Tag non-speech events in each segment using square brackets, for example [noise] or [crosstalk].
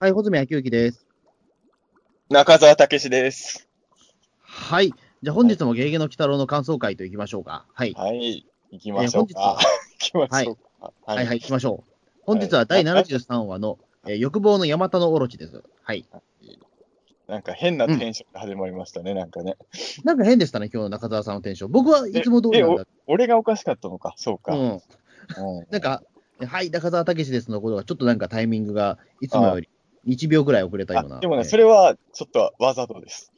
はい、穂積昭之です。中澤武史です。はい。じゃあ本日もゲゲゲの鬼太郎の感想会といきましょうか。はい。はい、行きましょうか。え [laughs] 行きましょうか。はい、はい、行きましょう。本日は第73話の、えー欲望のヤマタノオロチです。はい。なんか変なテンションが始まりましたね、なんかね。なんか変でしたね、今日の中澤さんのテンション。僕はいつも通りなんだ。俺がおかしかったのか、そうか。うん。うんなんか、はい、中澤武史ですのことが、ちょっとなんかタイミングがいつもより1秒ぐらい遅れたような。あでもね、えーそれはちょっとわざとです。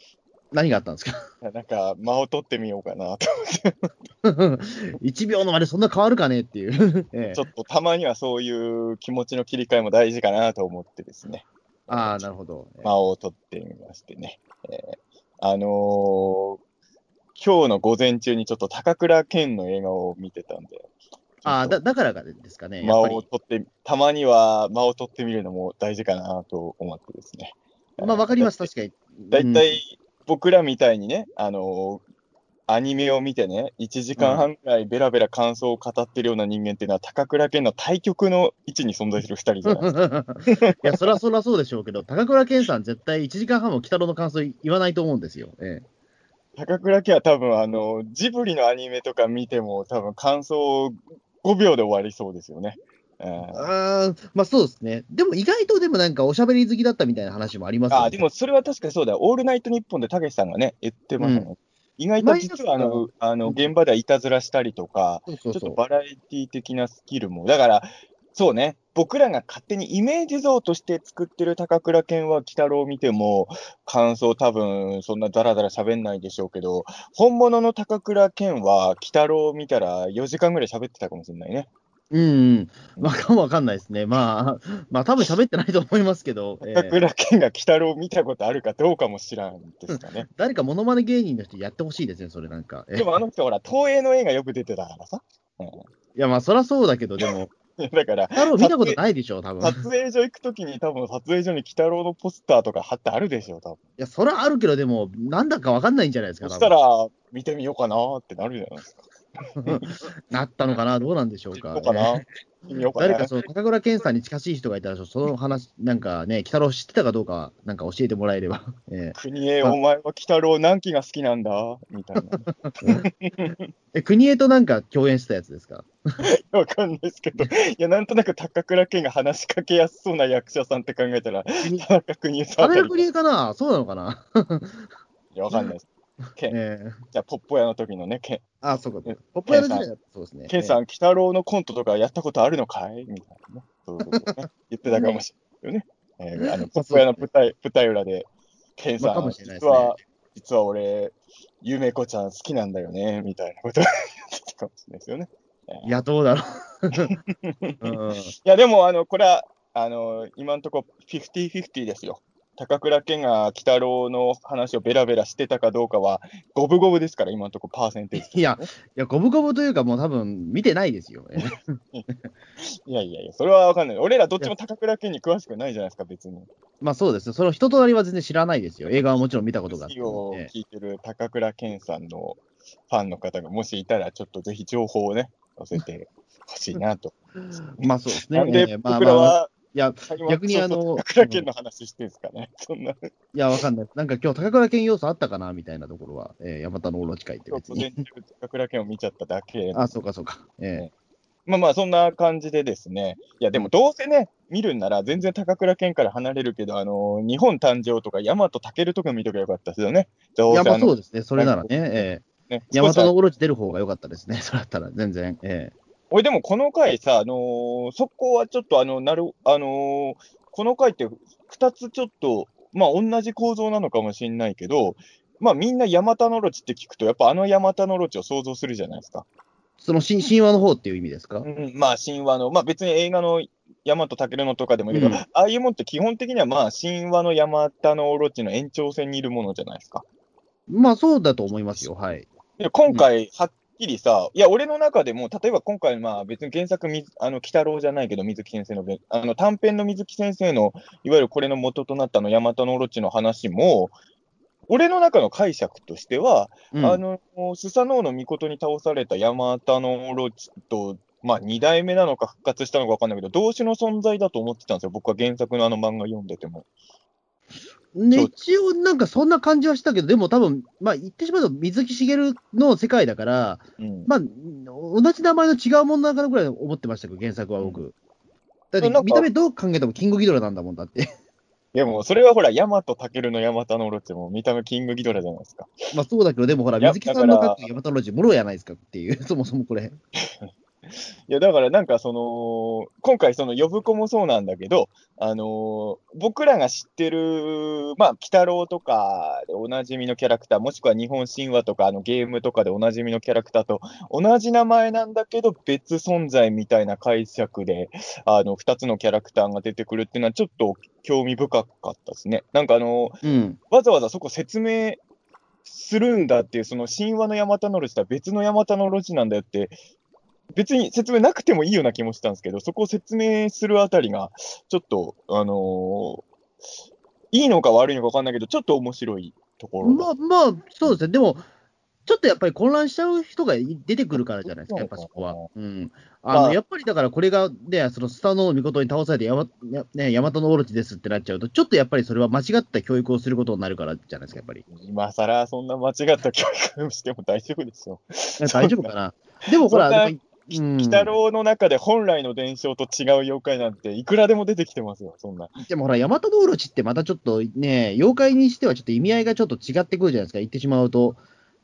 何があったんですか？なんか間を取ってみようかなと。[laughs] ?1 秒のまでそんな変わるかねっていう。[laughs] ええちょっとたまにはそういう気持ちの切り替えも大事かなと思ってですね。ああ、なるほど。ええ間を取ってみましてね。えーあのー今日の午前中にちょっと高倉健の映画を見てたんで、ああ、だだからがですかね。間を取って、たまには間を取ってみるのも大事かなと思ってですね。まあ、わかります、だ確かに。だいたうんい僕らみたいにね、あのーアニメを見てね、1時間半くらいベラベラ感想を語ってるような人間っていうのは、高倉健の対極の位置に存在する2人じゃないですか。[laughs] いや、そりゃそりゃそうでしょうけど、高倉健さん、絶対1時間半も鬼太郎の感想言わないと思うんですよ。ええ、高倉健は多分、あのジブリのアニメとか見ても、多分感想5秒で終わりそうですよね。うんあーまあそうですね。でも意外とでもなんかおしゃべり好きだったみたいな話もありますよ、ね。あでもそれは確かにそうだよ。オールナイトニッポンでたけしさんがね、言ってましたね。意外と実はあ前の、あの、現場ではいたずらしたりとか、そうそうそう。ちょっとバラエティ的なスキルも。だから、そうね、僕らが勝手にイメージ像として作ってる高倉健は、鬼太郎を見ても、感想多分、そんなダラダラ喋んないでしょうけど、本物の高倉健は、鬼太郎を見たら4時間ぐらい喋ってたかもしれないね。うんうん。まあ、かもわかんないですね。まあ、まあ多分喋ってないと思いますけど、ええ高倉健が鬼太郎を見たことあるかどうかも知らんですかね。[laughs] 誰かモノマネ芸人の人やってほしいですね、それなんか。ええでもあの人、ほら、東映の映画よく出てたからさ。うんいや、まあそりゃそうだけど、でも、[laughs] だから、鬼太郎見たことないでしょ、多分。い撮影所行くときに多分撮影所に鬼太郎のポスターとか貼ってあるでしょ、多分。や、そりゃあるけど、でも、なんだかわかんないんじゃないですか、多分そしたら、見てみようかなってなるじゃないですか。なったのかな、どうなんでしょうか？どうかな？誰かその高倉健さんに近しい人がいたら、その話、なんかね、鬼太郎知ってたかどうか、なんか教えてもらえれば。[laughs] え国へ、お前は鬼太郎何期が好きなんだ？みたいな。え [laughs] え、国枝となんか共演したやつですか？[laughs] わかんないですけど、いや、なんとなく高倉健が話しかけやすそうな役者さんって考えたら、国田中邦衛さん田中邦衛かな？そうなのかな？いや、わかんないです。ケン、ええじゃあ、ポッポ屋の時のね、ケン、あ、そうかえ。ポップ屋の時代だそうですね。ケンさん、鬼太郎のコントとかやったことあるのかい？みたいなね。そういうことをね、[laughs] 言ってたかもしれないよね。えーあの、[laughs] ポッポ屋の舞台、舞台裏で、ケンさまあかん、もしれないですね実は、実は俺、ゆめこちゃん好きなんだよね、みたいなことを言ってたかもしれないですよね。いや、どうだろう。[laughs] うんいや、でも、あの、これは、あの、今のところ、50-50ですよ。高倉健が鬼太郎の話をベラベラしてたかどうかは、五分五分ですから、今のところパーセンテージ。いや、いや、ゴブゴブというか、もう多分見てないですよ。え [laughs] えいやいやいや、それはわかんない。俺らどっちも高倉健に詳しくないじゃないですか、別に。まあそうですね。その人となりは全然知らないですよ。映画はもちろん見たことがあって話をええ聞いてる高倉健さんのファンの方がもしいたら、ちょっとぜひ情報をね、載せてほしいなと。[laughs] まあそうですね。なんで僕らまあ、は、いや、逆にあの高倉健の話してんすかね？そんな、いや、わかんない。なんか今日、高倉健要素あったかな？みたいなところは、えー、ヤマタノオロチ会って別に。中高倉健を見ちゃっただけあ、そうかそうか。えまあまあ、そんな感じでですね。いや、でもどうせね、見るんなら全然高倉健から離れるけど、あの日本誕生とか、大和武とか見とけばよかったですよね。いや、まそうですね。それならね、えねー、ヤマタノ少しオロチ出る方が良かったですね。[laughs] それだったら、全然。え俺でもこの回さ、あのーそこはちょっとあの、なる、あのーこの回って2つちょっと、まあ同じ構造なのかもしれないけど、まあみんなヤマタノロチって聞くと、やっぱあのヤマタノロチを想像するじゃないですか。ー、その神神話の方っていう意味ですか、うん、まあ神話の、まあ別に映画のヤマトタケルのとかでもいいけど、うんああいうもんって基本的にはまあ神話のヤマタノオロチの延長線にいるものじゃないですか。まあそうだと思いますよ。はい。で今回、はっきりさ、いや、俺の中でも、例えば今回、まあ別に原作、みあの、鬼太郎じゃないけど、水木先生のべ、あの、短編の水木先生の、いわゆるこれの元となったあの、ヤマタノオロチの話も、俺の中の解釈としては、うん、あの、スサノオの御事に倒されたヤマタノオロチとまあ、2代目なのか復活したのか分かんないけど、同種の存在だと思ってたんですよ、僕は原作のあの漫画読んでても。ね、そう一応なんかそんな感じはしたけど、でも多分、まあ言ってしまうと水木しげるの世界だから、うんまあ、同じ名前の違うものなのかなぐらい思ってましたけど、原作は僕。だって見た目どう考えてもキングギドラなんだもんだって。でも、それはほら、ヤマトタケルのヤマタノオロチも見た目キングギドラじゃないですか。まあそうだけど、でもほら、水木さんの書くヤマタノロジー、もろやないですかっていう、そもそもこれ。[laughs] いや、だからなんかその、今回その呼子もそうなんだけど、あのー僕らが知ってる、まあ、鬼太郎とかでおなじみのキャラクター、もしくは日本神話とか、あのゲームとかでおなじみのキャラクターと同じ名前なんだけど、別存在みたいな解釈で、あの、二つのキャラクターが出てくるっていうのはちょっと興味深かったですね。なんかあのーうん。わざわざそこ説明するんだっていう、その神話のヤマタノオロチとは別のヤマタノオロチなんだよって、別に説明なくてもいいような気もしたんですけど、そこを説明するあたりが、ちょっと、あのーいいのか悪いのか分かんないけど、ちょっと面白いところが。まあまあ、そうですね。でも、ちょっとやっぱり混乱しちゃう人が出てくるからじゃないですか、やっぱそこは。うん。あの、まあやっぱりだからこれが、ね、そのスタノの御事に倒されて、やま、やね、ヤマタノオロチですってなっちゃうと、ちょっとやっぱりそれは間違った教育をすることになるからじゃないですか、やっぱり。今更そんな間違った教育しても大丈夫ですよ。大丈夫かな？でもほら、鬼太郎の中で本来の伝承と違う妖怪なんていくらでも出てきてますよ、そんな。でもほら、ヤマタノオロチってまたちょっとね、妖怪にしてはちょっと意味合いがちょっと違ってくるじゃないですか、言ってしまうと。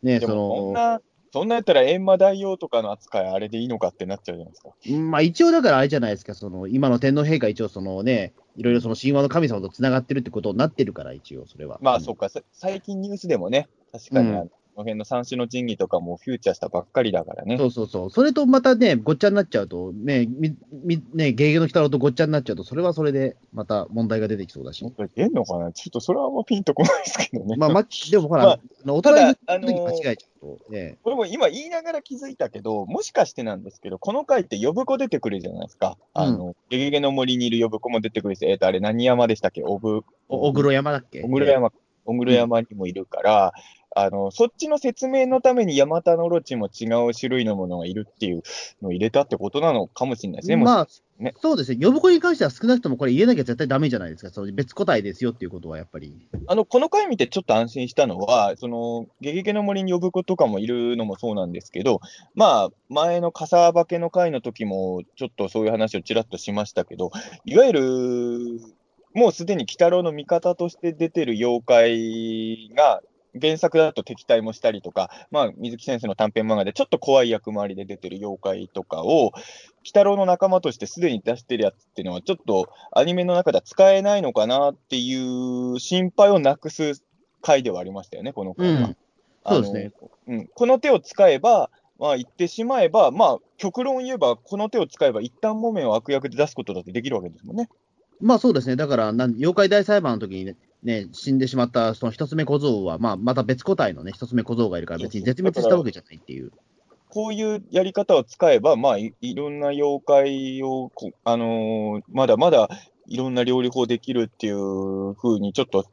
ね、その、な、そんなやったら閻魔大王とかの扱いあれでいいのかってなっちゃうじゃないですか。うんまあ一応だからあれじゃないですか、その、今の天皇陛下一応そのね、いろいろその神話の神様と繋がってるってことになってるから、一応それは。まあ、うんそうか、さ最近ニュースでもね、確かにうんあの、この辺の三種の神器とかもフューチャーしたばっかりだからね。そうそうそう。それとまたね、ごっちゃになっちゃうと、ね、み、み、ね、ゲゲゲの鬼太郎とごっちゃになっちゃうと、それはそれで、また問題が出てきそうだし。これ出んのかな？ちょっとそれはあんまピンとこないですけどね。まあ、ま、[laughs] でもほら、まああのお互いの時間あのー違えちゃうと、ね、これも今言いながら気づいたけど、もしかしてなんですけど、この回って呼ぶ子出てくるじゃないですか。あの、ゲゲゲの森にいる呼ぶ子も出てくるし、えっ、と、あれ何山でしたっけ？おぶ、お小黒山だっけ？小黒山、小黒山にもいるから、あの、そっちの説明のためにヤマタノオロチも違う種類のものがいるっていうのを入れたってことなのかもしれないですね。まあ、ねそうですね。呼ぶ子に関しては少なくともこれ言えなきゃ絶対ダメじゃないですか。その別個体ですよっていうことはやっぱり。あの、この回見てちょっと安心したのは、その、ゲゲゲの森に呼ぶ子とかもいるのもそうなんですけど、まあ、前の笠化けの回の時も、ちょっとそういう話をちらっとしましたけど、いわゆる、もうすでに鬼太郎の味方として出てる妖怪が、原作だと敵対もしたりとか、まあ、水木先生の短編漫画でちょっと怖い役回りで出てる妖怪とかを、鬼太郎の仲間としてすでに出してるやつっていうのは、ちょっとアニメの中では使えないのかなっていう心配をなくす回ではありましたよね、このう回は。ん。そうですね。うん。この手を使えば、まあ言ってしまえば、まあ極論言えば、この手を使えば一旦木綿を悪役で出すことだってできるわけですもんね。まあそうですね。だから、妖怪大裁判の時にね、ね死んでしまったその一つ目小僧は、まあまた別個体のね、一つ目小僧がいるから別に絶滅したわけじゃないっていう。こういうやり方を使えば、まあいいろんな妖怪をこ、あのーまだまだいろんな料理法できるっていう風にちょっと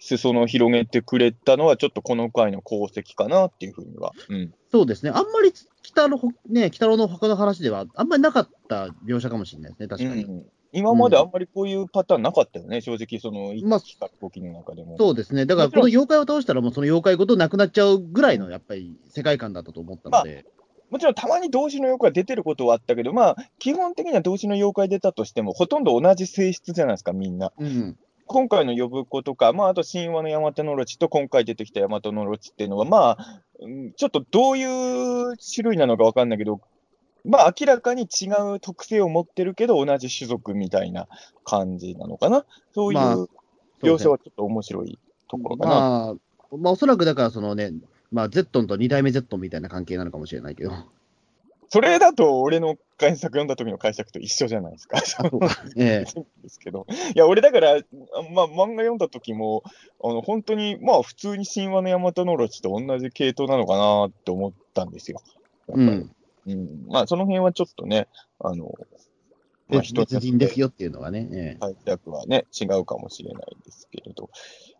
裾野を広げてくれたのは、ちょっとこの回の功績かなっていうふうには。うん。そうですね。あんまり北のほ、ね、北郎の他の話では、あんまりなかった描写かもしれないですね、確かに。うん今まであんまりこういうパターンなかったよね、正直、その、まあ一期から5期の中でも。そうですね。だから、この妖怪を倒したら、もうその妖怪ごとなくなっちゃうぐらいの、やっぱり世界観だったと思ったので。もちろんたまに同種の妖怪出てることはあったけど、まあ、基本的には同種の妖怪出たとしても、ほとんど同じ性質じゃないですか、みんな。うん。今回の呼ぶ子とか、まあ、あと神話のヤマタノオロチと今回出てきたヤマタノオロチっていうのは、まあ、うんちょっとどういう種類なのかわかんないけど、まあ、明らかに違う特性を持ってるけど、同じ種族みたいな感じなのかな？そういまあう描写はちょっと面白いところかな。まあ、まあ、おそらくだから、そのね、まあ、ゼットンと二代目ゼットンみたいな関係なのかもしれないけど。それだと、俺の原作読んだ時の解釈と一緒じゃないですか。[laughs] あそうかええですけど。[laughs] いや、俺だから、あまあ、漫画読んだ時も、あの、本当に、まあ、普通に神話のヤマタノオロチと同じ系統なのかなって思ったんですよ。うん。うん。まあ、その辺はちょっとね、あの、まあ、別別人ですよっていうのはね。ええ解釈はね、違うかもしれないですけれど。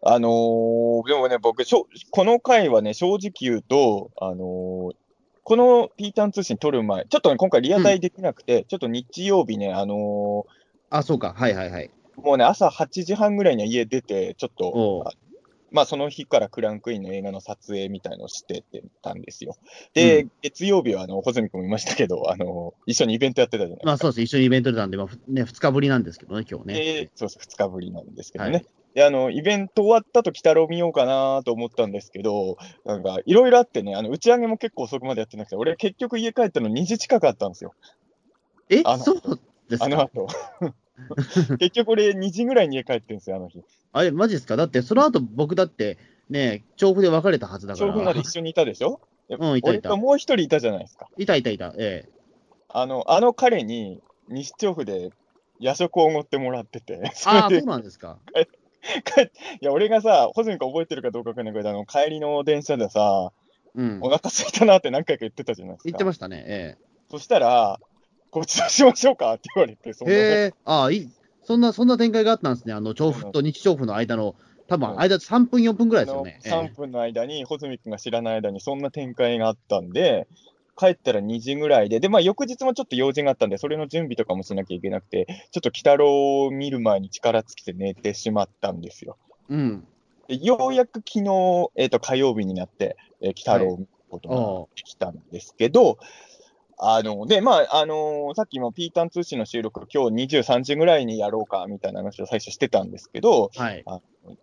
あのーでもね、僕しょ、この回はね、正直言うと、あのーこのピータン通信撮る前、ちょっとね、今回リアタイできなくて、ちょっと日曜日ね、あのあ、そうか。はいはいはい。ーもうね、朝8時半ぐらいには家出て、ちょっと、あまあ、その日からクランクインの映画の撮影みたいのをしてたんですよ。で、う月曜日は、あの、穂積君もいましたけど、あの、一緒にイベントやってたじゃないですか。まあそうです。一緒にイベントでたんで、まあ、ふね、2日ぶりなんですけどね、今日ね。で、そうそう、2日ぶりなんですけどね。はいで、あの、イベント終わったと、鬼太郎見ようかなと思ったんですけど、なんか、いろいろあってね、あの、打ち上げも結構遅くまでやってなくて、俺結局家帰ったの2時近くあったんですよ。えそうですか？あの後。[laughs] [laughs] 結局俺2時ぐらいに家帰ってんですよ、あの日。あれ、マジですか？だって、その後僕だって、ね、調布で別れたはずだから。調布まで一緒にいたでしょ？うんいたいた俺ともう一人いたじゃないですか。いたいたいた。ええ。あの、あの彼に西調布で夜食をおごってもらってて、そああ、れでそうなんですか？帰っいや、俺がさ、穂積君覚えてるかどうかわかんないけど、あの、帰りの電車でさ、うんお。腹空いたなって何回か言ってたじゃないですか。言ってましたね。えそしたら、ごちそうしましょうかって言われて、そえ。んなへえ。ああ、いい。そんな、そんな展開があったんですね。あの、調布と日調布の間の、多分、間3分、4分ぐらいですよね。えあの3分の間に、穂積君が知らない間にそんな展開があったんで、帰ったら2時ぐらいで、で、まあ、翌日もちょっと用事があったんで、それの準備とかもしなきゃいけなくて、ちょっと鬼太郎を見る前に力尽きて寝てしまったんですよ。えうん。でようやく昨日、えっ、と、火曜日になって、えー、鬼太郎を見ることが。できたんですけど、あの、で、まあ、あのさっきもピータン通信の収録、今日23時ぐらいにやろうか、みたいな話を最初してたんですけど、はい。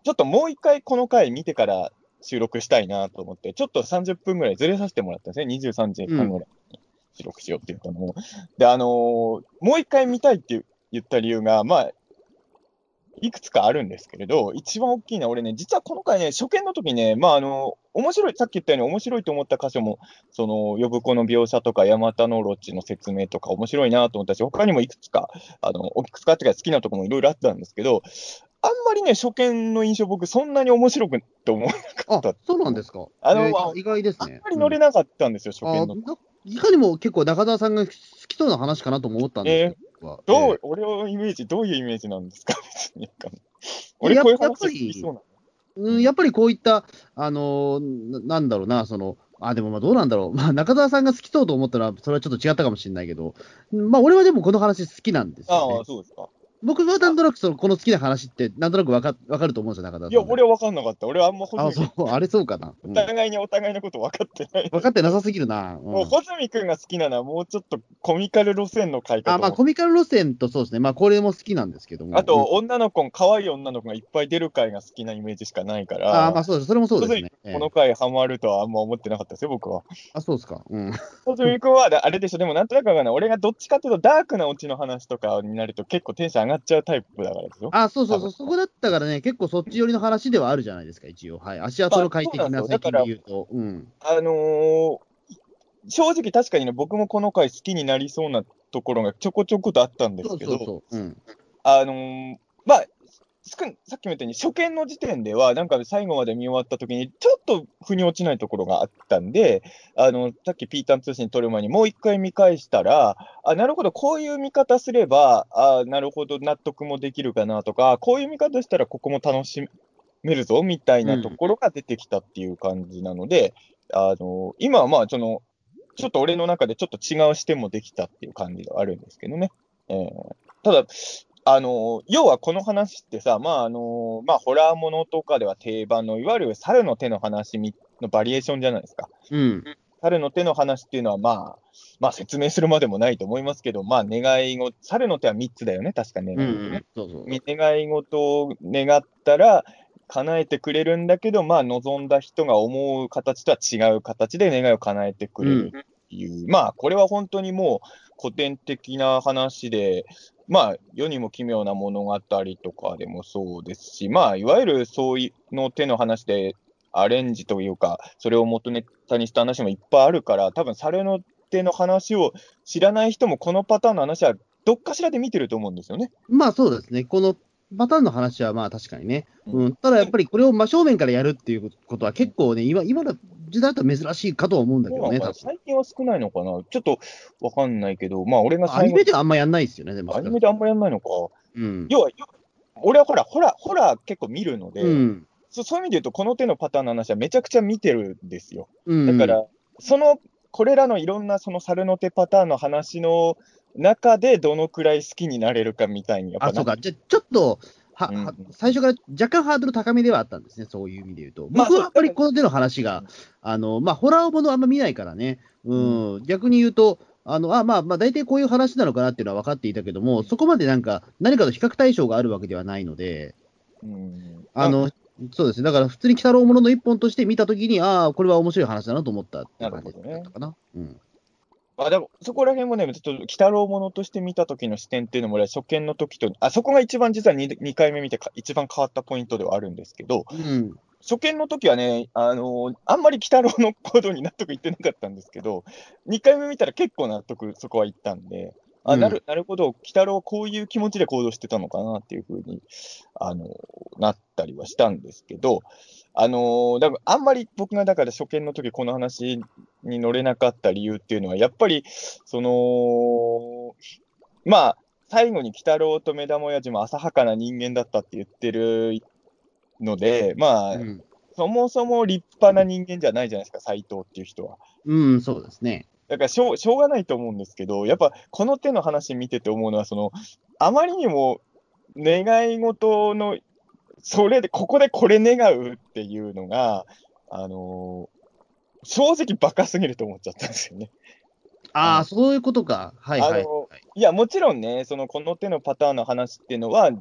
ちょっともう一回この回見てから収録したいなと思って、ちょっと30分ぐらいずれさせてもらったんですね。23時半ぐらいに収録しようっていうかのを。で、あのーもう一回見たいって言った理由が、まあ、いくつかあるんですけれど、一番大きいのは、俺ね、実はこの回ね、初見の時ね、まあ、あの、面白い、さっき言ったように面白いと思った箇所も、その、呼子の描写とか、ヤマタノオロチの説明とか面白いなと思ったし、他にもいくつか、あの、いくつかっていうか好きなところもいろいろあったんですけど、あんまりね、初見の印象、僕、そんなに面白くって思わなかあった。、そうなんですか。あのえー意外ですね。あんまり乗れなかったんですよ、初見の。いかにも結構中澤さんが好きそうな話かなとも思ったんですけど、どう、え俺のイメージ、どういうイメージなんですか、[laughs] 別に。俺、こういう話やっぱり好きそうな。うん、やっぱりこういった、あのーななんだろうな、その、あ、でもまあどうなんだろう。[laughs] まあ中澤さんが好きそうと思ったら、それはちょっと違ったかもしれないけど、まあ俺はでもこの話好きなんですよ、ね。ああ、そうですか。僕はなんとなくそのこの好きな話って、なんとなくわかわかると思うんですよ、中澤さん。いや、俺は分かんなかった。俺はあんま穂あ、積そう、あれそうかな。うんお互いにお互いのこと分かってない。分かってなさすぎるな。うんもう、穂積君が好きなのは、もうちょっとコミカル路線の回かあ、まあコミカル路線とそうですね。まあこれも好きなんですけども。あと、うん女の子、可愛い女の子がいっぱい出る回が好きなイメージしかないから、あ、まあそうです。それもそうですね。ええこの回ハマるとはあんま思ってなかったですよ、僕は。あ、そうですか。うん。穂積君は、あれでしょ、でもなんとなくわかんない。俺がどっちかっていうと、ダークなオチの話とかになると結構テンション上がっちゃうタイプだからですよ。あ、そうそうそう。そこだったからね、結構そっち寄りの話ではあるじゃないですか、一応。はい。足跡の快適な最近で言うと。うん。あのー正直確かにね、僕もこの回好きになりそうなところがちょこちょことあったんですけど、そうそう。うん。あのーまあ、さっきも言ったように、初見の時点では、なんか最後まで見終わった時に、ちょっと腑に落ちないところがあったんで、あの、さっきピータン通信撮る前にもう一回見返したら、あ、なるほど、こういう見方すれば、あ、なるほど、納得もできるかなとか、こういう見方したらここも楽しめるぞ、みたいなところが出てきたっていう感じなので、あの、今はまあ、その、ちょっと俺の中でちょっと違う視点もできたっていう感じがあるんですけどね。えーただ、あの、要はこの話ってさ、まあ、あの、まあ、ホラーものとかでは定番の、いわゆる猿の手の話みのバリエーションじゃないですか。うん。猿の手の話っていうのは、まあ、まあ、説明するまでもないと思いますけど、まあ、願い事、猿の手は3つだよね、確かね。うん。そうそう。願い事を願ったら、叶えてくれるんだけど、まあ、望んだ人が思う形とは違う形で願いを叶えてくれるっていう、まあ、これは本当にもう古典的な話で、まあ、世にも奇妙な物語とかでもそうですし、まあ、いわゆるそういうの手の話で、アレンジというか、それを元ネタにした話もいっぱいあるから、多分猿の手の話を知らない人も、このパターンの話はどっかしらで見てると思うんですよね。まあそうですね。このパターンの話はまあ確かにね。うんうん。ただやっぱりこれを真正面からやるっていうことは結構ね、今今の時代だと珍しいかとは思うんだけどね。最近は少ないのかなちょっとわかんないけど、まあ俺がアニメではあんまやんないですよね、でも。アニメであんまやんないのか。うん。要は、俺はほら、ホラー、ホラー結構見るので、うん。そそういう意味で言うと、この手のパターンの話はめちゃくちゃ見てるんですよ。うん。だから、そのこれらのいろんなその猿の手パターンの話の中で、どのくらい好きになれるかみたいに、やっぱあ、そうか。じゃあちょっと、は、うん。は最初から若干ハードル高めではあったんですね、そういう意味で言うと。まあ僕はあんまりこの手の話が、あの、まあ、ホラーものあんま見ないからね、うん、逆に言うと、あの、あ、まあ、まあ、大体こういう話なのかなっていうのは分かっていたけども、そこまでなんか、何かと比較対象があるわけではないので、うん。あの、そうですね。だから、普通に鬼太郎ものの一本として見たときに、ああ、これは面白い話だなと思ったって感じだったかな。うん。あでもそこら辺もね、ちょっと、鬼太郎ものとして見た時の視点っていうのも、俺は初見の時と、あそこが一番実は 2, 2回目見てか、一番変わったポイントではあるんですけど、うん。初見の時はね、あのあんまり鬼太郎の行動に納得いってなかったんですけど、2回目見たら結構納得、そこはいったんで、あうんなるなるほど、鬼太郎はこういう気持ちで行動してたのかなっていうふうに、あのなったりはしたんですけど、あのだからあんまり僕がだから初見の時この話に乗れなかった理由っていうのは、やっぱり、その、まあ、最後に鬼太郎と目玉親父も浅はかな人間だったって言ってるので、まあ、うん。そもそも立派な人間じゃないじゃないですか、斎藤っていう人は。うん、そうですね。だからしょうしょうがないと思うんですけど、やっぱこの手の話見てて思うのは、そのあまりにも願い事の、それで、ここでこれ願うっていうのが、あのー正直バカすぎると思っちゃったんですよね。ああ、うんそういうことか。はいはい。いや、もちろんね、そのこの手のパターンの話っていうのは、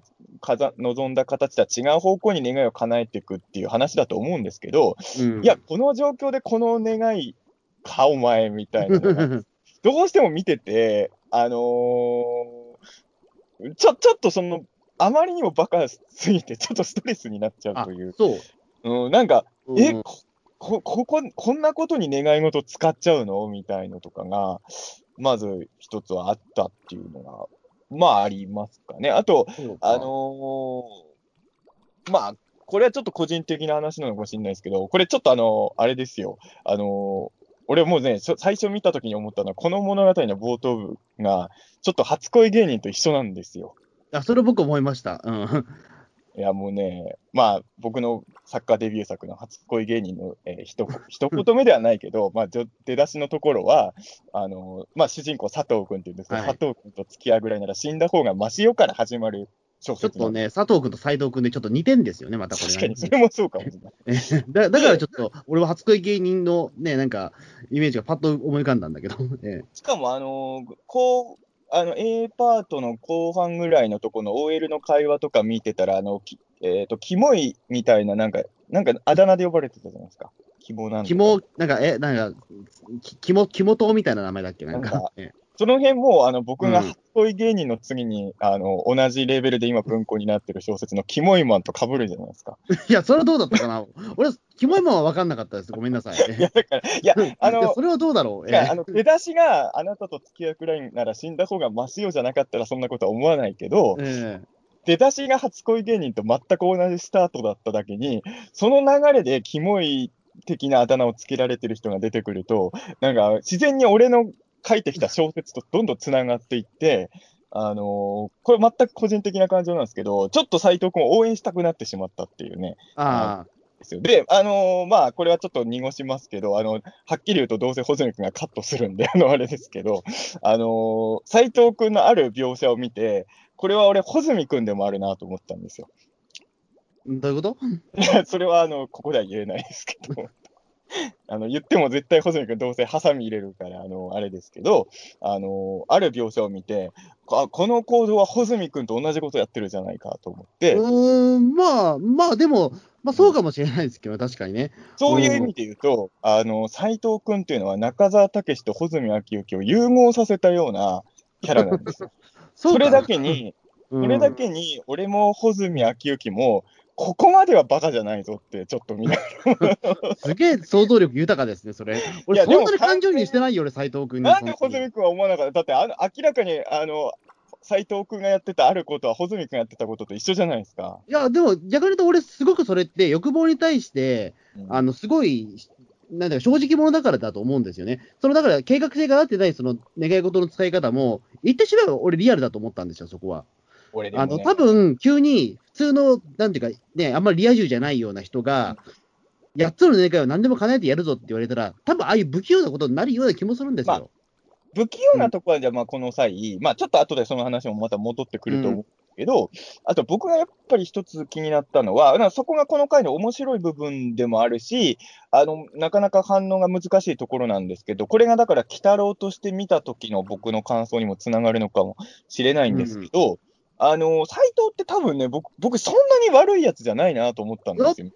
かざ望んだ形とは違う方向に願いを叶えていくっていう話だと思うんですけど、うん、いや、この状況でこの願いか、お前みたいなどうしても見てて、あのーちょ、ちょっとその、あまりにもバカすぎて、ちょっとストレスになっちゃうあという。そう。うん、なんか、え、うんこ、こ、ここ、こんなことに願い事使っちゃうの？みたいのとかが、まず一つはあったっていうのが、まあありますかね。あと、あのーまあ、これはちょっと個人的な話なのかもしれないですけど、これちょっとあのあれですよ。あのー俺もうね、最初見たときに思ったのは、この物語の冒頭部が、ちょっと初恋芸人と一緒なんですよ。あ、それ僕思いました。うん。[laughs] いや、もうね、まあ、僕のサッカーデビュー作の初恋芸人の、えー、ひと [laughs] 一言目ではないけど、まあ、出だしのところは、あのまあ、主人公佐藤君っていうんですけど、はい佐藤君と付き合うぐらいなら死んだ方がマシよから始まる小ちょっとね、佐藤君と斎藤君でちょっと似てんですよね、またこれ確かに、それもそうかも。しれない。だだからちょっと、俺は初恋芸人のね、なんか、イメージがパッと思い浮かんだんだけど、[laughs] えしかも、あのーこう、あの A パートの後半ぐらいのところの OL の会話とか見てたら、あの、きえっ、と、キモいみたいな、なんか、なんかあだ名で呼ばれてたじゃないですか。キモなんとか。え、肝、なんか、え、なんか、き肝、肝党みたいな名前だっけなんか。なんか、えその辺も、あの、僕がうん初恋芸人の次に、あの、同じレベルで今文庫になってる小説のキモいマンと被るじゃないですか。え [laughs] いや、それはどうだったかな？[laughs] 俺、キモいもんは分かんなかったです。ごめんなさい。[laughs] いや、だから、いや、あの、それはどうだろう？いやあの出だしがあなたと付き合うくらいなら死んだ方がマシよじゃなかったらそんなことは思わないけど、ええ出だしが初恋芸人と全く同じスタートだっただけに、その流れでキモい的なあだ名をつけられてる人が出てくると、なんか自然に俺の書いてきた小説とどんどんつながっていって、あのーこれ全く個人的な感情なんですけど、ちょっと斎藤君を応援したくなってしまったっていうね。ああ、ですよ。で、あのーまあ、これはちょっと濁しますけど、あの、はっきり言うとどうせ穂積君がカットするんで、[laughs] あの、あれですけど、あのー斉藤君のある描写を見て、これは俺、穂積君でもあるなと思ったんですよ。どういうこと？いや、それは、あの、ここでは言えないですけど、[laughs] あの、言っても絶対穂積君どうせハサミ入れるから、あの、あれですけど、あのーある描写を見て、あ、この行動は穂積君と同じことやってるじゃないかと思って、うーん、まあ、まあ、でも、まあ、そうかもしれないですけど、確かにね。そういう意味で言うと、あの、斎藤君っていうのは中澤武史と穂積昭之を融合させたようなキャラなんです [laughs] よ。それだけに、[laughs] うんそれだけに、俺も穂積昭之も、ここまではバカじゃないぞって、ちょっと見な [laughs] すげえ想像力豊かですね、それ。俺、そんなに感情移入してないよ、俺、斎藤君に。なんで穂積君は思わなかっただってあの、明らかに、あの、斎藤君がやってたあることは、穂積君がやってたことと一緒じゃないですか。いや、でも、逆に言うと、俺、すごくそれって、欲望に対して、あの、すごい、なんだか、正直者だからだと思うんですよね。その、だから、計画性があってない、その、願い事の使い方も、言ってしまえば、俺、リアルだと思ったんですよ、そこは。俺でも、ね、あの、多分、急に、普通の、なんていうか、ね、あんまりリア充じゃないような人が、8つの願いを何でも叶えてやるぞって言われたら、多分ああいう不器用なことになるような気もするんですよ。不器用なところは、じゃあ、まあ、この際、まあ、ちょっと後でその話もまた戻ってくると思うけど、あと僕がやっぱり一つ気になったのは、なそこがこの回の面白い部分でもあるし、あの、なかなか反応が難しいところなんですけど、これがだから、鬼太郎として見た時の僕の感想にもつながるのかもしれないんですけど、あの、斎藤って多分ね、僕、僕、そんなに悪いやつじゃないなと思ったんですよ。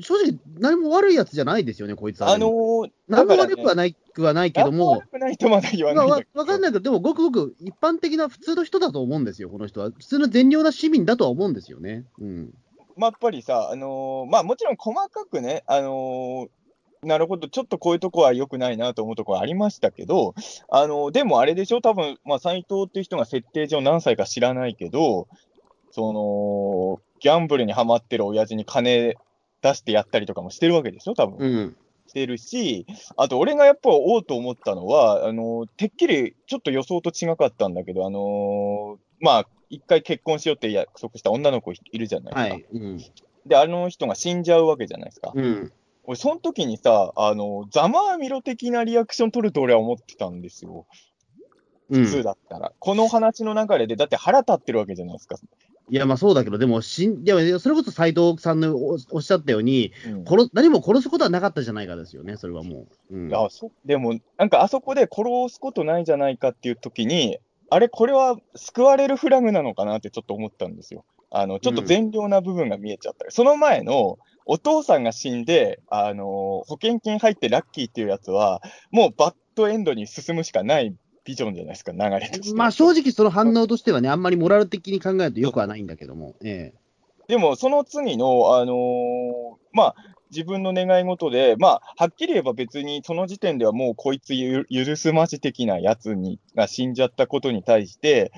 正直、何も悪いやつじゃないですよね、こいつは。あのー、何も悪くはない、くはないけども。悪くないとまだ言わないわ。わかんないけど、でも、ごくごく一般的な普通の人だと思うんですよ、この人は。普通の善良な市民だとは思うんですよね。うん。まあ、やっぱりさ、あのー、まあ、もちろん細かくね、あのーなるほど、ちょっとこういうとこは良くないなと思うところありましたけど、あの、でもあれでしょ、多分、まあ、斎藤っていう人が設定上何歳か知らないけど、その、ギャンブルにはまってる親父に金出してやったりとかもしてるわけでしょ、多分。うん。してるし、あと俺がやっぱおうと思ったのは、あの、てっきりちょっと予想と違かったんだけど、あのまあ、一回結婚しようって約束した女の子いるじゃないですか。はいうん、で、あの人が死んじゃうわけじゃないですか。うん、俺、その時にさ、あの、ざまあみろ的なリアクション取ると俺は思ってたんですよ。普通だったら。うん、この話の流れで、だって腹立ってるわけじゃないですか。いや、まあそうだけど、でもしん、でもそれこそ斎藤さんのおっしゃったように、うん、殺何も殺すことはなかったじゃないかですよね、それはもう。うん、あそでも、なんかあそこで殺すことないじゃないかっていう時に、あれ、これは救われるフラグなのかなってちょっと思ったんですよ。あのちょっと善良な部分が見えちゃった、うん、その前のお父さんが死んで、あの保険金入ってラッキーっていうやつは、もうバッドエンドに進むしかないビジョンじゃないですか、流れとして。まあ正直、その反応としてはね、あんまりモラル的に考えるとよくはないんだけども。ええ、でも、その次の、あのー、まあ、自分の願い事で、まあ、はっきり言えば別にその時点ではもうこいつ許すまじ的なやつにが死んじゃったことに対して、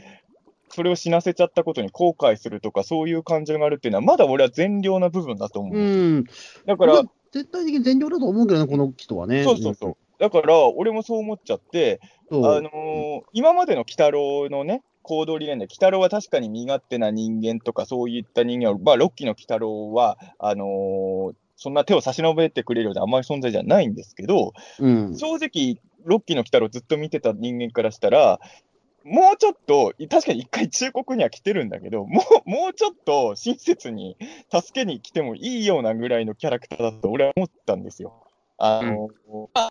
それを死なせちゃったことに後悔するとか、そういう感情があるっていうのは、まだ俺は善良な部分だと思う。うん。だから、絶対的に善良だと思うけどね、この人はね。そうそうそう。だから、俺もそう思っちゃって、あのー、今までの鬼太郎のね、行動理念で、鬼太郎は確かに身勝手な人間とか、そういった人間は、まあ、ロッキーの鬼太郎は、あのー、そんな手を差し伸べてくれるような甘い存在じゃないんですけど、うん、正直、ロッキーの鬼太郎ずっと見てた人間からしたら、もうちょっと、確かに一回忠告には来てるんだけど、もう、もうちょっと親切に助けに来てもいいようなぐらいのキャラクターだと俺は思ったんですよ。あの、うん、あ、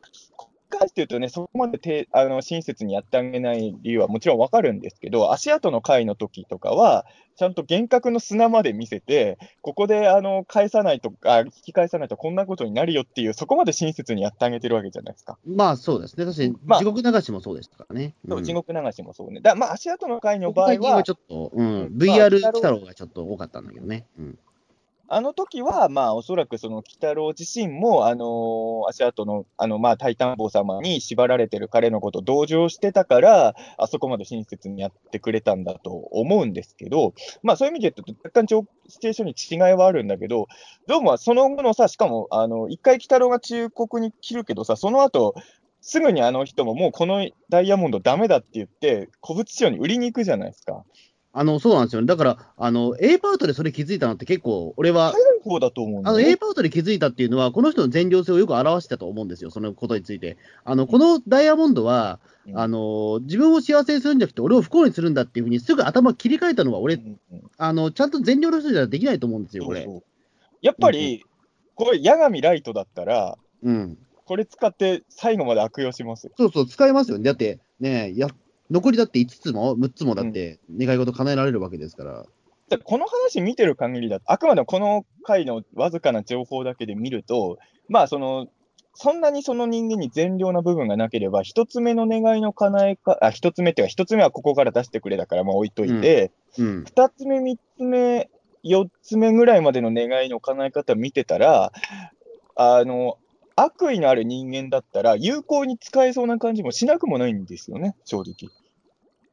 関して言うとね、そこまでてあの親切にやってあげない理由はもちろんわかるんですけど、足跡の回の時とかは、ちゃんと幻覚の砂まで見せて、ここであの返さないとか、引き返さないとこんなことになるよっていう、そこまで親切にやってあげてるわけじゃないですか。まあそうですね、確かに、まあ、地獄流しもそうですからね。そう、地獄流しもそうね。だまあ足跡の回の場合は。はちょっと、うん、VR 来たろうがちょっと多かったんだけどね。うんあの時は、まあ、おそらくその鬼太郎自身も、あのー、足跡の、あの、まあ、タイタン坊様に縛られてる彼のことを同情してたから、あそこまで親切にやってくれたんだと思うんですけど、まあ、そういう意味で言うと、若干シチュエーションに違いはあるんだけど、どうもその後のさ、しかも、あの、一回鬼太郎が忠告に切るけどさ、その後、すぐにあの人ももうこのダイヤモンドダメだって言って、古物商に売りに行くじゃないですか。あの、そうなんですよね。だから、あの、A パートでそれ気づいたのって結構、俺は、方だと思う、ね、あの、A パートで気づいたっていうのは、この人の善良性をよく表してたと思うんですよ、そのことについて。あの、このダイヤモンドは、うん、あの、自分を幸せにするんじゃなくて、俺を不幸にするんだっていうふうに、すぐ頭切り替えたのは、俺、うんうん、あの、ちゃんと善良の人じゃできないと思うんですよ、これ。そうそうやっぱり、うん、これ、八神ライトだったら、うん。これ使って最後まで悪用しますそうそう、使えますよね。だって、ねや、残りだって5つも6つもだって願い事叶えられるわけですから。うん、この話見てる限りだと、あくまでもこの回のわずかな情報だけで見ると、まあその、そんなにその人間に善良な部分がなければ、一つ目の願いの叶えか、あ、一つ目っていうか、一つ目はここから出してくれだから、まあ置いといて、うん。うん、二つ目、三つ目、四つ目ぐらいまでの願いの叶え方見てたら、あの、悪意のある人間だったら、有効に使えそうな感じもしなくもないんですよね、正直。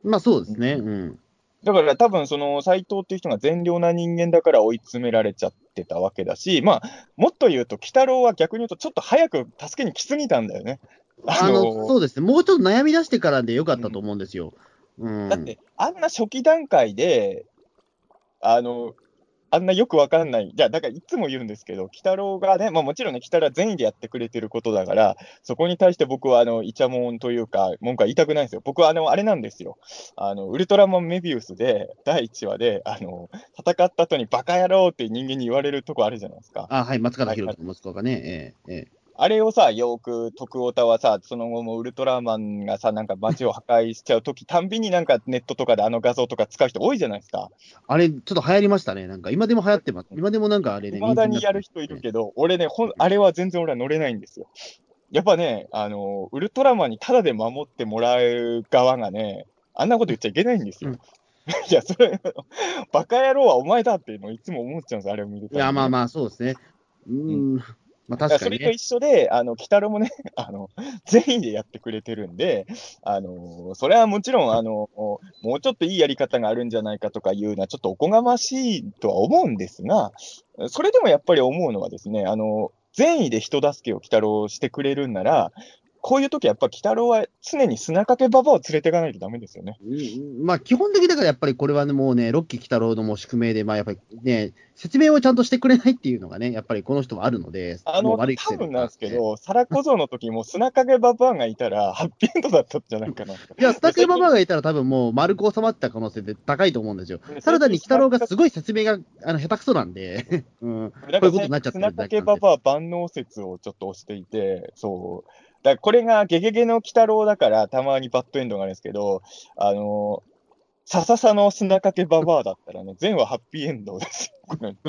まあそうですね。うん。だから多分その斎藤っていう人が善良な人間だから追い詰められちゃってたわけだし、まあ、もっと言うと、鬼太郎は逆に言うと、ちょっと早く助けに来すぎたんだよね。あのそうですね、もうちょっと悩み出してからでよかったと思うんですよ。うん、だって、あんな初期段階で、あの、あんなよくわかんない、じゃあ、だからいつも言うんですけど、鬼太郎がね、まあもちろんね、鬼太郎は善意でやってくれてることだから、そこに対して僕は、あの、イチャモンというか、文句は言いたくないんですよ。僕は、あの、あれなんですよ。あの、ウルトラマンメビウスで、第1話で、あの、戦った後にバカ野郎って人間に言われるとこあるじゃないですか。あ、はい、松方弘樹の息子がね、ええええあれをさ、よく徳太はさ、その後もウルトラマンがさ、なんか街を破壊しちゃうとき、たんびになんかネットとかであの画像とか使う人多いじゃないですか。あれ、ちょっと流行りましたね。なんか、今でも流行ってます。今でもなんかあれね。未だにやる人いるけど、俺ね、ほんあれは全然俺は乗れないんですよ。やっぱね、あの、ウルトラマンにタダで守ってもらう側がね、あんなこと言っちゃいけないんですよ。うん [laughs] いや、それ、バカ野郎はお前だっていうのをいつも思っちゃうんですよ、あれを見ると。いや、まあまあ、そうですね。うーん。まあ確かにね。それと一緒で、あの、鬼太郎もね、[laughs] あの、善意でやってくれてるんで、あの、それはもちろん、あの、もうちょっといいやり方があるんじゃないかとかいうのは、ちょっとおこがましいとは思うんですが、それでもやっぱり思うのはですね、あの、善意で人助けを鬼太郎してくれるんなら、こういう時はやっぱ鬼太郎は常に砂かけババアを連れていかないとダメですよね。うんまあ、基本的だからやっぱりこれはね、もうね、ロッキー・キタロウのもう宿命で、まあやっぱりね、説明をちゃんとしてくれないっていうのがね、やっぱりこの人はあるので、あの、悪い癖多分なんですけど、皿小僧の時も砂かけババアがいたら、ハッピーエンドだったんじゃないかな。いや、スタケババアがいたら多分もう丸く収まった可能性って高いと思うんですよ。ただ単に北郎がすごい説明があの下手くそなんで、うん、だ [laughs] こういうことになっちゃってる砂かけババア万能説をちょっと押していて、そう。だこれがゲゲゲの鬼太郎だから、たまにバッドエンドがあるんですけど、あのさささの砂かけババアだったらね、全話ハッピーエンドです [laughs]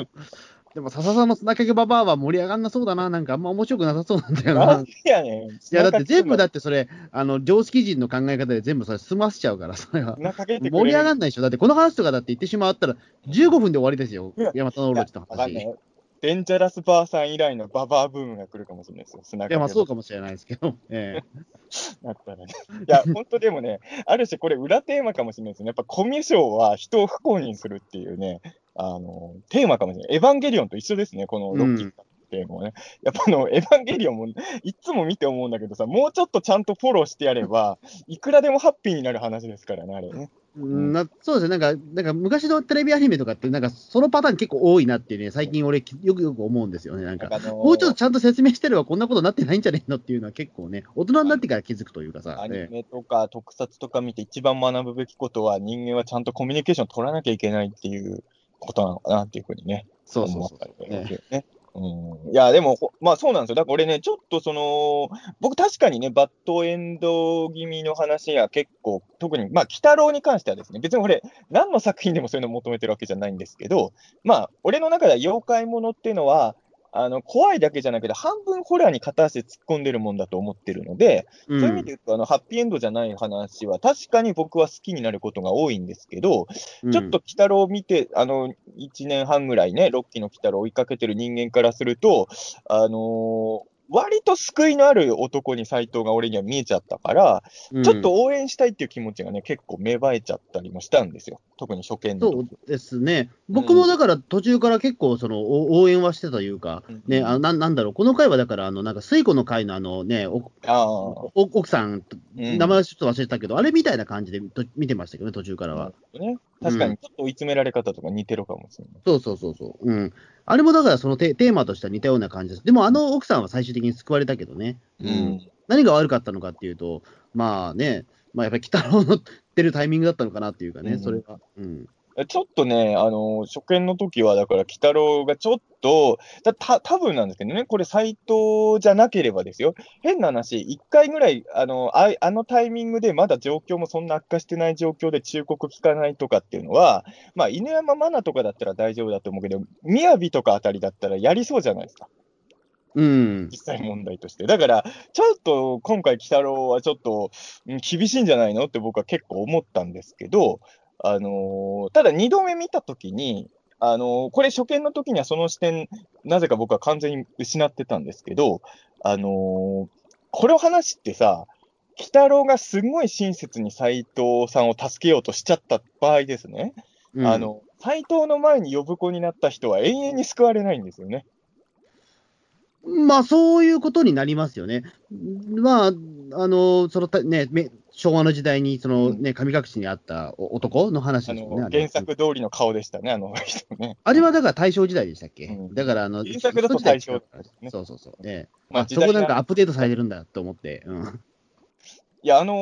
でも笹さんの砂かけババアは盛り上がんなそうだな、なんかあんま面白くなさそうなんだよな。。なんでやねん。いや、だって全部だっってそれ、あの、常識人の考え方で全部それ済ませちゃうから、それは。盛り上がんないでしょ。だってこの話とかだって言ってしまったら、15分で終わりですよ。ヤマタノオロチの話。デンジャラスバーさん以来のババアブームが来るかもしれないですよ。砂いや、まあそうかもしれないですけど。[laughs] ええだったらね。いや、[laughs] 本当でもね、ある種これ裏テーマかもしれないですね。やっぱコミュ障は人を不幸にするっていうね、あの、テーマかもしれない。エヴァンゲリオンと一緒ですね、このロッキーテーマはね。やっぱあの、エヴァンゲリオンもいつも見て思うんだけどさ、もうちょっとちゃんとフォローしてやれば、いくらでもハッピーになる話ですからね、あれね。うんなそうですね、なんか、なんか昔のテレビアニメとかって、なんかそのパターン結構多いなってね、最近俺、よくよく思うんですよね、なんか。もうちょっとちゃんと説明してればこんなことになってないんじゃねえのっていうのは結構ね、大人になってから気づくというかさ、アニねメとか特撮とか見て一番学ぶべきことは人間はちゃんとコミュニケーション取らなきゃいけないっていうことなのかなっていうふうにね。そうそうそう。ねね。うん、いや、でも、まあそうなんですよ。だから俺ね、ちょっとその、僕確かにね、バッドエンド気味の話や結構、特に、まあ、鬼太郎に関してはですね、別に俺、何の作品でもそういうのを求めてるわけじゃないんですけど、まあ、俺の中では妖怪ものっていうのは、あの、怖いだけじゃなくて、半分ホラーに片足で突っ込んでるもんだと思ってるので、うそういう意味で言うと、あの、ハッピーエンドじゃない話は、確かに僕は好きになることが多いんですけど、ん。ちょっと鬼太郎を見て、あの、1年半ぐらいね、ロッキーの鬼太郎を追いかけてる人間からすると、あのー割と救いのある男に斎藤が俺には見えちゃったから、うんちょっと応援したいっていう気持ちがね、結構芽生えちゃったりもしたんですよ。特に初見の時。そうですね。僕もだから途中から結構そのお応援はしてたというか、うんね、あのなんなんだろう、この回はだから、あの、なんか、水庫の回のあのね、おああ。お奥さん、うん名前はちょっと忘れたけど、あれみたいな感じでと見てましたけどね、途中からは。ね、確かにちょっと追い詰められ方とか似てるかもしれない。そうそうそうそう。うん。あれもだからそのテテーマとしては似たような感じです。でもあの奥さんは最終的に救われたけどね。うん。何が悪かったのかっていうと、まあね、まあやっぱり北郎の出るタイミングだったのかなっていうかね、うんそれは。うん。ちょっとね、あの初見の時は、だから、鬼太郎がちょっと、だた多分なんですけどね、これ、斎藤じゃなければですよ、変な話、1回ぐらい、あのああのタイミングでまだ状況もそんな悪化してない状況で忠告聞かないとかっていうのは、まあ、犬山マナとかだったら大丈夫だと思うけど、雅とかあたりだったらやりそうじゃないですか。うん。実際問題として。だから、ちょっと今回、鬼太郎はちょっとうん厳しいんじゃないのって僕は結構思ったんですけど、あのーただ2度目見たときに、あのーこれ初見の時にはその視点、なぜか僕は完全に失ってたんですけど、あのーこれを話ってさ、鬼太郎がすごい親切に斎藤さんを助けようとしちゃった場合ですね、うんあ、の、斎藤の前に呼ぶ子になった人は永遠に救われないんですよね。まあそういうことになりますよね。まあ、あの、そのたね、め昭和の時代に、そのね、神隠しにあった男の話あですよね。原作通りの顔でしたね、あの人ね。[laughs] あれはだから大正時代でしたっけ、うんだから、あの、原作だと大正ねそうそうそう。ね、まああそこなんかアップデートされてるんだと思って。うん。いや、あの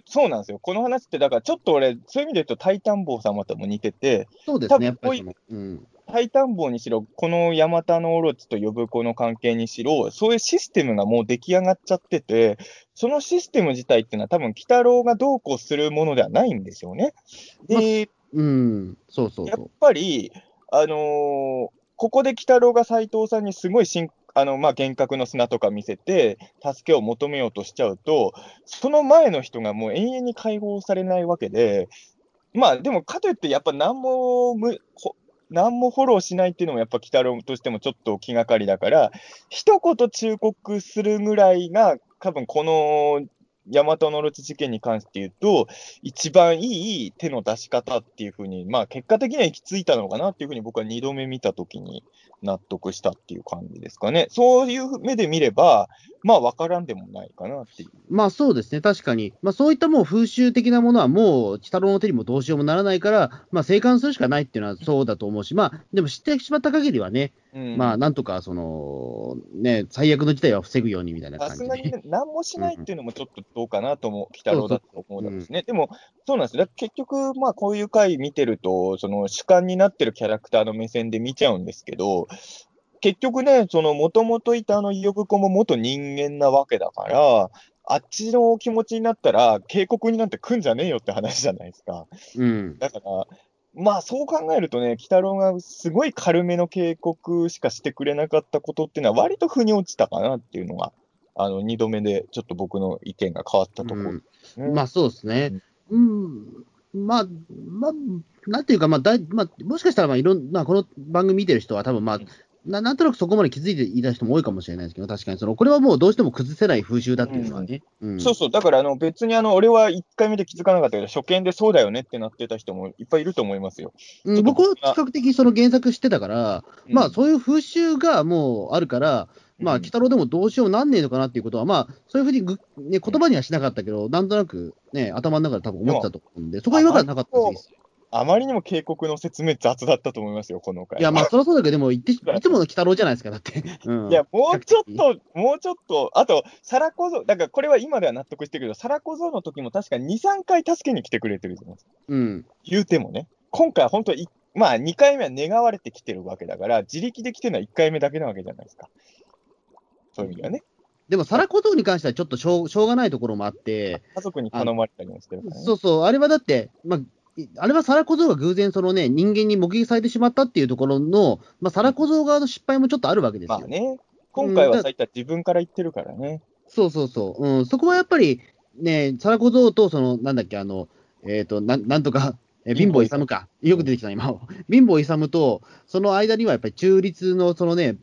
ーそうなんですよ。この話って、だからちょっと俺、そういう意味で言うと、タイタン坊様とも似てて、そうですね、やっぱりうん。タイタン坊にしろ、このヤマタノオロチと呼ぶ子の関係にしろ、そういうシステムがもう出来上がっちゃってて、そのシステム自体っていうのは、多分鬼太郎がどうこうするものではないんですよね。で、うん、そうそうやっ。ぱり、あのーここで鬼太郎が斎藤さんにすごいしんあの、まあ、幻覚の砂とか見せて、助けを求めようとしちゃうと、その前の人がもう永遠に解放されないわけで、まあ、でも、かといって、やっぱ何もむ、ほ何もフォローしないっていうのも、やっぱ鬼太郎としてもちょっと気がかりだから、一言忠告するぐらいが、多分この大和のロチ事件に関して言うと、一番いい手の出し方っていうふうに、まあ結果的には行き着いたのかなっていうふうに僕は二度目見たときに納得したっていう感じですかね。そういう目で見れば、まあ分からんでもないかなっていう。まあそうですね、確かに。まあそういったもう風習的なものはもう、鬼太郎の手にもどうしようもならないから、まあ生還するしかないっていうのはそうだと思うし、まあでも知ってしまった限りはね、うんまあなんとかその、ね、最悪の事態は防ぐようにみたいなさ感じで。すがにね何もしないっていうのもちょっとどうかなと思う、鬼太郎だと思うんですね。でも、そうなんですよ。結局、まあこういう回見てると、その主観になってるキャラクターの目線で見ちゃうんですけど、結局ね、そのもともといたあの呼子も元人間なわけだから、あっちの気持ちになったら、警告になんて来んじゃねえよって話じゃないですか。うん。だから、まあそう考えるとね、鬼太郎がすごい軽めの警告しかしてくれなかったことっていうのは、割と腑に落ちたかなっていうのが、あの、二度目でちょっと僕の意見が変わったところですね。まあそうですね。うん。まあ、まあ、なんていうか、まあ、だいまあ、もしかしたら、まあ、いろんな、この番組見てる人は、多分まあ、ななんとなくそこまで気づいていた人も多いかもしれないですけど、確かに。その、これはもうどうしても崩せない風習だっていうのはね。うん。そうそう、だからあの別にあの俺は1回目で気づかなかったけど、初見でそうだよねってなってた人もいっぱいいると思いますよ。うん、僕は比較的その原作知ってたから、まあそういう風習がもうあるから、まあ、うん。鬼太郎でもどうしようなんねえのかなっていうことは、まあ、そういうふうにぐ、ね、言葉にはしなかったけど、なんとなくね、頭の中で多分思ってたと思うんで、そこは違和感なかったです。あまりにも警告の説明雑だったと思いますよ、この回。いや、まあ、[laughs] そりゃそうだけど、でも、いっていつもの鬼太郎じゃないですか、だって。うん、いや、もうちょっと、もうちょっと、あと、サラコゾ、だからこれは今では納得してるけど、サラコゾの時も確か2、3回助けに来てくれてるじゃないですか。うん。言うてもね。今回は本当い、まあ2回目は願われてきてるわけだから、自力で来てるのは1回目だけなわけじゃないですか。そういう意味ではね。でも、サラ小僧に関してはちょっとしょうしょうがないところもあって、家族に頼まれたりもしてるからね。そうそう、あれはだって、まあ、いあれはサラ小僧が偶然、そのね、人間に目撃されてしまったっていうところの、まあ、サラ小僧側の失敗もちょっとあるわけですよ。まあね。今回はそういった自分から言ってるからね。そうそうそう。うん、そこはやっぱり、ね、サラ小僧と、その、なんだっけ、あの、えっ、と、なんなんとか、え貧乏勇か。よく出てきたな、今。[laughs] 貧乏勇と、その間にはやっぱり中立の、そのね、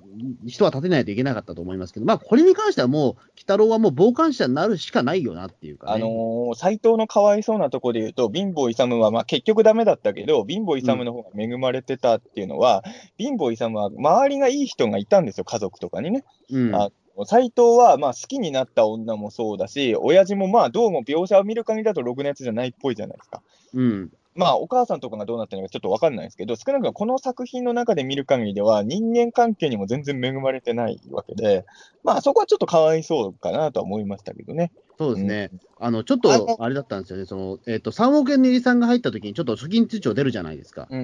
人は立てないといけなかったと思いますけど、まあ、これに関してはもう、鬼太郎はもう傍観者になるしかないよなっていうか、ね。あのー、斎藤のかわいそうなところで言うと、貧乏勇は、まあ、結局ダメだったけど、貧乏勇の方が恵まれてたっていうのは、貧乏勇は周りがいい人がいたんですよ、家族とかにね。うん。あ斎藤は、まあ、好きになった女もそうだし、親父もまあ、どうも描写を見る限りだと、ろくなやつじゃないっぽいじゃないですか。うん。まあ、お母さんとかがどうなってるのかちょっとわかんないですけど、少なくともこの作品の中で見る限りでは、人間関係にも全然恵まれてないわけで、まあ、そこはちょっとかわいそうかなとは思いましたけどね。そうですね。あの、ちょっと、あれだったんですよね。その、えっ、と、3億円の入りさんが入った時に、ちょっと初金通帳出るじゃないですか。うん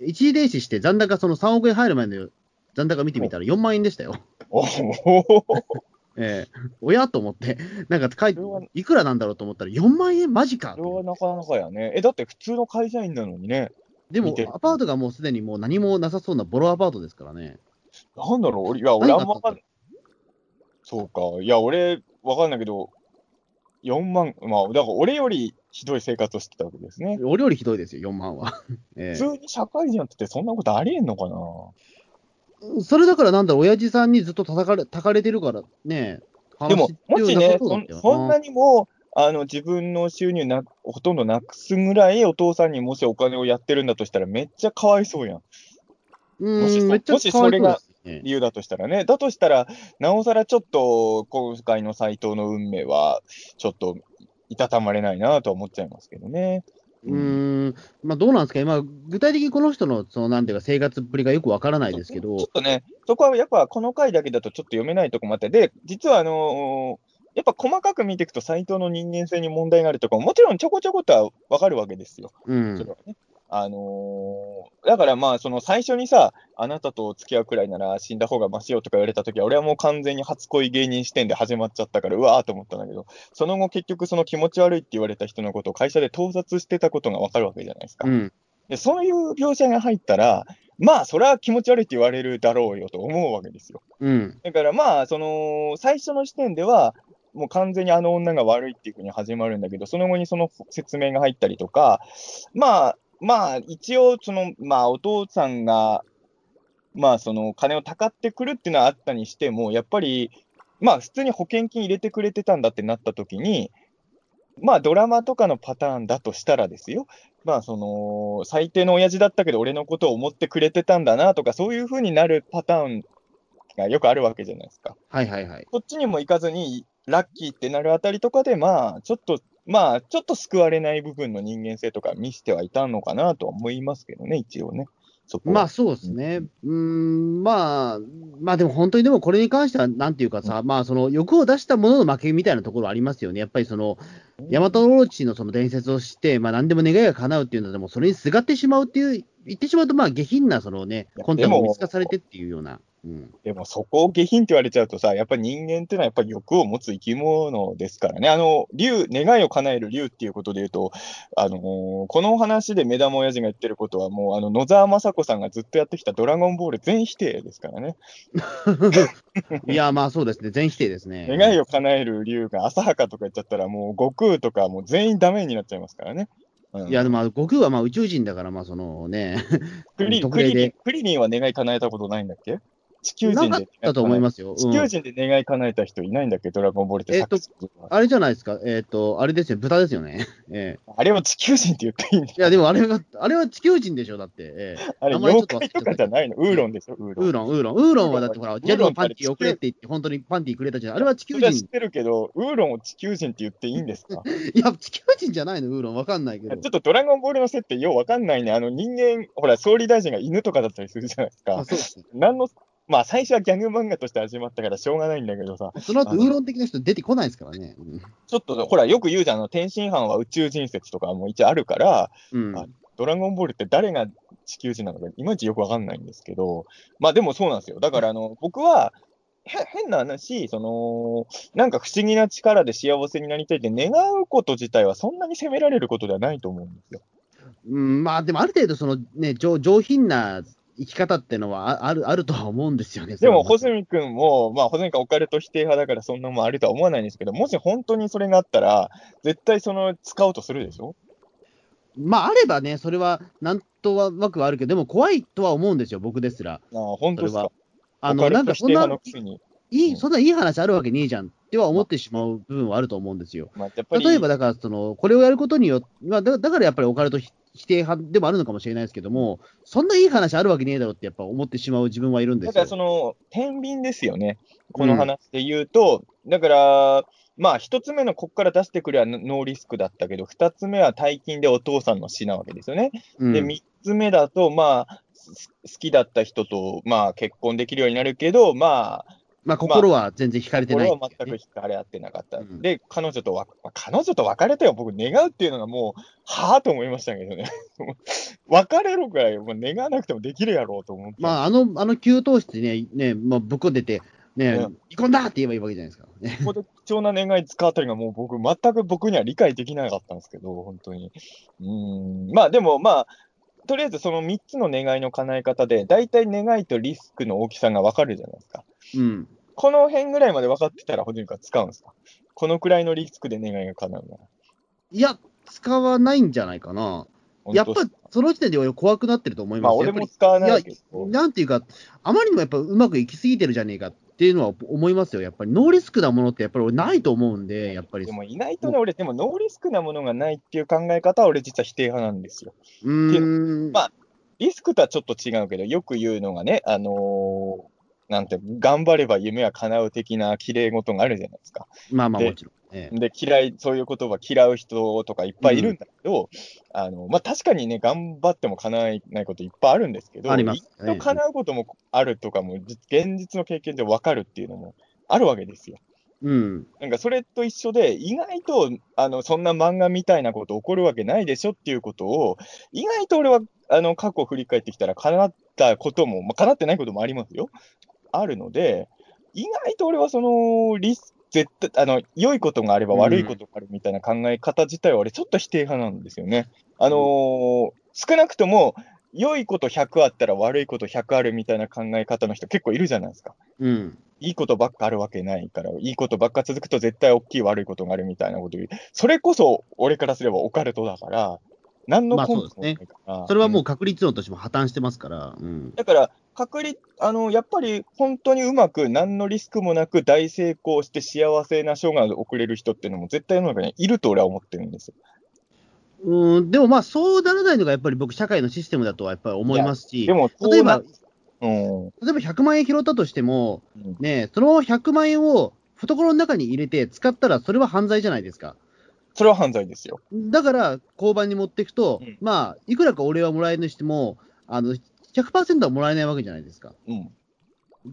うん。一時停止して残高、その3億円入る前の残高見てみたら4万円でしたよ。おお、ええおやと思って、なんか書いていくらなんだろうと思ったら、4万円マジかそれはなかなかやね。え、だって普通の会社員なのにね。でもアパートがもうすでにもう何もなさそうなボロアパートですからね。なんだろう、俺、いや、俺あんまわかそうか。いや、俺、わかんないけど、4万、まあ、だから俺よりひどい生活をしてたわけですね。お料理ひどいですよ、4万は。[laughs] え普通に社会人やってて、そんなことありえんのかなえそれだからなんだろう、親父さんにずっと叩かれ叩かれてるからね。でも話、もしね、そんそんなに。にも、あの、自分の収入な、ほとんどなくすぐらいお父さんにもしお金をやってるんだとしたら、めっちゃかわいそうやん。うもしそん、めっちゃもしそれが理由だとしたらね。だとしたら、なおさらちょっと、今回の斎藤の運命は、ちょっと、いたたまれないなとは思っちゃいますけどね。うーん、まあどうなんですか、今、具体的にこの人の、そのなんていうか、生活っぷりがよくわからないですけど。ちょっ、とね、そこはやっぱこの回だけだとちょっと読めないとこもあって、で、実はあのーやっぱ細かく見ていくと、斎藤の人間性に問題があるところも、もちろんちょこちょことはわかるわけですよ。うん、それはね。あのーだからまあ、その最初にさ、あなたと付き合うくらいなら死んだ方がマシよとか言われたときは、俺はもう完全に初恋芸人視点で始まっちゃったから、うわーと思ったんだけど、その後結局その気持ち悪いって言われた人のことを会社で盗撮してたことがわかるわけじゃないですか。うん、で、そういう描写が入ったら、まあ、それは気持ち悪いって言われるだろうよと思うわけですよ。うん、だからまあ、その、最初の時点では、もう完全にあの女が悪いっていうふうに始まるんだけど、その後にその説明が入ったりとか、まあ、まあ、一応、その、まあ、お父さんが、まあ、その、金をたかってくるっていうのはあったにしても、やっぱり、まあ、普通に保険金入れてくれてたんだってなった時に、まあ、ドラマとかのパターンだとしたらですよ、まあ、その、最低の親父だったけど、俺のことを思ってくれてたんだなとか、そういうふうになるパターンがよくあるわけじゃないですか。はいはいはい。こっちにも行かずに、ラッキーってなるあたりとかで、まあ、ちょっと、まあ、ちょっと救われない部分の人間性とか見せてはいたのかなとは思いますけどね、一応ね。そこはまあそうですね。うーん、まあ、まあでも本当にでもこれに関しては、なんていうかさ、まあその欲を出したものの負けみたいなところありますよね。やっぱりその、大和オロチのその伝説をして、まあ何でも願いが叶うっていうのでも、それにすがってしまうっていう、言ってしまうとまあ下品なそのねいや、魂胆を見透かされてっていうような。うん。でもそこを下品って言われちゃうとさ、やっぱり人間っていうのはやっぱり欲を持つ生き物ですからね。あの、竜、願いを叶える竜っていうことで言うと、あのーこの話で目玉親父が言ってることはもう、あの、野沢雅子さんがずっとやってきたドラゴンボール全否定ですからね。[laughs] いや、まあそうですね。全否定ですね。願いを叶える竜が浅はかとか言っちゃったら、もう悟空とかもう全員ダメになっちゃいますからね。うんいや、でもまあ悟空はまあ宇宙人だから、まあそのね、クリクリリン、クリリンは願い叶えたことないんだっけ？地球人で。たと思いますよ。地球人で願い叶えた人いないんだっけ？ドラゴンボールってえっとあれじゃないですか？えっ、と、あれですよ。豚ですよね。[laughs] ええあれは地球人って言っていいんだいや、でもあれが、あれは地球人でしょ、だって。ええあれ、妖怪とかじゃないの？ウーロンでしょ？ウーロン。ウーロン、ウーロン。ウーロンはだってほら、ウーロンギャルのパンティー送れって言って、本当にパンティーくれたじゃん。あれは地球人。知ってるけど、ウーロンを地球人って言っていいんですか？[laughs] いや、地球人じゃないの、ウーロン。わかんないけどちょっ。とドラゴンボールの設定ようわかんないね。あの人間、ほら、総理大臣が犬とかだったりするじゃないですか。あそうですね。なんの、まあ最初はギャグ漫画として始まったからしょうがないんだけどさ、その後、ウーロン的な人出てこないですからね。ちょっとほら、よく言うじゃん、あの天津飯は宇宙人説とかも一応あるから、うん。あドラゴンボールって誰が地球人なのか、いまいちよくわかんないんですけど、まあでもそうなんですよ。だからあの、僕は、へ変な話、その、なんか不思議な力で幸せになりたいって願うこと自体はそんなに責められることではないと思うんですよ。うん、まあ、でもある程度、そのね、上上品な生き方ってのはああるあるとは思うんですよね。でも、穂積君も、まあ、穂積君オカルト否定派だからそんなもんあるとは思わないんですけど、もし本当にそれがあったら、絶対その、使おうとするでしょ？まあ、あればね、それはなんとなくはあるけど、でも怖いとは思うんですよ、僕ですら。ああ、本当ですか？あの、なんかそんな。いい、うんそんないい話あるわけねえじゃんっては思ってしまう部分はあると思うんですよ。まあ、やっぱり、例えば、だから、その、これをやることによって、まあ、だだからやっぱりオカルト否否定派でもあるのかもしれないですけども、そんないい話あるわけねえだろってやっぱ思ってしまう自分はいるんですよ。だからその、天秤ですよね。この話で言うと、だから、まあ、一つ目のこっから出してくれはノーリスクだったけど、二つ目は大金でお父さんの死なわけですよね。うんで、三つ目だと、まあ、す好きだった人と、まあ、結婚できるようになるけど、まあ、まあ、心は全然惹かれてない心はっていうね、全く惹かれ合ってなかった。うんで、彼女とわ、まあ彼女と別れたよ、僕、願うっていうのがもう、はぁと思いましたけどね。[laughs] 別れるくらい、もう願わなくてもできるやろうと思って。まあ、あの、あの給湯室でね、ね、まあ、ぶっこんでて、ね、うん離婚だって言えばいいわけじゃないですか。ね、ここで貴重な願い使うあたりがもう僕、全く僕には理解できなかったんですけど、本当に。うーん。まあでもまあ、とりあえずその3つの願いの叶え方で、大体願いとリスクの大きさが分かるじゃないですか。うん。この辺ぐらいまで分かってたら、ほとんど使うんですか？このくらいのリスクで願いが叶うなら。いや、使わないんじゃないかな。やっぱその時点で俺怖くなってると思いまあ、ます。俺も使わないけどり。なんていうか、あまりにもやっぱうまくいきすぎてるじゃねえかっていうのは思いますよ。やっぱりノーリスクなものってやっぱり俺ないと思うんで、やっぱり。でも意外とね、俺、でもノーリスクなものがないっていう考え方は、俺、実は否定派なんですよ。うーん。まあリスクとはちょっと違うけど、よく言うのがね、あのーなんて、頑張れば夢は叶う的な綺麗事があるじゃないですか。まあまあでもちろん。ええで、嫌い、そういう言葉嫌う人とかいっぱいいるんだけど、あの、まあ、確かにね、頑張っても叶えないこといっぱいあるんですけど、あります意外と叶うこともあるとかも、じ現実の経験で分かるっていうのもあるわけですよ。うん。なんかそれと一緒で、意外と、あの、そんな漫画みたいなこと起こるわけないでしょっていうことを、意外と俺は、あの、過去を振り返ってきたら、叶ったことも、まあ、叶ってないこともありますよ。あるので、意外と俺はその、リス絶対、あの、良いことがあれば悪いことがあるみたいな考え方自体は俺ちょっと否定派なんですよね。あのー少なくとも、良いこと100あったら悪いこと100あるみたいな考え方の人結構いるじゃないですか。うん。いいことばっかあるわけないから、いいことばっか続くと絶対大きい悪いことがあるみたいなこと言う。それこそ俺からすればオカルトだから、何のまあ根拠もそうですねないから。それはもんう確率論としても破綻してますから。うん。だから、確率、あの、やっぱり本当にうまく、何のリスクもなく大成功して幸せな生涯を送れる人っていうのも絶対世の中にいると俺は思ってるんですよ。うん、でもまあ、そうならないのがやっぱり僕、社会のシステムだとはやっぱり思いますし、でも、例えば、うん。例えば100万円拾ったとしても、うんね、その100万円を懐の中に入れて使ったら、それは犯罪じゃないですか。それは犯罪ですよ。だから、交番に持っていくと、うんまあ、いくらか俺はもらえるにしても、あの、100%はもらえないわけじゃないですか。うん。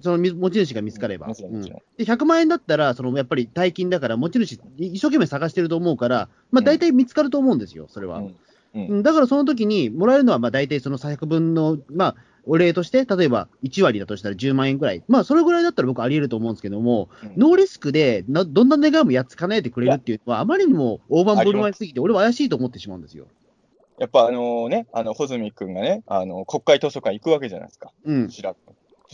そのみ持ち主が見つかれば。もちろんで100万円だったら、そのやっぱり大金だから、持ち主、一生懸命探してると思うから、まあ、大体見つかると思うんですよ、それは。うんうんうんだからその時に、もらえるのはまあ大体その100分の、まあ、お礼として、例えば1割だとしたら10万円くらい、まあ、それぐらいだったら僕、あり得ると思うんですけども、うんノーリスクでな、どんな願いもやっつかないでくれるっていうのは、あまりにも大盤振る舞いすぎて、俺は怪しいと思ってしまうんですよ。やっぱあのね、あの、穂積君がね、あの、国会図書館行くわけじゃないですか。うん。そ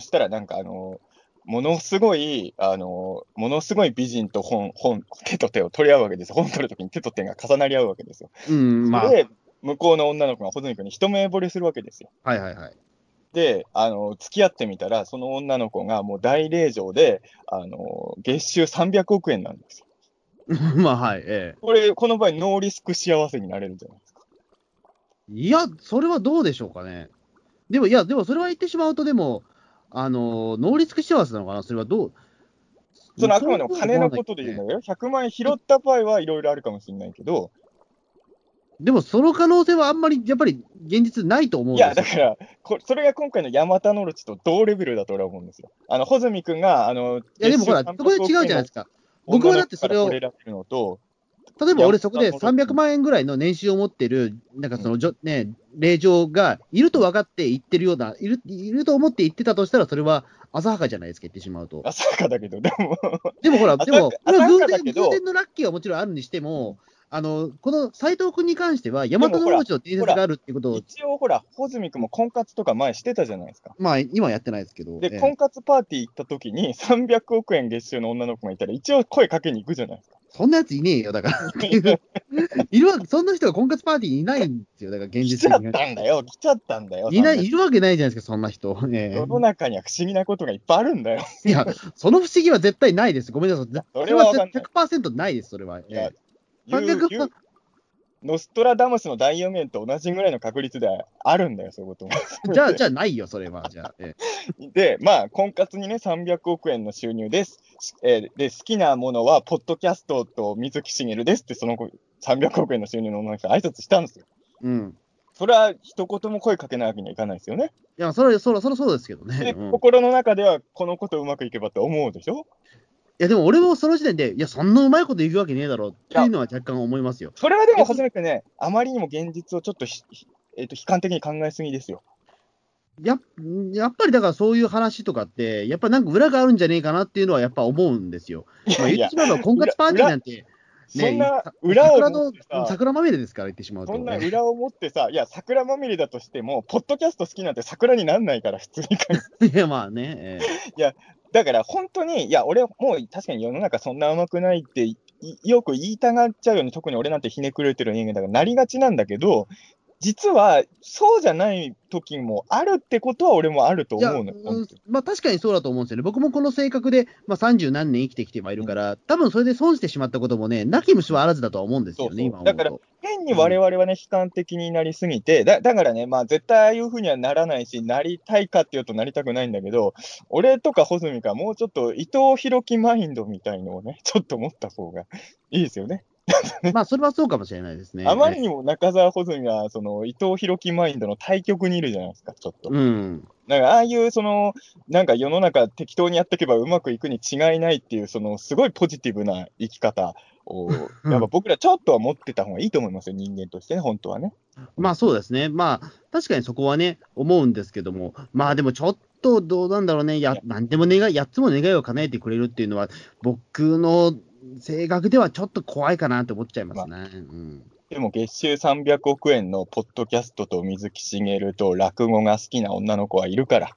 したらなんかあの、ものすごい、あの、ものすごい美人と本、本、手と手を取り合うわけですよ。本取るときに手と手が重なり合うわけですよ。うん、まあ、で、向こうの女の子が穂積君に一目惚れするわけですよ。はいはいはい。で、あの、付き合ってみたら、その女の子がもう大令嬢で、あの、月収300億円なんですよ。[laughs] まあ、はい、えこれ、この場合、ノーリスク幸せになれるじゃないですか。え。いや、それはどうでしょうかね。でも、いや、でもそれは言ってしまうと、でも、あの、ノーリスク幸せなのかな、それはどう？そのあくまでも金のことで言うんだよ。100万円拾った場合はいろいろあるかもしれないけど、でも、その可能性はあんまり、やっぱり現実ないと思うんいですよ。や、だからこ、それが今回のヤマタノルチと同レベルだと俺は思うんですよ。あの、穂積君が、あの、いや、でもほら、そこで違うじゃないですか。僕はだってそれを例えば俺そこでいや300万円ぐらいの年収を持ってる、なんかそのじょ、ね、令嬢がいると分かって言ってるような、いるいると思って言ってたとしたら、それは浅はかじゃないですか、言ってしまうと。浅はかだけど、でも、でもほら、でも、これは偶然偶然のラッキーはもちろんあるにしても、あの、この斎藤君に関しては、大和の王子の伝説があるっていうことを、一応ほら、穂積君も婚活とか前してたじゃないですか。まあ、今はやってないですけど。で、ええ婚活パーティー行った時に300億円月収の女の子がいたら、一応声かけに行くじゃないですか。そんなやついねえよ、だから。[laughs] いるわけ、そんな人が婚活パーティーにいないんですよ、だから現来ちゃっ実的に。たんだよ、来ちゃったんだよ。いない、300いるわけないじゃないですか、そんな人。ええ世の中には不思議なことがいっぱいあるんだよ。いや、その不思議は絶対ないです。ごめんなさい。それはわかんない100%ないです、それは。いやええ300言うノストラダムスの大予言と同じぐらいの確率であるんだよ、そういうことも。じゃあ、じゃあないよ、それは。じゃあ。えで、まあ、婚活にね、300億円の収入です。しえーで、好きなものは、ポッドキャストと水木しげるですって、その子、300億円の収入の女の人が挨拶したんですよ。えうん。それは一言も声かけないわけにはいかないですよね。いや、それ、それ、それそうですけどね。で、うんい心の中では、このことうまくいけばって思うでしょ？や、でも俺もその時点で、いや、そんなうまいこと言うわけねえだろうっていうのは若干思いますよ。それはでも、初めてね、あまりにも現実をちょっとえっ、と、悲観的に考えすぎですよ。ややっぱりだからそういう話とかって、やっぱなんか裏があるんじゃねえかなっていうのはやっぱ思うんですよ。まあ、言ってしまえば婚活パーティーなんて、そんなさ裏を桜の持ってさ、桜まみれですから言ってしまうと。そんな裏を持ってさ、いや、桜まみれだとしても、ポッドキャスト好きなんて桜になんないから、普通に [laughs] いや、まあね。えだから本当に、いや、俺、もう確かに世の中そんな甘くないってよく言いたがっちゃうよね、特に俺なんてひねくれてる人間だからなりがちなんだけど、実はそうじゃない時もあるってことは俺もあると思うのまあ確かにそうだと思うんですよね。僕もこの性格で、まあ、30何年生きてきてはいるから、多分それで損してしまったこともね、なき虫はあらずだとは思うんですよね、そうそう。だから変に我々はね、悲観的になりすぎて、だだからね、まあ絶対ああいうふうにはならないし、なりたいかっていうとなりたくないんだけど、俺とか穂積かもうちょっと伊藤博樹マインドみたいのをね、ちょっと持った方がいいですよね。[laughs] まあそれはそうかもしれないですね。あまりにも中澤穂積は、その伊藤博樹マインドの対極にいるじゃないですか、ちょっと。うん。なんかああいう、その、なんか世の中適当にやっていけばうまくいくに違いないっていう、そのすごいポジティブな生き方を、うんやっぱ僕らちょっとは持ってた方がいいと思いますよ、人間としてね、本当はね。まあそうですね。まあ確かにそこはね、思うんですけども、まあでもちょっとどうなんだろうね、やなんでも願い、8つも願いを叶えてくれるっていうのは、僕の性格ではちょっと怖いかなって思っちゃいますね。うんでも月収300億円のポッドキャストと水木しげると落語が好きな女の子はいるから、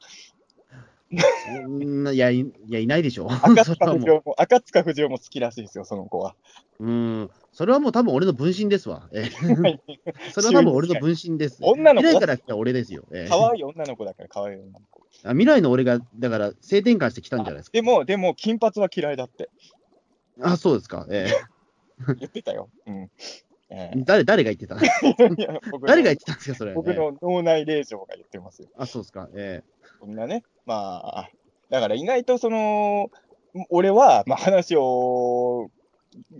うんいや、いいや、いないでしょ。[laughs] 赤塚不二夫も、赤塚不二夫も好きらしいですよ、その子は。うん、それはもう多分俺の分身ですわ。ええ [laughs] それは多分俺の分身です。女の子？未来から来た俺ですよ。ええ可愛い女の子だから、可愛い女の子。あ未来の俺が、だから、性転換してきたんじゃないですか。でも、でも、金髪は嫌いだってあ、そうですか。え言ってたよ。うん。ええ誰、誰が言ってた？[laughs] 誰が言ってたんですか、それ。僕ええの脳内令状が言ってますよ。あ、そうですか。えそんなね。まあ、だから意外とその、俺は、まあ話を、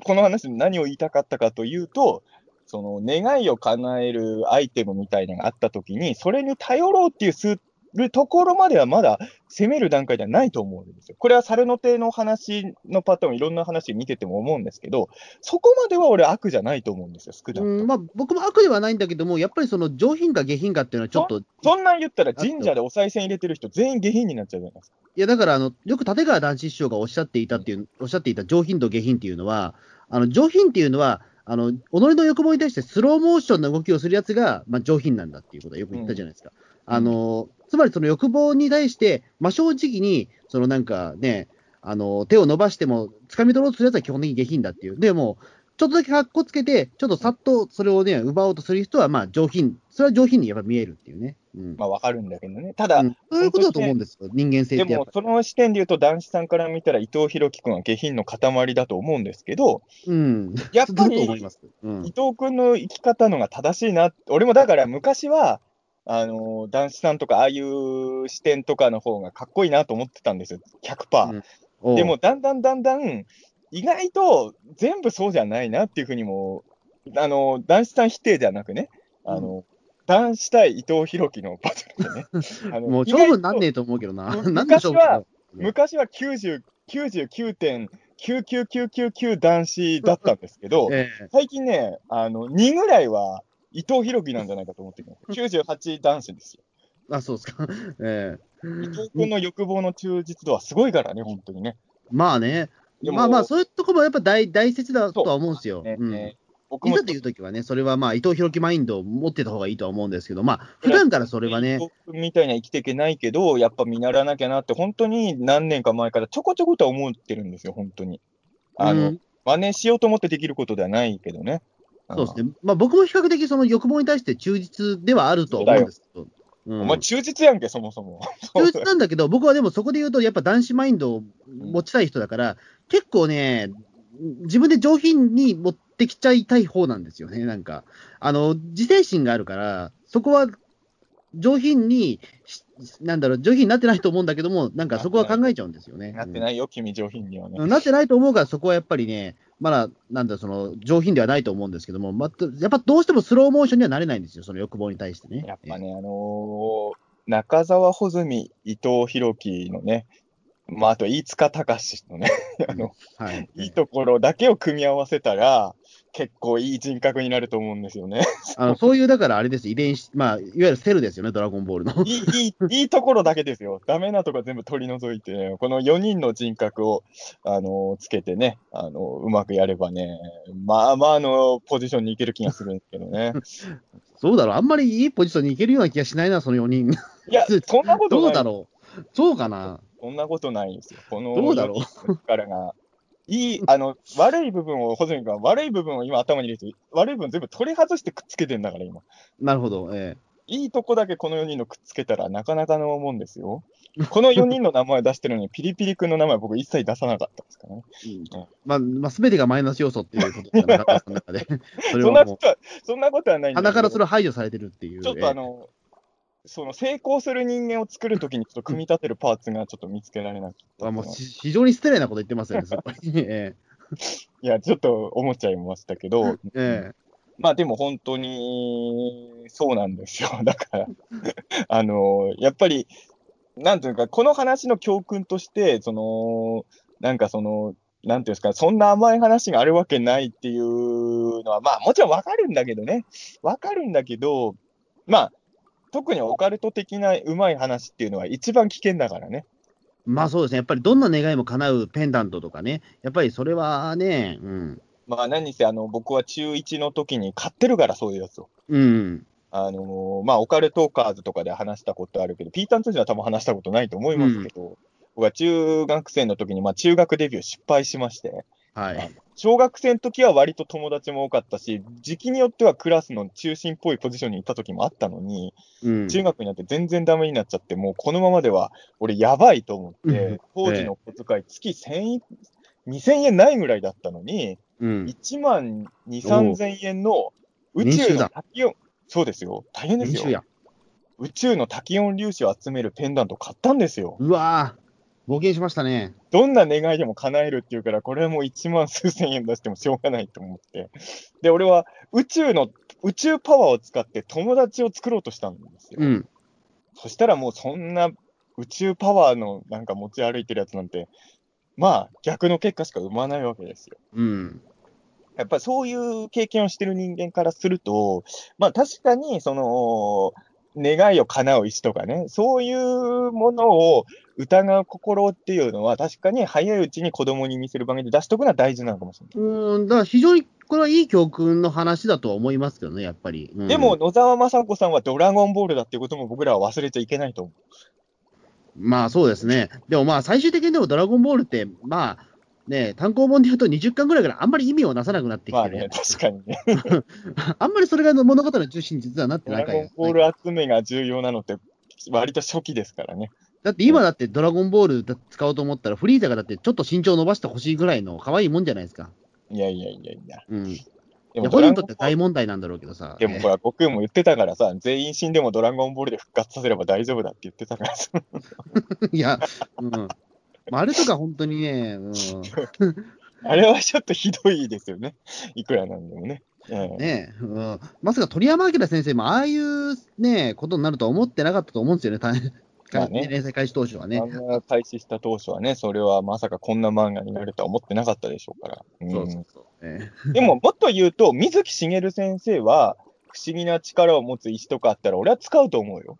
この話で何を言いたかったかというと、その願いを叶えるアイテムみたいなのがあったときに、それに頼ろうっていうするところまではまだ攻める段階ではないと思うんですよ。これは猿の手の話のパターン、いろんな話見てても思うんですけど、そこまでは俺悪じゃないと思うんですよ、少なくとまあ、僕も悪ではないんだけども、やっぱりその上品か下品かっていうのはちょっと、いそんなん言ったら神社でお賽銭入れてる人全員下品になっちゃうじゃないですか。や、だから、あの、よく立川談志師匠がおっしゃっていたっていう、おっしゃっていた上品と下品っていうのは、あの、上品っていうのは、あの、己の欲望に対してスローモーションの動きをするやつが、まあ、上品なんだっていうことはよく言ったじゃないですか。あの、つまりその欲望に対して、まあ、正直に、そのなんかね、あの、手を伸ばしても、掴み取ろうとするやつは基本的に下品だっていう。でも、ちょっとだけ格好つけて、ちょっとさっとそれをね、奪おうとする人は、まあ、上品。それは上品にやっぱ見えるっていうね。うん。まあわかるんだけどね。ただ、うんそういうことだと思うんですよ、人間性でってやっぱ、もその視点で言うと、男子さんから見たら伊藤博樹君は下品の塊だと思うんですけど、り。うん。やっぱだと思いり伊。藤君の生き方のが正しいな。俺もだから昔は、あの男子さんとか、ああいう視点とかの方がかっこいいなと思ってたんですよ、100%。うん。でも、だんだんだんだん、意外と全部そうじゃないなっていうふうにも、あの男子さん否定じゃなくね、あの、男子対伊藤博樹のバトルでね。[laughs] あのもう勝負になんねえと思うけどな。[laughs] 昔は昔は90 99.99999男子だったんですけど、ええ。最近ね、あの、2ぐらいは伊藤博樹なんじゃないかと思ってきます。[laughs] 98男子ですよ。あ、そうですか。[laughs] ええ伊藤君の欲望の忠実度はすごいからね、本当にね。まあね。まあまあ、そういうとこもやっぱ大大切だとは思うんですよ。ねうんね僕もいざというときはね、それはまあ、伊藤博樹マインドを持ってた方がいいとは思うんですけど、まあ、普段からそれはね伊、藤君みたいな生きていけないけど、やっぱ見習わなきゃなって、本当に何年か前からちょこちょことは思ってるんですよ、本当に。あの、うん真似しようと思ってできることではないけどね。そうですね。まあ僕も比較的その欲望に対して忠実ではあるとは思うんですけど。うんお前、忠実やんけ、そもそも。[laughs] 忠実なんだけど、僕はでもそこで言うと、やっぱ男子マインドを持ちたい人だから、結構ね、自分で上品に持ってきちゃいたい方なんですよね、なんか。あの、自制心があるから、そこは上品にし、なんだろう、上品になってないと思うんだけども、なんかそこは考えちゃうんですよね。なってないよ、君上品にはね。うんなってないと思うから、そこはやっぱりね、まだ、なんだ、その、上品ではないと思うんですけども、まやっぱどうしてもスローモーションにはなれないんですよ、その欲望に対してね。やっぱね、あのー中澤穂積、伊藤博樹のね、まあ、あと飯塚隆のね、[laughs] あの、はい。いいところだけを組み合わせたら、結構いい人格になると思うんですよね。[laughs] あのそういう、だからあれです、遺伝子、まあ、いわゆるセルですよね、ドラゴンボールの。[laughs] いい、いい、いいところだけですよ。ダメなとこ全部取り除いて、この4人の人格を、あのつけてね、あのうまくやればね、まあまあのポジションに行ける気がするんですけどね。[laughs] そうだろう、あんまりいいポジションに行けるような気がしないな、その4人。いや、そんなことない。どうだろう。そうかな。そんなことないですよ。このどうだろう4人の力がいい、あの、悪い部分を、穂積君は悪い部分を今頭に入れて、悪い部分全部取り外してくっつけてんだから、今。なるほど。えいいとこだけこの4人のくっつけたらなかなかのもんですよ。この4人の名前出してるのに、ピリピリ君の名前僕一切出さなかったですからね。えまあ、まあ、すべてがマイナス要素っていうことで、中田さんの中で。それそんなはもうことは、そんなことはないんだけど鼻からそれを排除されてるっていう。ちょっとあの、その成功する人間を作るときにちょっと組み立てるパーツがちょっと見つけられなくて。あもうし非常に失礼なこと言ってますよね、そこにえいや、ちょっと思っちゃいましたけど、ええまあでも本当にそうなんですよ。だから、[laughs] あの、やっぱり、なんていうか、この話の教訓として、その、なんかその、なんていうんですか、そんな甘い話があるわけないっていうのは、まあもちろんわかるんだけどね。わかるんだけど、まあ、特にオカルト的なうまい話っていうのは一番危険だからね。まあそうですね、やっぱりどんな願いも叶うペンダントとかね、やっぱりそれはね、うん。まあ何にせ、あの、僕は中1の時に買ってるから、そういうやつを。うん。あのーまあ、オカルトーカーズとかで話したことあるけど、ピーターン通信は多分話したことないと思いますけど、僕は中学生の時に、まあ、中学デビュー失敗しまして、はい。小学生の時は割と友達も多かったし、時期によってはクラスの中心っぽいポジションにいた時もあったのに、うん。中学になって全然ダメになっちゃって、もうこのままでは俺やばいと思っうんて、当時の小遣い月1000 2000円ないぐらいだったのに、うん。1万2、3000円の宇宙の年収だタキオン、そうですよ、大変ですよ。宇宙のタキオン粒子を集めるペンダント買ったんですよ。うわぁ、冒険しましたね。どんな願いでも叶えるっていうから、これはもう1万数千円出してもしょうがないと思って。で、俺は宇宙の、宇宙パワーを使って友達を作ろうとしたんですよ。うん。そしたらもうそんな宇宙パワーのなんか持ち歩いてるやつなんて、まあ逆の結果しか生まないわけですよ。うん。やっぱりそういう経験をしてる人間からすると、まあ確かに、その、願いを叶う石とかね、そういうものを疑う心っていうのは、確かに早いうちに子供に見せる場面で出しとくのは大事なのかもしれない。うん、だから非常にこれはいい教訓の話だとは思いますけどね、やっぱり。うんでも、、野沢雅子さんはドラゴンボールだっていうことも僕らは忘れちゃいけないと思う。まあそうですね。でもまあ最終的にでもドラゴンボールって、まあね、単行本で言うと20巻ぐらいからあんまり意味をなさなくなってきてねまあね、。確かにね。[laughs] あんまりそれが物語の中心に実はなってドラないからゴンボール集めが重要なのって、割と初期ですからね。だって今だってドラゴンボールだ使おうと思ったら、フリーザがだってちょっと身長伸ばしてほしいぐらいの可愛いもんじゃないですか。いやいやいやいや。うん。いでや、本人にとって大問題なんだろうけどさ。でもほら、悟空も言ってたからさ、全員死んでもドラゴンボールで復活させれば大丈夫だって言ってたからさ。[laughs] いや、うん。まあ、あれとか本当にね、うん。[laughs] あれはちょっとひどいですよね。いくらなんでもね。ええねえ、うん、まさか鳥山明先生もああいうね、ことになるとは思ってなかったと思うんですよね、たまあね [laughs] 連載開始当初はね。漫画が開始した当初はね、それはまさかこんな漫画になるとは思ってなかったでしょうから。うんそうそうそう。えでも、もっと言うと、水木しげる先生は、不思議な力を持つ石とかあったら、俺は使うと思うよ。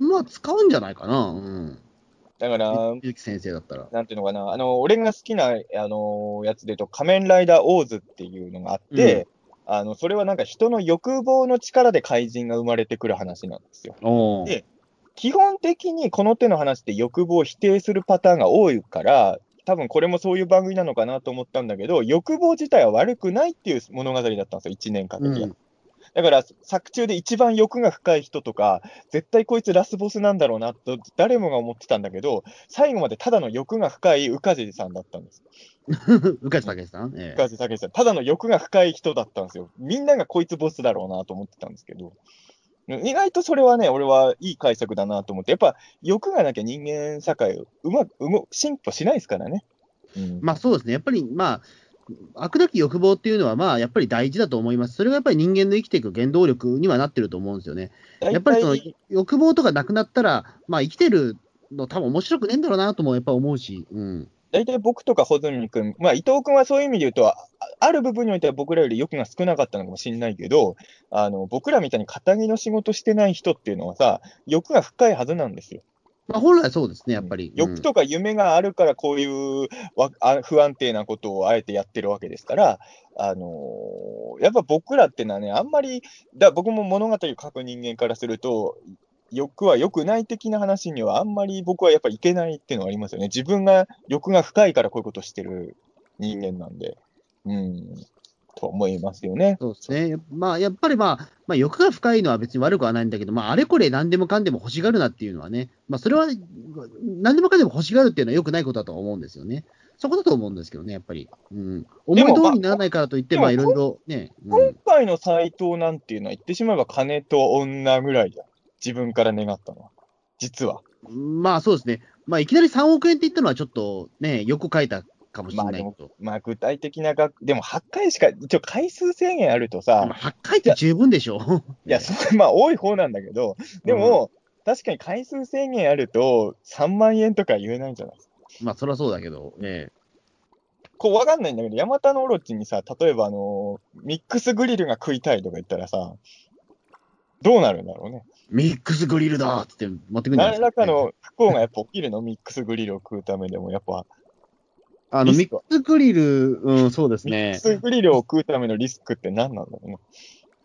えまあ、使うんじゃないかな、うん。だから、ゆき先生だったら。なんていうのかな、あの、俺が好きな、あの、やつで言うと、仮面ライダーオーズっていうのがあって、あの、それはなんか人の欲望の力で怪人が生まれてくる話なんですよ。で基本的にこの手の話って欲望を否定するパターンが多いから、多分これもそういう番組なのかなと思ったんだけど、欲望自体は悪くないっていう物語だったんですよ、1年間的には。うんだから、作中で一番欲が深い人とか、絶対こいつラスボスなんだろうなと、誰もが思ってたんだけど、最後までただの欲が深い宇梶さんだったんです。[laughs] 宇梶武さん、え宇梶武さん、ただの欲が深い人だったんですよ。みんながこいつボスだろうなと思ってたんですけど、意外とそれはね、俺はいい解釈だなと思って、やっぱ欲がなきゃ人間社会、うまく、進歩しないですからね。うん。まあそうですね、やっぱり、まあ、悪なき欲望っていうのは、まあ、やっぱり大事だと思います。それがやっぱり人間の生きていく原動力にはなってると思うんですよね。やっぱりその欲望とかなくなったら、まあ、生きてるの多分面白くねえんだろうなともやっぱ思うし、うん。大体僕とか穂積君、まあ、伊藤君はそういう意味で言うと、あある部分においては僕らより欲が少なかったのかもしれないけど、あの僕らみたいに肩着の仕事してない人っていうのはさ、欲が深いはずなんですよ。まあ、本来そうですね、やっぱり。欲とか夢があるから、こういう不安定なことをあえてやってるわけですから、あのーやっぱ僕らってのはね、あんまり、だ僕も物語を書く人間からすると、欲は良くない的な話にはあんまり僕はやっぱいけないっていうのはありますよね。自分が欲が深いからこういうことをしてる人間なんで。うん。と思いますよね。そうですね。まあ、やっぱりまあ、まあ、欲が深いのは別に悪くはないんだけど、まあ、あれこれ何でもかんでも欲しがるなっていうのはね、まあ、それは、何でもかんでも欲しがるっていうのは良くないことだとは思うんですよね。そこだと思うんですけどね、やっぱり。うん。思い通りにならないからといって、まあ、いろいろね、う今ん。回の斎藤なんていうのは言ってしまえば金と女ぐらいじゃん。自分から願ったのは。実は。まあ、そうですね。まあ、いきなり3億円って言ったのはちょっいとね、よく書いたかもしれないけど。まあ具体的な額、でも8回しか、一応回数制限あるとさ、まあ、8回って十分でしょ。いや、それまあ多い方なんだけど、でも、確かに回数制限あると3万円とか言えないんじゃない？ですか。まあ、そりゃそうだけど、ね。こうわかんないんだけど、ヤマタノオロチにさ、例えばあのミックスグリルが食いたいとか言ったらさ、どうなるんだろうね？ミックスグリルだって持ってくるんじゃない何ですか、らかの不幸がやっぱ起きるの、ミックスグリルを食うためでも、やっぱ、あの、ミックスグリル、うん、そうですミッねク。スグリルを食うためのリスクって何なんだろうね。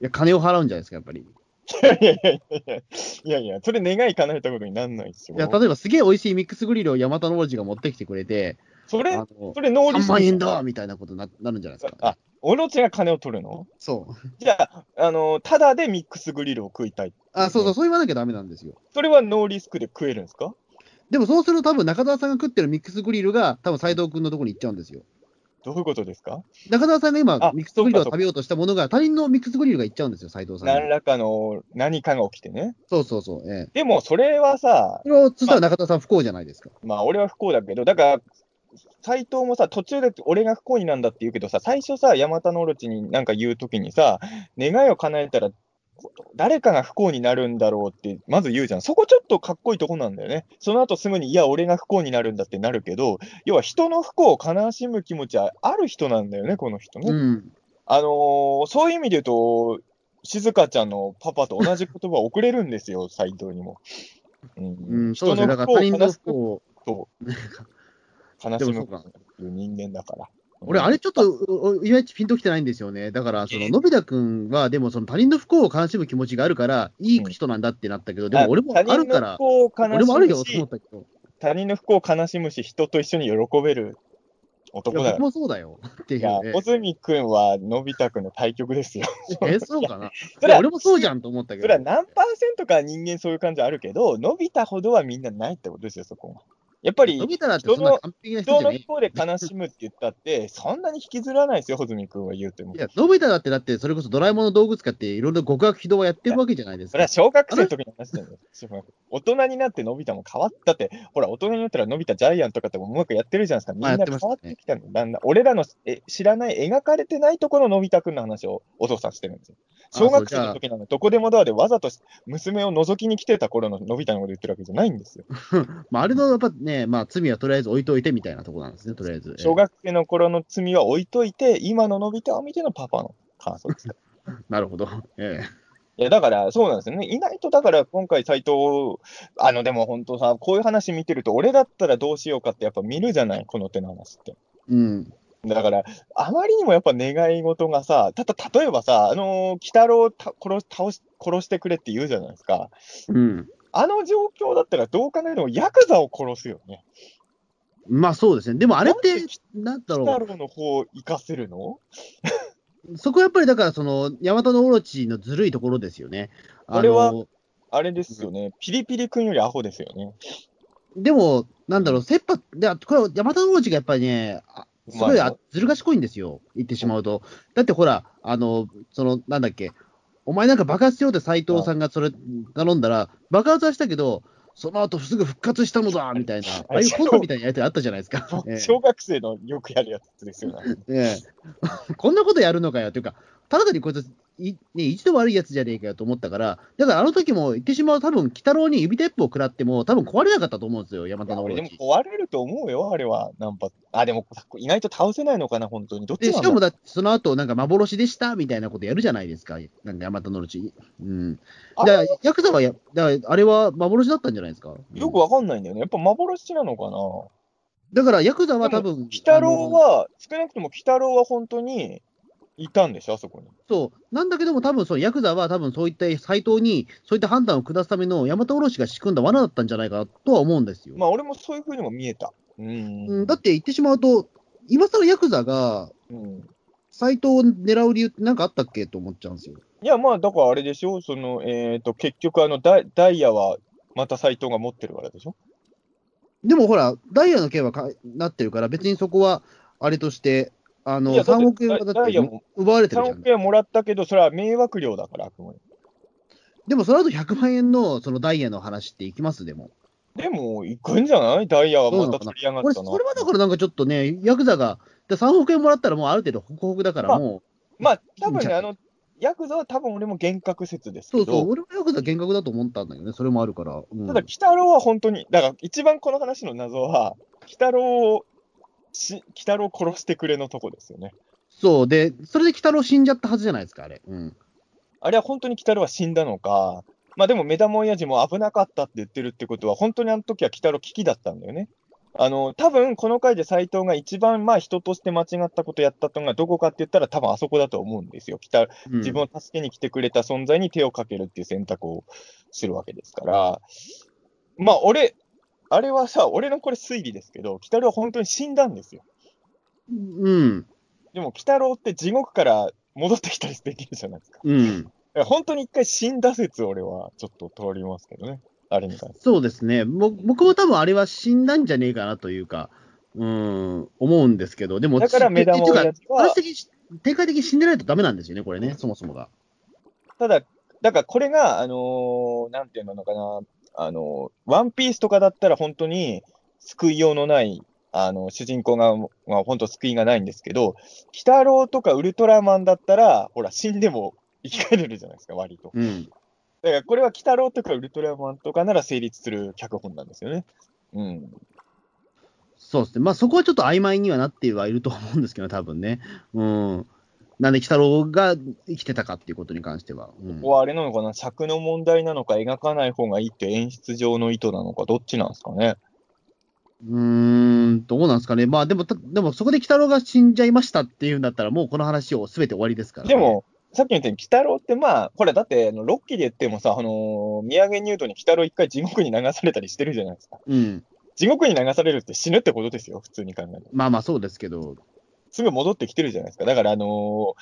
いや、金を払うんじゃないですか、やっぱり。いいやいやいやいやいやいや、それ願い叶えたことになんないですよ。や、例えばすげえ美味しいミックスグリルをヤマタノオロチが持ってきてくれて、それ、それノーリ3スク万円だみたいなことにななるんじゃないですか。あ、オロチが金を取るの？そう。じゃあ、あの、ただでミックスグリルを食いたい。あ、そうそう、そう言わなきゃダメなんですよ。それはノーリスクで食えるんですか？でもそうすると多分中澤さんが食ってるミックスグリルが多分斎藤君のところに行っちゃうんですよ。どういうことですか？中澤さんが今あミックスグリルを食べようとしたものが他人のミックスグリルが行っちゃうんですよ、斎藤さんに。何らかの何かが起きてね。そうそうそう。ええ。でも、それはさ、それをつったら中田さん不幸じゃないですか。まあ、俺は不幸だけど、だから、斎藤もさ、途中で俺が不幸になんだって言うけどさ、最初さ、ヤマタノオロチになんか言うときにさ、願いを叶えたら、誰かが不幸になるんだろうって、まず言うじゃん。そこちょっとかっこいいとこなんだよね。その後すぐに、いや、俺が不幸になるんだってなるけど、要は人の不幸を悲しむ気持ちはある人なんだよね、この人ね。うん。あのーそういう意味で言うと、静香ちゃんのパパと同じ言葉を送れるんですよ、[laughs] 斎藤にも。うんうん、そうですね。だから他人の不幸を。と [laughs] 悲しむ人間だから。俺、あれちょっと、おいまいちピンときてないんですよね。だから、その、のび太くんは、でも、その他人の不幸を悲しむ気持ちがあるから、いい人なんだってなったけど、でも俺もあるから、俺もあるよと思ったけど、他人の不幸を悲しむし、人と一緒に喜べるい男だよ。や僕もそうだよ。っていいうや、ね。小泉君はのび太君の対局ですよ。え、そうかな？[laughs] それは俺もそうじゃんと思ったけどそれは。何パーセントか人間そういう感じあるけど、のび太ほどはみんなないってことですよ、そこは。やっぱり人じゃね人の不幸で悲しむって言ったって、そんなに引きずらないですよ、穂積君は言うてもえ。い。や、のび太だって、だって、それこそドラえもんの道具使って、いろいろ極悪非道はやってるわけじゃないですかそれは。小学生の時の話だよ。[laughs] 大人になってのび太も変わったって、ほら、大人になったらのび太ジャイアンとかってもうまくやってるじゃないですか。みんまあな変わってきたの。だんだん、俺らのえ知らない、描かれてないところののび太くんの話をお父さんしてるんですよ。小学生の時なの、どこでもドアでわざと娘を覗きに来てた頃ののび太のこと言ってるわけじゃないんですよ。[laughs] まあ、あれの、やっぱね、まあ、罪はとりあえず置いといてみたいなところなんですね、とりあえず。小学生の頃の罪は置いといて、今ののび太を見てのパパの感想です。[laughs] なるほど。えいや、だから、そうなんですよね。意外と、だから、今回、斎藤、あの、でも本当さ、こういう話見てると、俺だったらどうしようかってやっぱ見るじゃない、この手の話って。えうん。だから、あまりにもやっぱ願い事がさ、ただ、例えばさ、あのー、鬼太郎をた殺し倒し殺してくれって言うじゃないですか。うん。あの状況だったら、どう考えてもヤクザを殺すよね。まあ、そうですね。でも、あれってなんだ鬼ろう。太郎の方を生かせるの？[laughs] そこやっぱりだから、その、ヤマタノオロチのずるいところですよね。あの俺はあれですよね。ピリピリ君よりアホですよね。でも、なんだろう、切羽、でこれはヤマタノオロチがやっぱりね、あすごいあずる賢いんですよ、言ってしまうと。だってほら、あの、その、なんだっけ、お前なんか爆発しようって斎藤さんがそれ頼んだら、爆発はしたけど、その後すぐ復活したのだみたいな、ああいうコントみたいなやつあったじゃないですか。ええ。小学生のよくやるやつですよね。ええ、[laughs] こんなことやるのかよ。というか、ただ単にこいつ、いね、一度悪いやつじゃねえかよと思ったから、だからあの時も言ってしまう、多分鬼太郎に指鉄砲を食らっても、多分壊れなかったと思うんですよ、山田のオ俺でも。壊れると思うよ、あれは。何発。あ、でも意外と倒せないのかな、本当に。どっちしかもだその後、なんか幻でしたみたいなことやるじゃないですか、なんか山田のオロチ。うん。あだから、ヤクザはや、だからあれは幻だったんじゃないですか？よくわかんないんだよね。やっぱ幻なのかな。だから、ヤクザは多分、鬼太郎は、少なくとも鬼太郎は本当にいたんでしょ、あそこに。そう。なんだけども、多分そのヤクザは、多分そういった斎藤に、そういった判断を下すための山田卸が仕組んだ罠だったんじゃないかとは思うんですよ。まあ、俺もそういうふうにも見えた。うん。うん、だって言ってしまうと、今更ヤクザがうん。斎藤を狙う理由ってなんかあったっけと思っちゃうんですよ。いや、まあ、だからあれでしょ、その、えっ、と、結局、あのダイ、ダイヤは、また斎藤が持ってるからでしょ？でもほら、ダイヤの件はかなってるから、別にそこはあれとして、あのいやだって3億円はだって奪われてるじゃ3ん億。円もらったけど、それは迷惑料だから、あくまで。でもその後100万円のそのダイヤの話っていきます？でも。でも、行くんじゃない？ダイヤはまた取り上がったな。それはだからなんかちょっとね、ヤクザが、で3億円もらったらもうある程度ホクホクだからまあもう、まあ、多分ね、あの、ヤクザは多分俺も幻覚説ですけど、そうそう、俺もヤクザ幻覚だと思ったんだけどね、それもあるから。うんただ、鬼太郎は本当に、だから一番この話の謎は、鬼太郎をし、鬼太郎を殺してくれのとこですよね。そう、で、それで鬼太郎死んじゃったはずじゃないですか、あれ。うん。あれは本当に鬼太郎は死んだのか、まあでも目玉親父も危なかったって言ってるってことは、本当にあの時は鬼太郎危機だったんだよね。あの、多分この回で斎藤が一番まあ人として間違ったことやったのがどこかって言ったら多分あそこだと思うんですよ。鬼太うん自分を助けに来てくれた存在に手をかけるっていう選択をするわけですから、まあ俺、あれはさ、俺のこれ推理ですけど、鬼太郎は本当に死んだんですよ。うん。でも鬼太郎って地獄から戻ってきたりできるじゃないですか。うん。いや本当に一回死んだ説、俺はちょっと通りますけどね。あれに関して。そうですね。ぼ僕も多分あれは死んだんじゃねえかなというか、うん、思うんですけど、でも、だから目玉っていうか親父は話的に展開的に死んでないとダメなんですよね、これね、そもそもが。ただ、だからこれが、あのーなんていうのかな、あのーワンピースとかだったら本当に救いようのない、あの主人公が、まあ、本当救いがないんですけど、鬼太郎とかウルトラマンだったら、ほら、死んでも生き返れるじゃないですか、割と。うん。だからこれは鬼太郎とかウルトラマンとかなら成立する脚本なんですよね。うん。そうですね。まあそこはちょっと曖昧にはなってはいると思うんですけど、多分ね。うん。なんで、鬼太郎が生きてたかっていうことに関しては。うんここはあれなのかな、尺の問題なのか、描かない方がいいって演出上の意図なのか、どっちなんですかね。うーん、どうなんですかね。まあでも、たでもそこで鬼太郎が死んじゃいましたっていうんだったら、もうこの話をすべて終わりですから、で、も、さっき言ったように、鬼太郎ってまあ、これだって、あのロッキーで言ってもさ、あのー、宮城入道に鬼太郎一回地獄に流されたりしてるじゃないですか。うん。地獄に流されるって死ぬってことですよ、普通に考えると。まあまあそうですけど、すぐ戻ってきてるじゃないですか。だから、あのー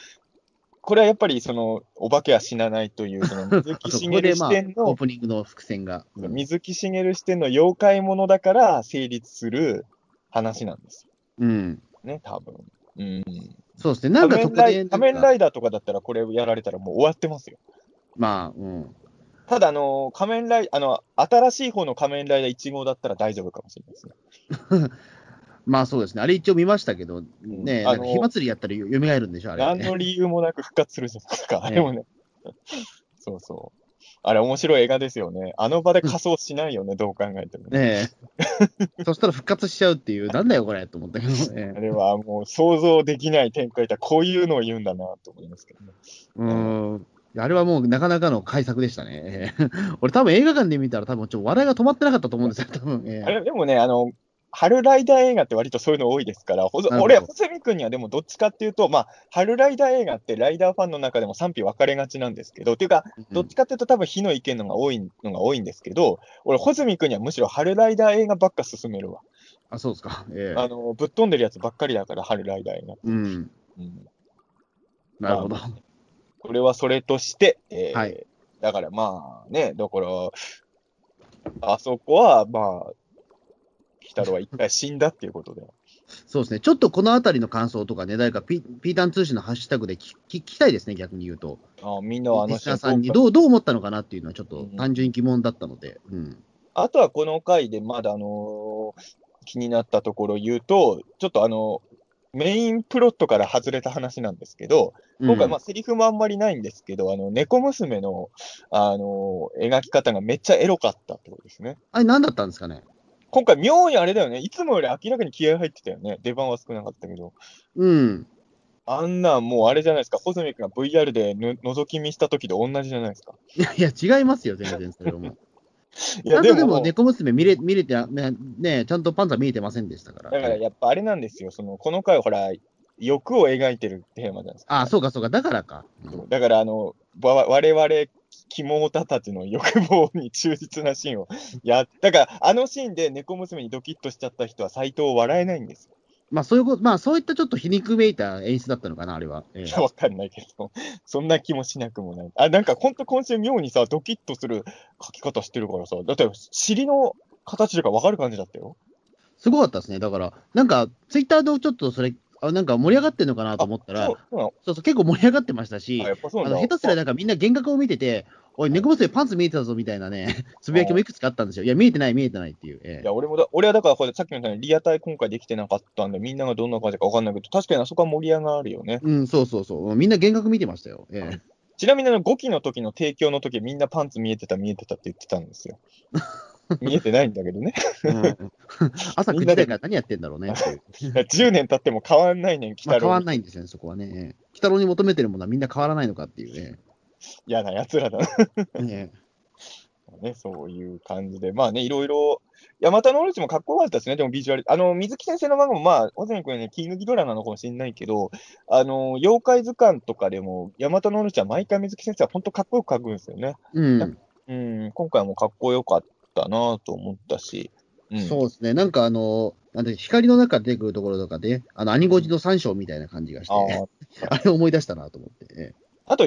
これはやっぱり、その、お化けは死なないという、その、水木そしげる視こでまあ、点のオー、プニングの伏線が。うん水木しげる視点の妖怪ものだから成立する話なんですうん。よね、多分。うん。そうですね。なんか仮面仮面ライダーとかだったら、これをやられたらもう終わってますよ。まあ、うん。ただ、あのー仮面ライあの、新しい方の仮面ライダー1号だったら大丈夫かもしれないですね。まあそうですね。あれ一応見ましたけど、ね、あの火祭りやったらよ蘇るんでしょ、あれ、何の理由もなく復活するじゃないですか。あねれもね。[laughs] そうそう。あれ面白い映画ですよね。あの場で仮装しないよね、どう考えてもね。ねえ。[laughs] そしたら復活しちゃうっていう、なんだよこれと思ったけど、ね [laughs] あ、れはもう想像できない展開だこういうのを言うんだなと思いますけどね。うーん。あれはもうなかなかの改作でしたね。ええ俺多分映画館で見たら多分ちょっと笑いが止まってなかったと思うんですよ、多分。ええあれ、でもね、あの、春ライダー映画って割とそういうの多いですから、ほほど俺、細見君にはでもどっちかっていうと、まあ、春ライダー映画ってライダーファンの中でも賛否分かれがちなんですけど、っていうか、どっちかっていうと多分火の意見のが多いのが多いんですけど、俺、穂積君にはむしろ春ライダー映画ばっか勧めるわ。あ、そうですか。ええあの、ぶっ飛んでるやつばっかりだから、春ライダー映画。うん。うん。なるほど。これはそれとして、えーはいだからまあね、だから、あそこはまあ、鬼太郎は一回死んだっていうことで。そうですね。ちょっとこのあたりの感想とかね、誰かピピータン通信のハッシュタグで聞き聞きたいですね、逆に言うと。あみんなはあのリスナーさんにどうどう思ったのかなっていうのはちょっとうん単純に疑問だったので。うん。あとはこの回でまだあのー気になったところ言うと、ちょっとあの、メインプロットから外れた話なんですけど、今回、まあ、セリフもあんまりないんですけど、あの、猫娘の、あのー描き方がめっちゃエロかったってことですね。あれ何だったんですかね？今回、妙にあれだよね。いつもより明らかに気合入ってたよね。出番は少なかったけど。うん。あんなんもうあれじゃないですか。ホズミ君が VR でぬ覗き見した時と同じじゃないですか。いや、いや違いますよ、全然それはもう。[laughs] いや、でも、とでも猫娘見れ見れてね、ね、ちゃんとパンツァ見えてませんでしたから。だからやっぱあれなんですよ。その、この回ほら、欲を描いてるテーマじゃないですか。あそうかそうか、だからか。うんだから、あの、わ我々、肝オタたちの欲望に忠実なシーンをやっだから、あのシーンで猫娘にドキッとしちゃった人は斎藤を笑えないんですよ。まあそういうこと、まあそういったちょっと皮肉めいた演出だったのかな、あれは。ええいや、[laughs] わかんないけど、そんな気もしなくもない。あ、なんかほんと今週妙にさ、ドキッとする書き方してるからさ、だって尻の形とかわかる感じだったよ。すごかったですね。だから、なんか、ツイッターでちょっとそれ、あなんか盛り上がってるのかなと思ったら、結構盛り上がってましたしあ、下手すらなんかみんな幻覚を見てて、おい、猫娘パンツ見えてたぞみたいなね、[laughs] つぶやきもいくつかあったんですよ。いや、見えてない、見えてないっていう。ええいや、俺もだ、俺はだからこれさっきのようにリアタイ今回できてなかったんで、みんながどんな感じかわかんないけど、確かにあそこは盛り上がるよね。うん、そうそうそう。みんな幻覚見てましたよ。ええちなみにあの5期の時の提供の時みんなパンツ見えてた、見えてたって言ってたんですよ。[laughs] 見えてないんだけどね。うん [laughs] 朝9時台から何やってんだろうねっていう。いや10年経っても変わんないねん、北まあ、変わん郎。ないんですよね、そこはね。ええ鬼太郎に求めてるものはみんな変わらないのかっていうね。嫌な奴らだな。え [laughs] ね、そういう感じで、まあね、いろいろ、ヤマタノオロチもかっこよかったですね、でもビジュアル。あの、水木先生の漫画も、まあ、小泉君ね、気抜きドラなのかもしれないけど、あの、妖怪図鑑とかでも、ヤマタノオロチは毎回水木先生は本当かっこよく描くんですよね。えうん。うん、今回もかっこよかったなと思ったし、うん、そうですね。なんかあの、なんて光の中出てくるところとかで、あの、兄ゴジの三章みたいな感じがして、あ [laughs] あれを思い出したなと思って。ええあと、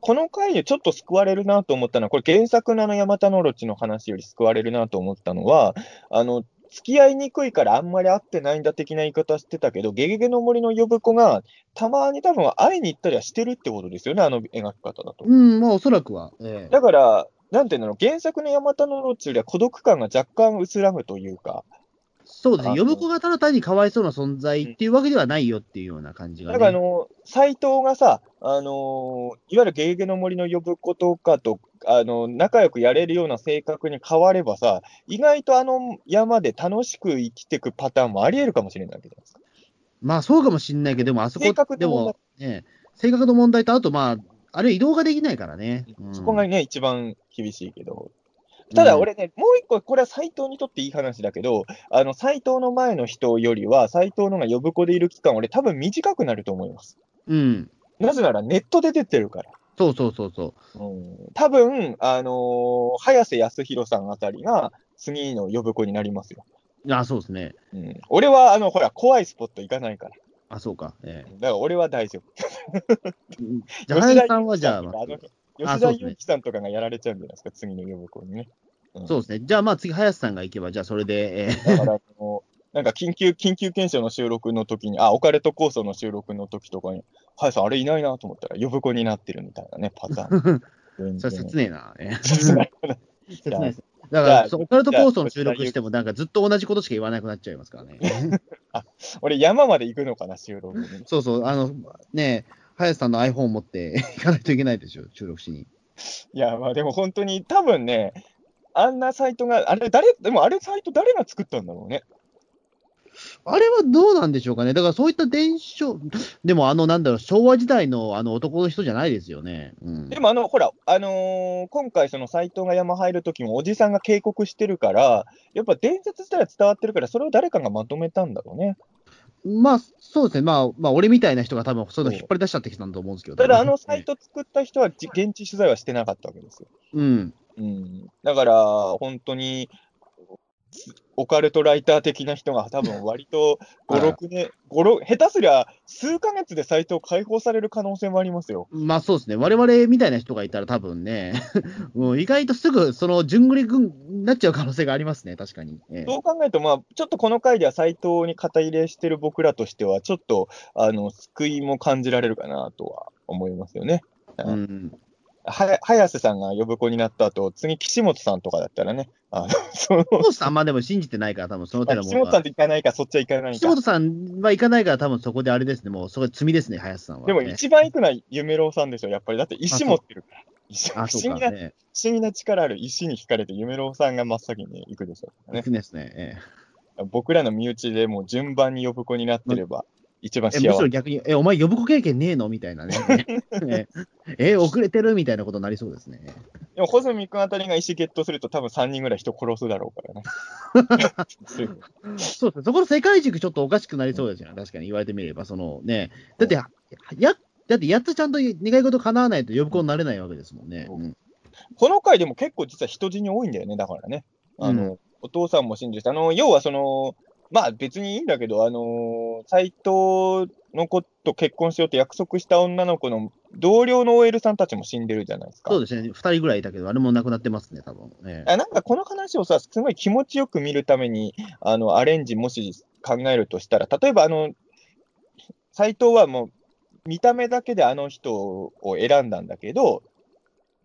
この回でちょっと救われるなと思ったのは、これ原作のあのヤマタノオロチの話より救われるなと思ったのは、あの、付き合いにくいからあんまり会ってないんだ的な言い方してたけど、ゲゲゲの森の呼子がたまに多分会いに行ったりはしてるってことですよね、あの描き方だと。うん、まあおそらくは。ええだから、なんていうの、原作のヤマタノオロチよりは孤独感が若干薄らぐというか、そうですね。呼子がただ単にかわいそうな存在っていうわけではないよっていうような感じが、ね。だからあの、斎藤がさ、あのーいわゆるゲゲゲの森の呼子とかと、あの、仲良くやれるような性格に変わればさ、意外とあの山で楽しく生きていくパターンもあり得るかもしれないわけじゃないですか。まあそうかもしんないけど、でもあそこ性格での問題も、ね、性格の問題と、あとまあ、あれ移動ができないからね。うんそこがね、一番厳しいけど。ただうん俺ね、もう一個、これは斎藤にとっていい話だけど、あの、斎藤の前の人よりは、斎藤のが呼子でいる期間、俺多分短くなると思います。うん。なぜならネットで出てるから。そうそうそうそう。うん多分、あのー早瀬康弘さんあたりが次の呼子になりますよ。あ、そうですね。うん、俺は、あの、ほら、怖いスポット行かないから。あ、そうか。ええだから俺は大丈夫。うんじゃあ、林さんはじゃあ [laughs] 吉田裕樹さんとかがやられちゃうんじゃないですか、次の呼子にね。あそうですね。じゃあ、まあ次、林さんが行けば、じゃあそれで、えだから、あのなんか緊急、緊急検証の収録の時に、あ、オカルト構想の収録の時とかに、はいさん、あれいないなと思ったら、呼子になってるみたいなね、パターン。[laughs] えそれ切ねえな。ええ切ない切ないです。だから、そうオカルトコースの収録しても、なんかずっと同じことしか言わなくなっちゃいますからね。[laughs] 俺、山まで行くのかな、収録に。そうそう、あの、ねえ、林さんの iPhone を持って行かないといけないでしょ、収録しに。いや、まあでも本当に、多分ね、あんなサイトが、あれ、誰、でもあれサイト誰が作ったんだろうね。あれはどうなんでしょうかね。だからそういった伝承、でもあの、なんだろう、昭和時代のあの男の人じゃないですよね。うん。でもあの、ほら、あのー今回その斎藤が山入る時もおじさんが警告してるから、やっぱ伝説自体は伝わってるから、それを誰かがまとめたんだろうね。まあ、そうですね。まあ、まあ、俺みたいな人が多分そういうの引っ張り出しちゃってきたんだと思うんですけど。ただあのサイト。ト作った人はじ現地取材はしてなかったわけですよ。うん。うん。だから、本当に、オカルトライター的な人が多分割と [laughs] はい5、6年、5、6、下手すりゃ数ヶ月でサイトを開放される可能性もありますよ。まあそうですね。我々みたいな人がいたら多分ね、[laughs] もう意外とすぐその順繰り軍になっちゃう可能性がありますね。確かに。ええそう考えると、まあ、ちょっとこの回ではサイトに肩入れしてる僕らとしては、ちょっと、あの、救いも感じられるかなとは思いますよね。うん。は早瀬さんが呼子になった後、次、岸本さんとかだったらね、あの、[laughs] その、岸本さんまあでも信じてないから多分その手のも。岸本さんと行かないか、そっちは行かないか。岸本さんは行かないから多分そこであれですね。もうそこで罪ですね、林さんは。でもね一番行くのは夢郎さんでしょ、やっぱり。だって石持ってるから。石不あ、思議な、ね。思議な力ある石に惹かれて夢郎さんが真っ先に行くでしょうね行。くんですね。え僕らの身内でもう順番に呼子になってれば、一番ええむしろ幸せ。逆に、え、お前呼ぶ子経験ねえのみたいなね。[laughs] ええ、遅れてるみたいなことになりそうですね。でも、穂積君あたりが石ゲットすると、多分3人ぐらい人殺すだろうからね。[laughs] そうですね。そこの世界軸ちょっとおかしくなりそうですよね。確かに言われてみれば、そのね。だって、や、だってやっとちゃんと願い事叶わないと呼ぶ子になれないわけですもんね。うんこの回でも結構実は人死に多いんだよね、だからね。あの、うお父さんも信じて、あの、要はその、まあ別にいいんだけど、あのー、斎藤の子と結婚しようと約束した女の子の同僚の OL さんたちも死んでるじゃないですか。そうですね、2人ぐらいいたけど、あれも亡くなってますね、多分ね。あなんかこの話をさ、すごい気持ちよく見るために、あの、アレンジもし考えるとしたら、例えばあの、斎藤はもう見た目だけであの人を選んだんだけど、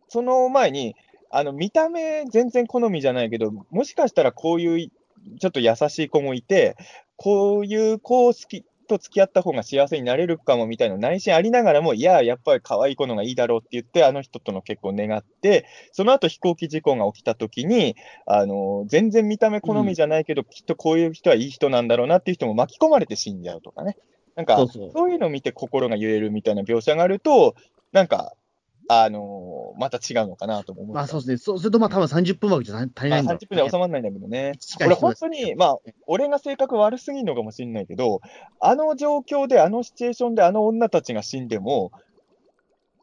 その前に、あの、見た目全然好みじゃないけど、もしかしたらこういうちょっと優しい子もいて、こういう子を好きと付き合った方が幸せになれるかもみたいな内心ありながらも、いや、やっぱり可愛い子のがいいだろうって言って、あの人との結婚を願って、その後飛行機事故が起きた時に、あの、全然見た目好みじゃないけど、うん、きっとこういう人はいい人なんだろうなっていう人も巻き込まれて死んじゃうとかね。なんか、そういうのを見て心が揺れるみたいな描写があると、なんか、あのー、また違うのかなと思まあそうですね。そうすると、まあ多分30分枠じゃ足りないんだ、まあ、30分では収まらないんだけどね。俺本当に、まあ、俺が性格悪すぎるのかもしれないけど、あの状況で、あのシチュエーションであの女たちが死んでも、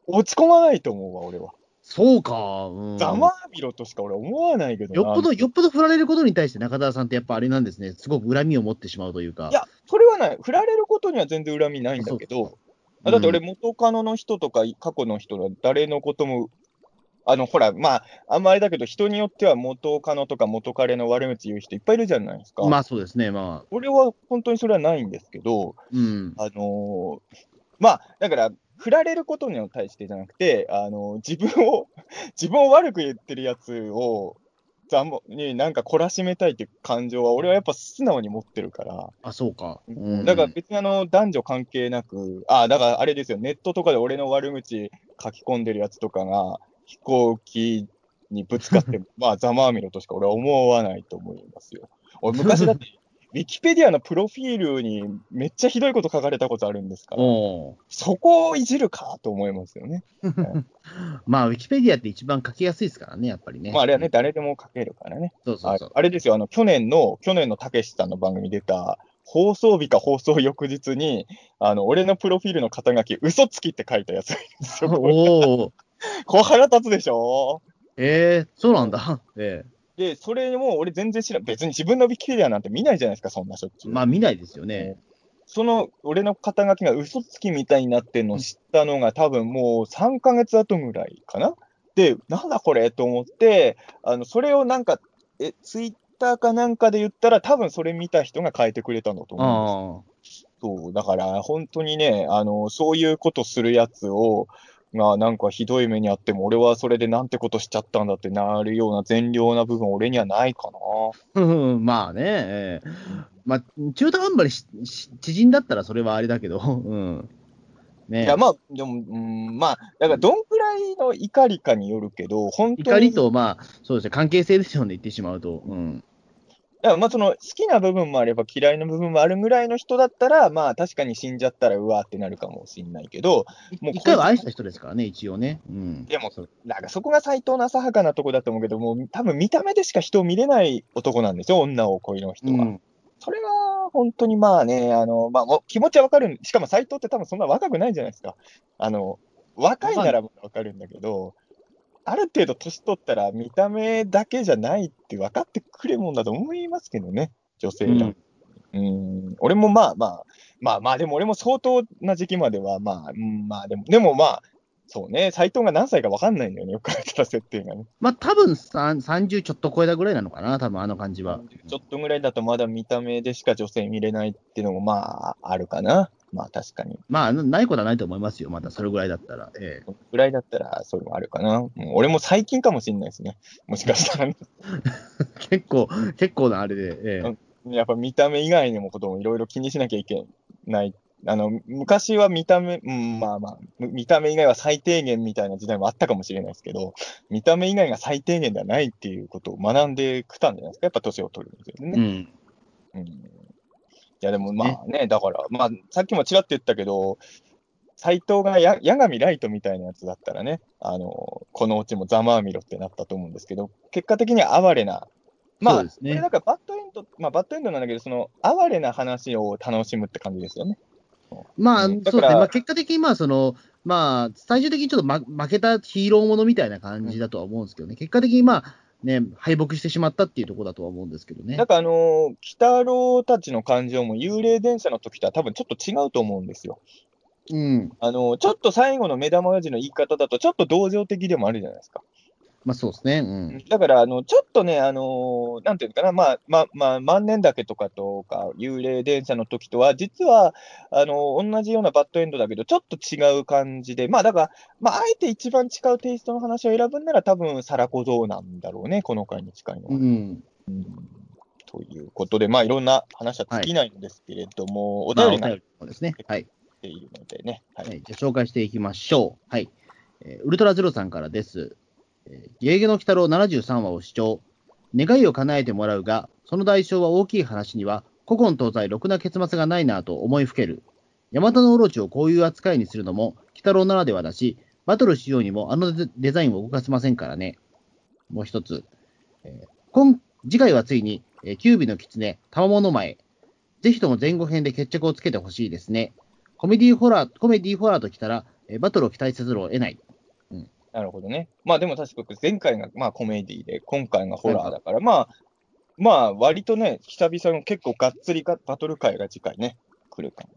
落ち込まないと思うわ、俺は。そうか。うん、ざまあみろとしか俺思わないけどよっぽど、よっぽど振られることに対して中田さんってやっぱあれなんですね。すごく恨みを持ってしまうというか。いや、それはない。振られることには全然恨みないんだけど、だって俺、元カノの人とか過去の人は誰のことも、あの、ほら、まあ、あんまりだけど、人によっては元カノとか元彼の悪口言う人いっぱいいるじゃないですか。まあそうですね、まあ。俺は本当にそれはないんですけど、うん、あのー、まあ、だから、振られることに対してじゃなくて、あの、自分を、自分を悪く言ってるやつを、ざもになんか懲らしめたいっていう感情は、俺はやっぱ素直に持ってるから。あ、そうか。うん、だから別にあの、男女関係なく、あ、だからあれですよ、ネットとかで俺の悪口書き込んでるやつとかが、飛行機にぶつかって、[laughs] まあ、ざまあみろとしか俺は思わないと思いますよ。俺昔だってウィキペディアのプロフィールにめっちゃひどいこと書かれたことあるんですから、そこをいじるかと思いますよね。[laughs] まあ、ウィキペディアって一番書きやすいですからね、やっぱりね。まあ、あれはね、誰でも書けるからね。そうそうそうあれですよ、あの、去年の、去年のたけしさんの番組出た、放送日か放送翌日に、あの、俺のプロフィールの肩書き、嘘つきって書いたやつですよ。[laughs] おお。[laughs] これ腹立つでしょ？ええー、そうなんだ。ええーで、それも俺全然知らん。別に自分のウィキペディアなんて見ないじゃないですか、そんなしょっちゅう。まあ見ないですよね。その、俺の肩書きが嘘つきみたいになってんのを知ったのが、多分もう3ヶ月後ぐらいかな。で、なんだこれと思って、あの、それをなんか、え、ツイッターかなんかで言ったら、多分それ見た人が変えてくれたんだと思うんです。そう、だから本当にね、あの、そういうことするやつを、がなんかひどい目にあっても、俺はそれでなんてことしちゃったんだってなるような善良な部分、俺にはないかな。まあね、えー、まあ、中途半端に知人だったらそれはあれだけど、[laughs] うん。ね、いや、まあ、でも、うん、まあ、だからどんくらいの怒りかによるけど、本当に。怒りと、まあ、そうですね、関係性ですよね、言ってしまうと。うん。だからまあその好きな部分もあれば嫌いな部分もあるぐらいの人だったら、まあ確かに死んじゃったらうわーってなるかもしれないけど、もう一回は愛した人ですからね、一応ね。うん、でも、なんかそこが斎藤の浅はかなとこだと思うけど、もう多分見た目でしか人を見れない男なんですよ、女を恋の人は。うん、それは本当にまあね、あのまあ、気持ちはわかる、しかも斎藤って多分そんな若くないじゃないですか。あの若いならわかるんだけど、ある程度年取ったら見た目だけじゃないって分かってくるもんだと思いますけどね、女性が。うん、うん俺もまあまあ、まあまあでも俺も相当な時期まではまあ、うん、まあでも、でもまあ、そうね、斎藤が何歳か分かんないんだよね、よく考えたら設定がね。まあ多分30ちょっと超えたぐらいなのかな、多分あの感じは。ちょっとぐらいだとまだ見た目でしか女性見れないっていうのもまああるかな。まあ確かに。まあ、ないことはないと思いますよ、まだそれぐらいだったら。ええぐらいだったら、それもあるかな。うん、俺も最近かもしれないですね。もしかしたら、ね、[laughs] 結構、結構なあれで。ええ、やっぱ見た目以外にもこともいろいろ気にしなきゃいけない。あの、昔は見た目、うん、まあまあ、見た目以外は最低限みたいな時代もあったかもしれないですけど、見た目以外が最低限ではないっていうことを学んできたんじゃないですか。やっぱ年を取るんですよね。うん、うんいや、でもまあね、だから、まあ、さっきもちらっと言ったけど、斎藤がや八神ライトみたいなやつだったらね、あの、このうちもざまあみろってなったと思うんですけど、結果的には哀れな、まあ、ね、これだからバッドエンド、まあバッドエンドなんだけど、その哀れな話を楽しむって感じですよね。まあ、うん、そうですね。まあ、結果的に、まあ、その、まあ、最終的にちょっと、ま、負けたヒーローものみたいな感じだとは思うんですけどね。うん、結果的に、まあ、ね、敗北してしまったっていうところだとは思うんですけどね。なんかあのー、鬼太郎たちの感情も幽霊電車の時とは多分ちょっと違うと思うんですよ。うん。あのー、ちょっと最後の目玉親父の言い方だと、ちょっと同情的でもあるじゃないですか。まあそうですね。うん。だから、あの、ちょっとね、あの、なんていうのかな、まあ、まあ、まあ、万年岳とかとか、幽霊電車の時とは、実は、あの、同じようなバッドエンドだけど、ちょっと違う感じで、まあ、だから、まあ、あえて一番違うテイストの話を選ぶんなら、多分、サラ小僧なんだろうね、この回に近いのは。うん。うん、ということで、まあ、いろんな話は尽きないんですけれども、はい、お便りが、まあ、ですね。はい。ているのでね。はい。はい、じゃ紹介していきましょう。はい。えー、ウルトラゼロさんからです。ゲゲゲの鬼太郎73話を視聴。願いを叶えてもらうが、その代償は大きい話には、古今東西ろくな結末がないなと思いふける。ヤマタノオロチをこういう扱いにするのも、鬼太郎ならではだし、バトルしようにもあのデザインを動かせませんからね。もう一つ。えー、今次回はついに、えー、キュービの狐、賜物前。ぜひとも前後編で決着をつけてほしいですね。コメディーホラー、コメディーホラーときたら、えー、バトルを期待せざるを得ない。なるほどね。まあでも確か前回がまあコメディで、今回がホラーだから、まあ、まあ割とね、久々の結構がっつりバトル会が次回ね、来るかも。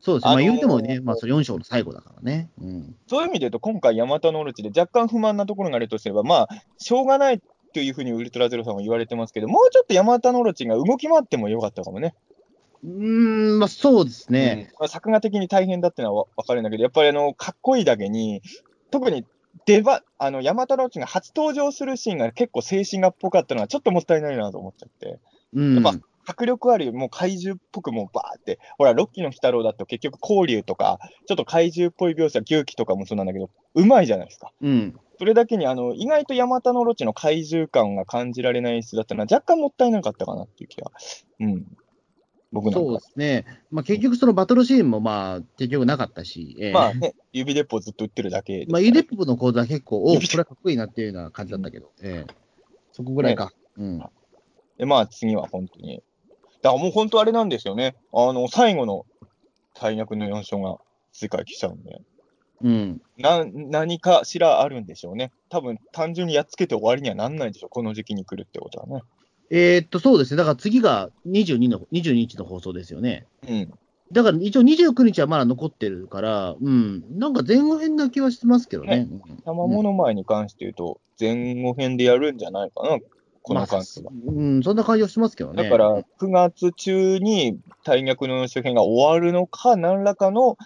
そうですね、まあ言うてもね、まあそ4章の最後だからね。うん、そういう意味で言うと、今回、ヤマタノオロチで若干不満なところがあるとすれば、まあ、しょうがないというふうにウルトラゼロさんは言われてますけど、もうちょっとヤマタノオロチが動き回ってもよかったかもね。うーん、まあそうですね。うん、作画的に大変だってのは分かるんだけど、やっぱりあの、かっこいいだけに、特にでば、あの、ヤマタノオチが初登場するシーンが結構静止画っぽかったのはちょっともったいないなと思っちゃって。うん、やっぱ迫力ある、もう怪獣っぽくもうバーって、ほら、ロッキーの鬼太郎だと結局、交流とか、ちょっと怪獣っぽい描写、牛気とかもそうなんだけど、うまいじゃないですか。うん。それだけに、あの、意外とヤマタノオロチの怪獣感が感じられない演出だったのは、若干もったいなかったかなっていう気が、うん、僕そうですね。まあ、結局そのバトルシーンもまあ、結局なかったし。えー、まあね、指鉄砲ずっと撃ってるだけ。まあ、指鉄砲の講座は結構、おこれはかっこいいなっていうような感じだったけど、うん、えー、そこぐらいか。ね、うん。で、まあ、次は本当に。だからもう本当あれなんですよね。あの、最後の大役の4章が世界来ちゃうんで。うん。な、何かしらあるんでしょうね。多分、単純にやっつけて終わりにはなんないでしょう。この時期に来るってことはね。えー、っと、そうですね。だから次が22の、22日の放送ですよね。うん。だから一応29日はまだ残ってるから、うん。なんか前後編な気はしてますけどね。ね玉物前に関して言うと、前後編でやるんじゃないかな。この感じは、まあ、うん、そんな感じはしますけどね。だから、9月中に大逆の周辺が終わるのか、何らかの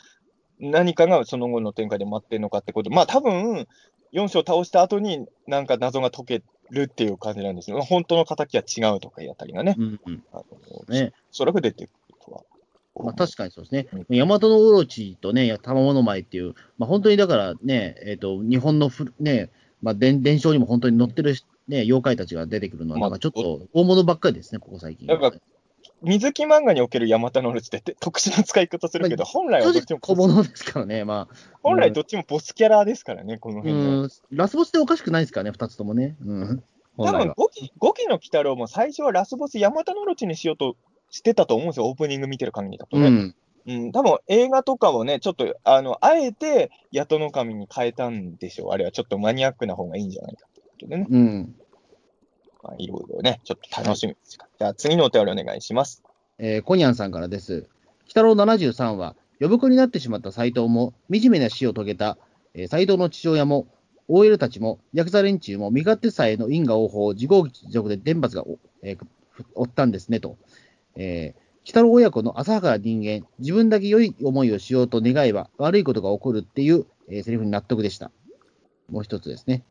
何かがその後の展開で待ってるのかってこと。まあ多分、4章倒した後になんか謎が解けるっていう感じなんですよ。本当の敵は違うとかいうあたりがね。うんうん、あのねそらく出てくるとは。まあ、確かにそうですね。うん、大和のオロチとね、玉物前っていう、まあ、本当にだからね、えっ、ー、と、日本のふね、まあ伝、伝承にも本当に載ってる、ね、妖怪たちが出てくるのは、なんかちょっと大物ばっかりですね、ここ最近。水木漫画におけるヤマタノオロチって特殊な使い方するけど、本来はどっちも小物ですからね、まあ。本来どっちもボスキャラですからね、この辺うん、ラスボスっておかしくないですからね、二つともね。うん。多分5期、5期の鬼太郎も最初はラスボスヤマタノオロチにしようとしてたと思うんですよ、オープニング見てる限りだとね。うん。うん、多分映画とかをね、ちょっと、あの、あえて、ヤトノカミに変えたんでしょう。あれはちょっとマニアックな方がいいんじゃないかということでね。うん。まあ、いろいろね、ちょっと楽しみです。じゃあ、次のお便りお願いします。えー、コニャンさんからです。鬼太郎73は、呼ぶ子になってしまった斎藤も、惨めな死を遂げた、えー、斎藤の父親も、OL たちも、ヤクザ連中も、身勝手さえの因果応報、自業自得で天罰が、えー、負ったんですねと。えー、鬼太郎親子の浅はかな人間、自分だけ良い思いをしようと願えば悪いことが起こるっていう、えー、セリフに納得でした。もう一つですね。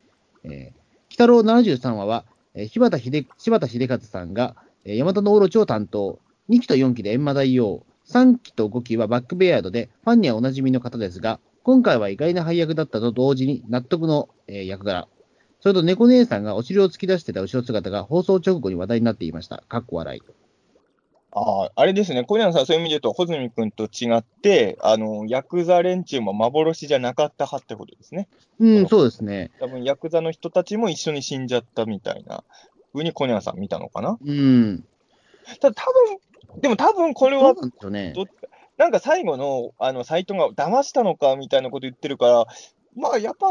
えー、鬼太郎73話は、えー、柴田秀柴田秀和さんが、えー、大和のオロチを担当、2期と4期で閻魔大王、3期と5期はバックベアードで、ファンにはおなじみの方ですが、今回は意外な配役だったと同時に納得の、えー、役柄。それと猫姉さんがお尻を突き出してた後ろ姿が放送直後に話題になっていました。かっこ笑い。ああ、あれですね、小山さん、そういう意味で言うと、穂積君と違って、あの、ヤクザ連中も幻じゃなかった派ってことですね。うん、そうですね。多分、ヤクザの人たちも一緒に死んじゃったみたいなふうに小山さん見たのかな？うん。ただ、多分でも多分これは、ね、なんか最後のあのサイトが騙したのか？みたいなこと言ってるから、まあやっぱ、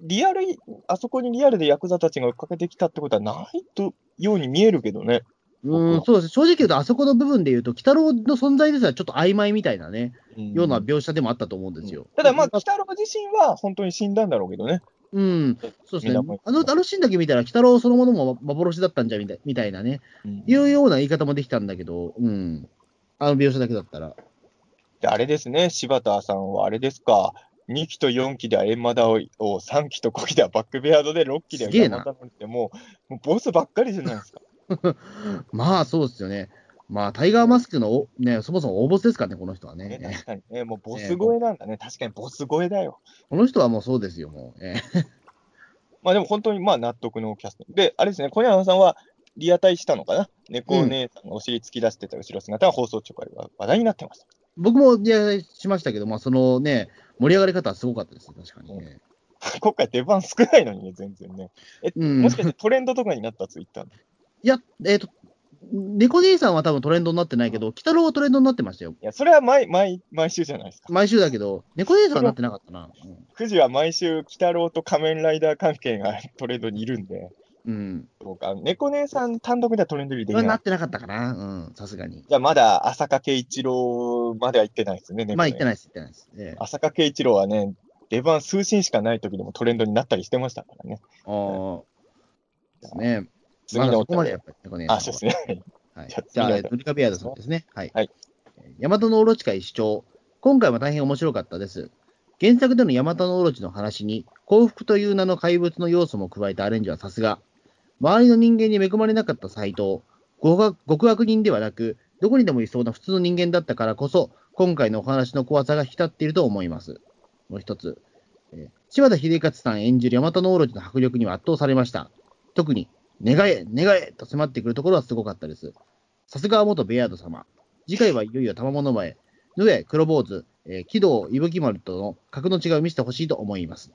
リアル、あそこにリアルでヤクザたちが追っかけてきたってことはないとように見えるけどね。うん、そうです。正直言うと、あそこの部分で言うと、鬼太郎の存在ですらちょっと曖昧みたいなね、ような描写でもあったと思うんですよ。ただまあ、鬼太郎自身は本当に死んだんだろうけどね。うん、そうですね。あの、あのシーンだけ見たら、鬼太郎そのものも幻だったんじゃみたいみたいなね、いうような言い方もできたんだけど、うん。あの描写だけだったら。であれですね、柴田さんはあれですか、2期と4期では閻魔ダを、3期と5期ではバックベアードで、6期では山田のりってもう、もうボスばっかりじゃないですか。[laughs] まあ、そうですよね。まあ、タイガーマスクのお、ね、そもそも大ボスですからね、この人はね、ね。確かにね、もうボス超えなんだね、確かにボス超えだよ。この人はもうそうですよ、もう。ええ [laughs] まあでも本当にまあ納得のキャスト。で、あれですね、小山さんはリアタイしたのかな？猫お姉さんがお尻突き出してた後ろ姿が放送中から話題になってました。僕もいやしましたけど、まあ、そのね、盛り上がり方はすごかったです、確かにね。[laughs] 今回出番少ないのにね、全然ね。え、うん [laughs] もしかしてトレンドとかになったツイッターの？いや、えっ、と、猫兄さんは多分トレンドになってないけど、鬼太郎はトレンドになってましたよ。いや、それは毎、毎、毎週じゃないですか。毎週だけど、猫兄さんはなってなかったな。富士は毎週、鬼太郎と仮面ライダー関係がトレンドにいるんで、うん。そうか、猫姉さん単独ではトレンド入りできな。なってなかったかな。うん、さすがに。じゃあまだ浅香圭一郎までは行ってないですね、まあ言ってない。です、言ってないです。ええ浅香圭一郎はね、出番数シーンしかない時でもトレンドになったりしてましたからね。ああ。ですね。まだそこまでやっぱり猫兄さんはあ、そうですね。はいじゃあ、じゃあ、次のえっと、リカビアードさんですね。はい。はいヤマタノオロチ会主張。今回も大変面白かったです。原作でのヤマタノオロチの話に、幸福という名の怪物の要素も加えたアレンジはさすが。周りの人間に恵まれなかった斎藤。極悪極悪人ではなく、どこにでもいそうな普通の人間だったからこそ、今回のお話の怖さが引き立っていると思います。もう一つ。えー柴田秀勝さん演じるヤマタノオロチの迫力には圧倒されました。特に、願え、願えと迫ってくるところはすごかったです。さすがは元ベアード様。次回はいよいよ玉物前、ヌエ、黒坊主、えー、木戸、伊吹丸との格の違いを見せてほしいと思います。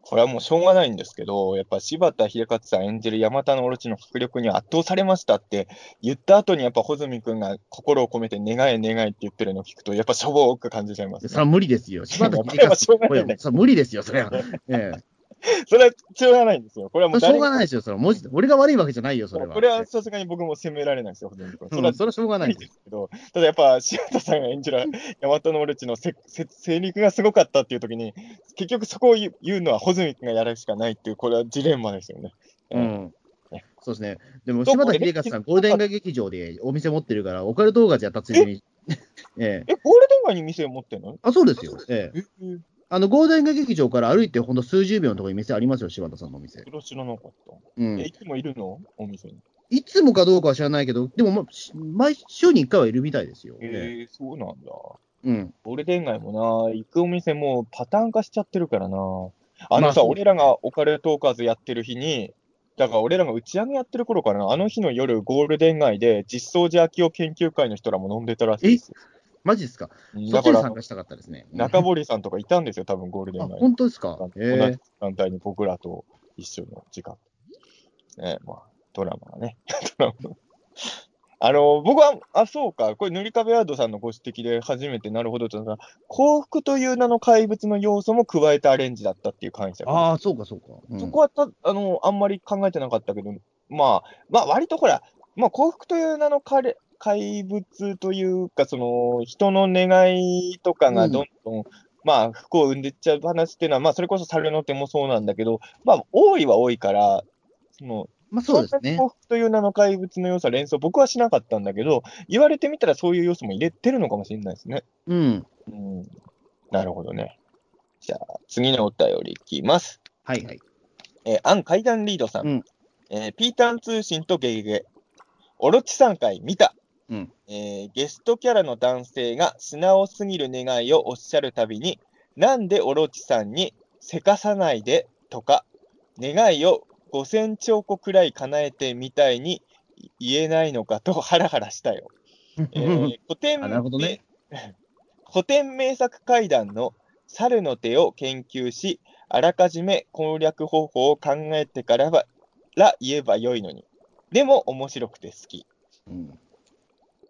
これはもうしょうがないんですけど、やっぱ柴田秀勝さん演じる山田のオロチの迫力に圧倒されましたって言った後にやっぱ穂積君が心を込めて願え願えって言ってるのを聞くと、やっぱしょぼーく感じちゃいます、それは無理ですよ。柴田秀勝 [laughs] ないねそれは無理ですよ、それは。ええそれはしょうがないんですよ。これはもうしょう誰がないですよ、それは。文字で俺が悪いわけじゃないよ、それは。これはさすがに僕も責められないですよ、穂積君。それはうんそれはしょうがないですけど、ただやっぱ柴田さんが演じる山田のオロチのせせ精肉がすごかったっていう時に、結局そこを言うのは穂積君がやるしかないっていう、これはジレンマですよね。うん。そうですね。でも、柴田で秀勝さん、ゴールデン街劇場でお店持ってるから、オカルトオーガズやったついでに。[laughs] ええ。え、ゴールデン街に店を持ってんの？あ、そうですよ。ええ。ええあの、ゴールデン街劇場から歩いてほんと数十秒のところに店ありますよ、柴田さんのお店。それは知らなかった。うんえ、。いつもいるの？お店に。いつもかどうかは知らないけど、でも、ま、し毎週に1回はいるみたいですよ。ええー、そうなんだ。えうん。ゴールデン街もな、行くお店もうパターン化しちゃってるからな。あのさ、俺らがオカルトーカーズやってる日に、だから俺らが打ち上げやってる頃かな、あの日の夜、ゴールデン街で実相寺明夫研究会の人らも飲んでたらしいですよ。マジですか？うんそだから、っちに参加したかったですね。うん中堀さんとかいたんですよ、多分ゴールデあ、ン街。本当ですか？同じえ時間帯に僕らと一緒の時間。ねまあ、ドラマがね。[laughs] ドラマあの、僕は、あ、そうか、これ、塗り壁アードさんのご指摘で初めてなるほどと、幸福という名の怪物の要素も加えたアレンジだったっていう感謝。ああ、そうか、そうか。うんそこはた、あの、あんまり考えてなかったけど、まあ、まあ、割とほら、まあ、幸福という名の怪怪物というか、その、人の願いとかがどんどん、まあ、不幸を生んでっちゃう話っていうのは、まあ、それこそ猿の手もそうなんだけど、まあ、多いは多いから、その、まあそうですね。幸福という名の怪物の要素は連想、僕はしなかったんだけど、言われてみたらそういう要素も入れてるのかもしれないですね。うん。うん。なるほどね。じゃあ、次のお便りいきます。はいはい。えー、アン階段リードさん。うんえーピータン通信とゲゲゲ。オロチ3回見た。うんえーゲストキャラの男性が素直すぎる願いをおっしゃるたびに、なんでオロチさんにせかさないでとか、願いを5000兆個くらい叶えてみたいに言えないのかとハラハラしたよ。[laughs] [laughs] 古典名作怪談の猿の手を研究し、あらかじめ攻略方法を考えてからはら言えばよいのに。でも面白くて好き。うん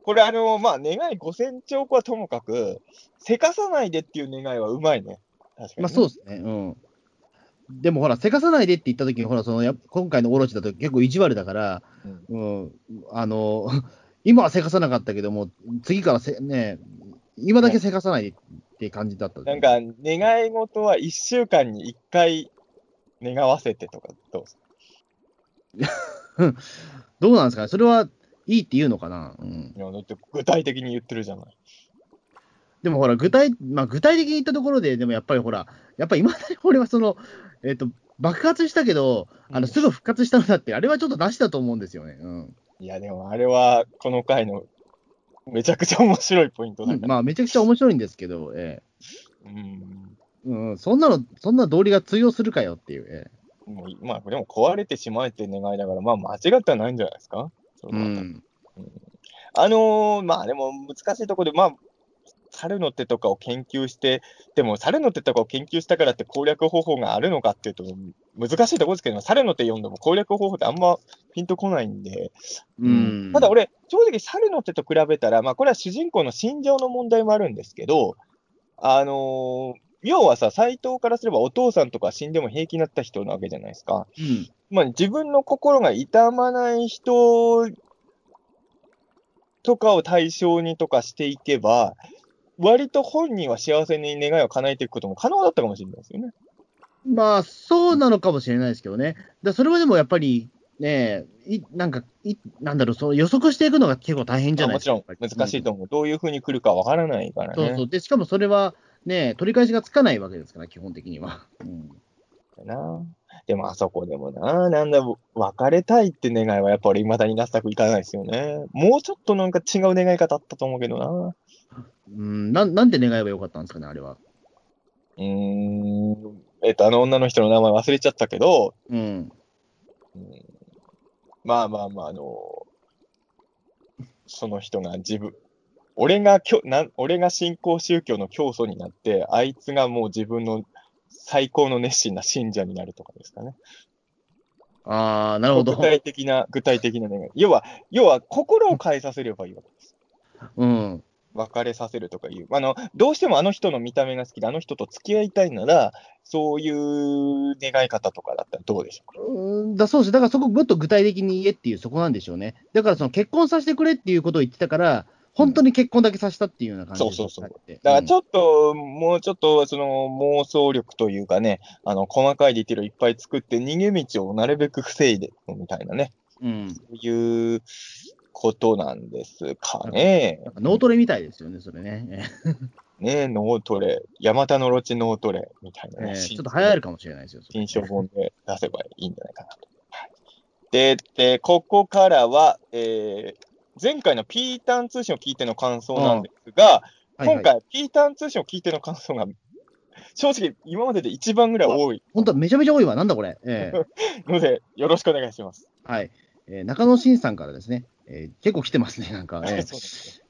これあの、まあ、願い5000兆個はともかく、せかさないでっていう願いはうまいね。確かに、ね。まあそうですね。うん。でもほら、せかさないでって言った時に、ほら、そのや今回のオロチだと結構意地悪だから、うん、あの、[laughs] 今はせかさなかったけども、次からせ、ね、今だけせかさないでって感じだった。なんか、願い事は1週間に1回願わせてとか、どうですか？[laughs] どうなんですかね、それはいいって言うのかな？うん、いや、だって具体的に言ってるじゃない。でもほら、具体、まあ、具体的に言ったところで、でもやっぱりほら、やっぱり今だに俺はその、えっ、と、爆発したけど、あの、すぐ復活したのだって、あれはちょっとなしだと思うんですよね。うん。いや、でもあれは、この回のめちゃくちゃ面白いポイントだから。まあ、めちゃくちゃ面白いんですけど、えうん。えうん、そんなの、そんな道理が通用するかよっていう。えもうまあ、でも壊れてしまえって願いだから、まあ、間違ってはないんじゃないですか？うん。あのーまあでも難しいところで、まあ、猿の手とかを研究して、でも猿の手とかを研究したからって攻略方法があるのかっていうと、難しいところですけど、猿の手読んでも攻略方法ってあんまピンとこないんで、うん。ただ、俺、正直猿の手と比べたら、まあこれは主人公の心情の問題もあるんですけど、あのー要はさ、斎藤からすればお父さんとか死んでも平気になった人なわけじゃないですか。うん。まあ、自分の心が痛まない人とかを対象にとかしていけば、割と本人は幸せに願いを叶えていくことも可能だったかもしれないですよね。まあ、そうなのかもしれないですけどね。だそれはでもやっぱり、ねえ、いなんかい、なんだろう、その予測していくのが結構大変じゃないまあもちろん難しいと思う。どういうふうに来るかわからないからね。そうそう。で、しかもそれは、ね、取り返しがつかないわけですから、基本的には。うん、なでもあそこでもな、なんだ、別れたいって願いはやっぱり未だになしたくいかないですよね。もうちょっとなんか違う願い方あったと思うけどな。うん、なんなんで願えばよかったんですかね、あれは。うーん、えっと、あの女の人の名前忘れちゃったけど、うん。うんまあまあまあ、あのその人が自分、俺がきょなん俺が信仰宗教の教祖になって、あいつがもう自分の最高の熱心な信者になるとかですかね。ああ、なるほど具。体的な、具体的な願い。要は、要は心を変えさせればいいわけです。うん。別れさせるとかいう。あの、どうしてもあの人の見た目が好きで、あの人と付き合いたいなら、そういう願い方とかだったらどうでしょうか？うんだそうです。だからそこ、もっと具体的に言えっていう、そこなんでしょうね。だから、その結婚させてくれっていうことを言ってたから、本当に結婚だけさせたっていうような感じでそうそうそうう。だからちょっょっと、もうちょっと、その妄想力というかね、あの、細かいディテールをいっぱい作って、逃げ道をなるべく防いで、みたいなね、と、うん。そういうことなんですかね。脳トレみたいですよね、それね。ね脳トレ、山田のロチ脳トレみたいなね、えーちょっと流行るかもしれないですよ。それ新書本で出せばいいんじゃないかなと。はいで、でここからは、えー前回のピータン通信を聞いての感想なんですが、はいはい今回、ピータン通信を聞いての感想が、正直、今までで一番ぐらい多い本当めちゃめちゃ多いわ。なんだこれ。ええ [laughs] ので、よろしくお願いします。はい。えー中野慎さんからですね、えー結構来てますね、なんか。[laughs] ね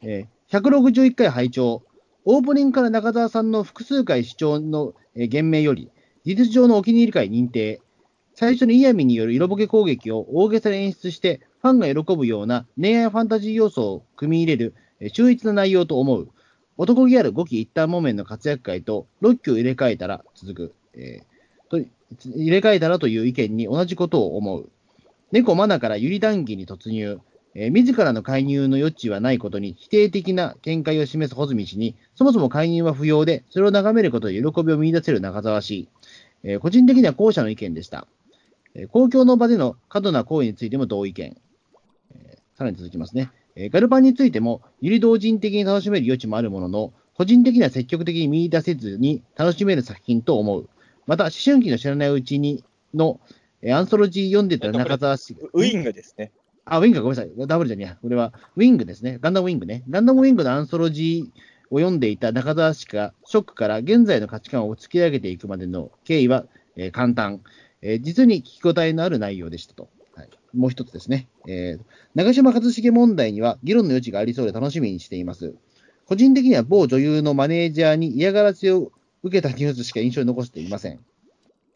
えー161回拝聴オープニングから中澤さんの複数回視聴の、えー言明より、事実上のお気に入り回認定。最初にイヤミによる色ボケ攻撃を大げさに演出して、ファンが喜ぶような恋愛ファンタジー要素を組み入れる、え秀逸な内容と思う。男気ある5期一旦木綿の活躍会と6期を入れ替えたら続く。えーと入れ替えたらという意見に同じことを思う。猫マナからユリ談義に突入。えー自らの介入の余地はないことに否定的な見解を示す穂積氏に、そもそも介入は不要で、それを眺めることで喜びを見出せる中澤氏。えー個人的には後者の意見でした。えー公共の場での過度な行為についても同意見。えーさらに続きますね。えーガルパンについても、ユリ同人的に楽しめる余地もあるものの、個人的には積極的に見出せずに楽しめる作品と思う。また、思春期の知らないうちにの、えーアンソロジー読んでた中澤氏が。ウィングですね。あ、ウィングか、ごめんなさい。ダブルじゃねえや。これは、ウィングですね。ガンダムウィングね。ガンダムウィングのアンソロジーを読んでいた中澤氏が、ショックから現在の価値観を突き上げていくまでの経緯は、えー簡単、えー実に聞き応えのある内容でしたと。はい、もう一つですね。えー長嶋一茂問題には議論の余地がありそうで楽しみにしています。個人的には某女優のマネージャーに嫌がらせを受けたニュースしか印象に残していません。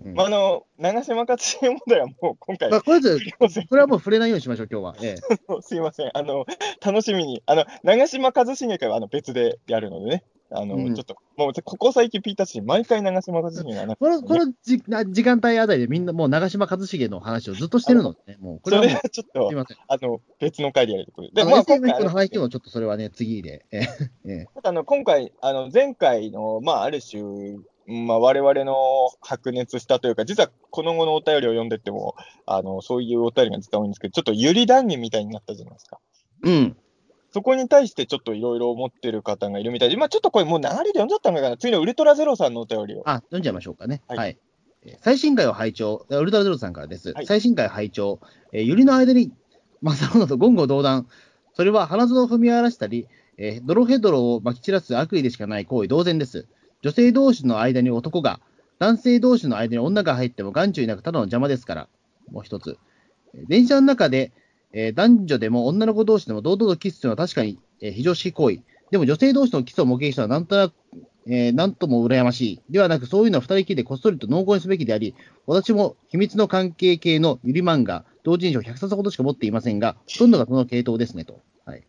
うんまあ、あの、長嶋勝重問題はもう今回、まあ、これこれはもう触れないようにしましょう、今日は。ええ [laughs] すいません。あの、楽しみに、あの、長嶋一茂会はあの別でやるのでね。あの、うんちょっと、もうここ最近ピーター氏、毎回長嶋一茂がなこの、このじな時間帯あたりでみんなもう長嶋一茂の話をずっとしてるのでね、もう、これそれはもう、はちょっとすい、ません。あの、別の回でやるところで。で、で、まあ、まあ、今回の話もちょっとそれはね、次で。え [laughs] ええただあの今回、あの前回の、まあ、ある種、まあ、我々の白熱したというか、実はこの後のお便りを読んでっても、あのそういうお便りが実は多いんですけど、ちょっとゆり談義みたいになったじゃないですか。うん。そこに対してちょっといろいろ思ってる方がいるみたいで、まあ、ちょっとこれもう流れで読んじゃったのかな。次のウルトラゼロさんのお便りを。あ、読んじゃいましょうかね。はいはい。えー最新回を拝聴、ウルトラゼロさんからです。はい最新回を拝聴、えー、ユリの間に、マサロナと言語道断。それは花園を踏み荒らしたり、えードロヘドロを撒き散らす悪意でしかない行為同然です。女性同士の間に男が、男性同士の間に女が入っても眼中いなくただの邪魔ですから。もう一つ。えー電車の中で、えー男女でも女の子同士でも堂々とキスするのは確かに、えー非常識行為。でも女性同士のキスを目撃したのはなんとなく、えーなんとも羨ましい。ではなく、そういうのは二人きりでこっそりと濃厚にすべきであり、私も秘密の関係系のゆり漫画、同人誌を100冊ほどしか持っていませんが、ほとんどがその系統ですねと。はい。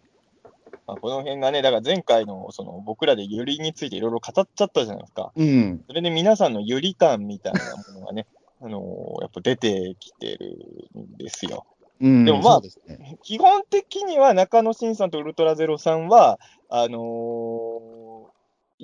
まあ、この辺がね、だから前回のその僕らでゆりについていろいろ語っちゃったじゃないですか。うん。それで皆さんのゆり感みたいなものがね、[laughs] あのーやっぱ出てきてるんですよ。うん。でもまあね。基本的には中野慎さんとウルトラゼロさんは、あのー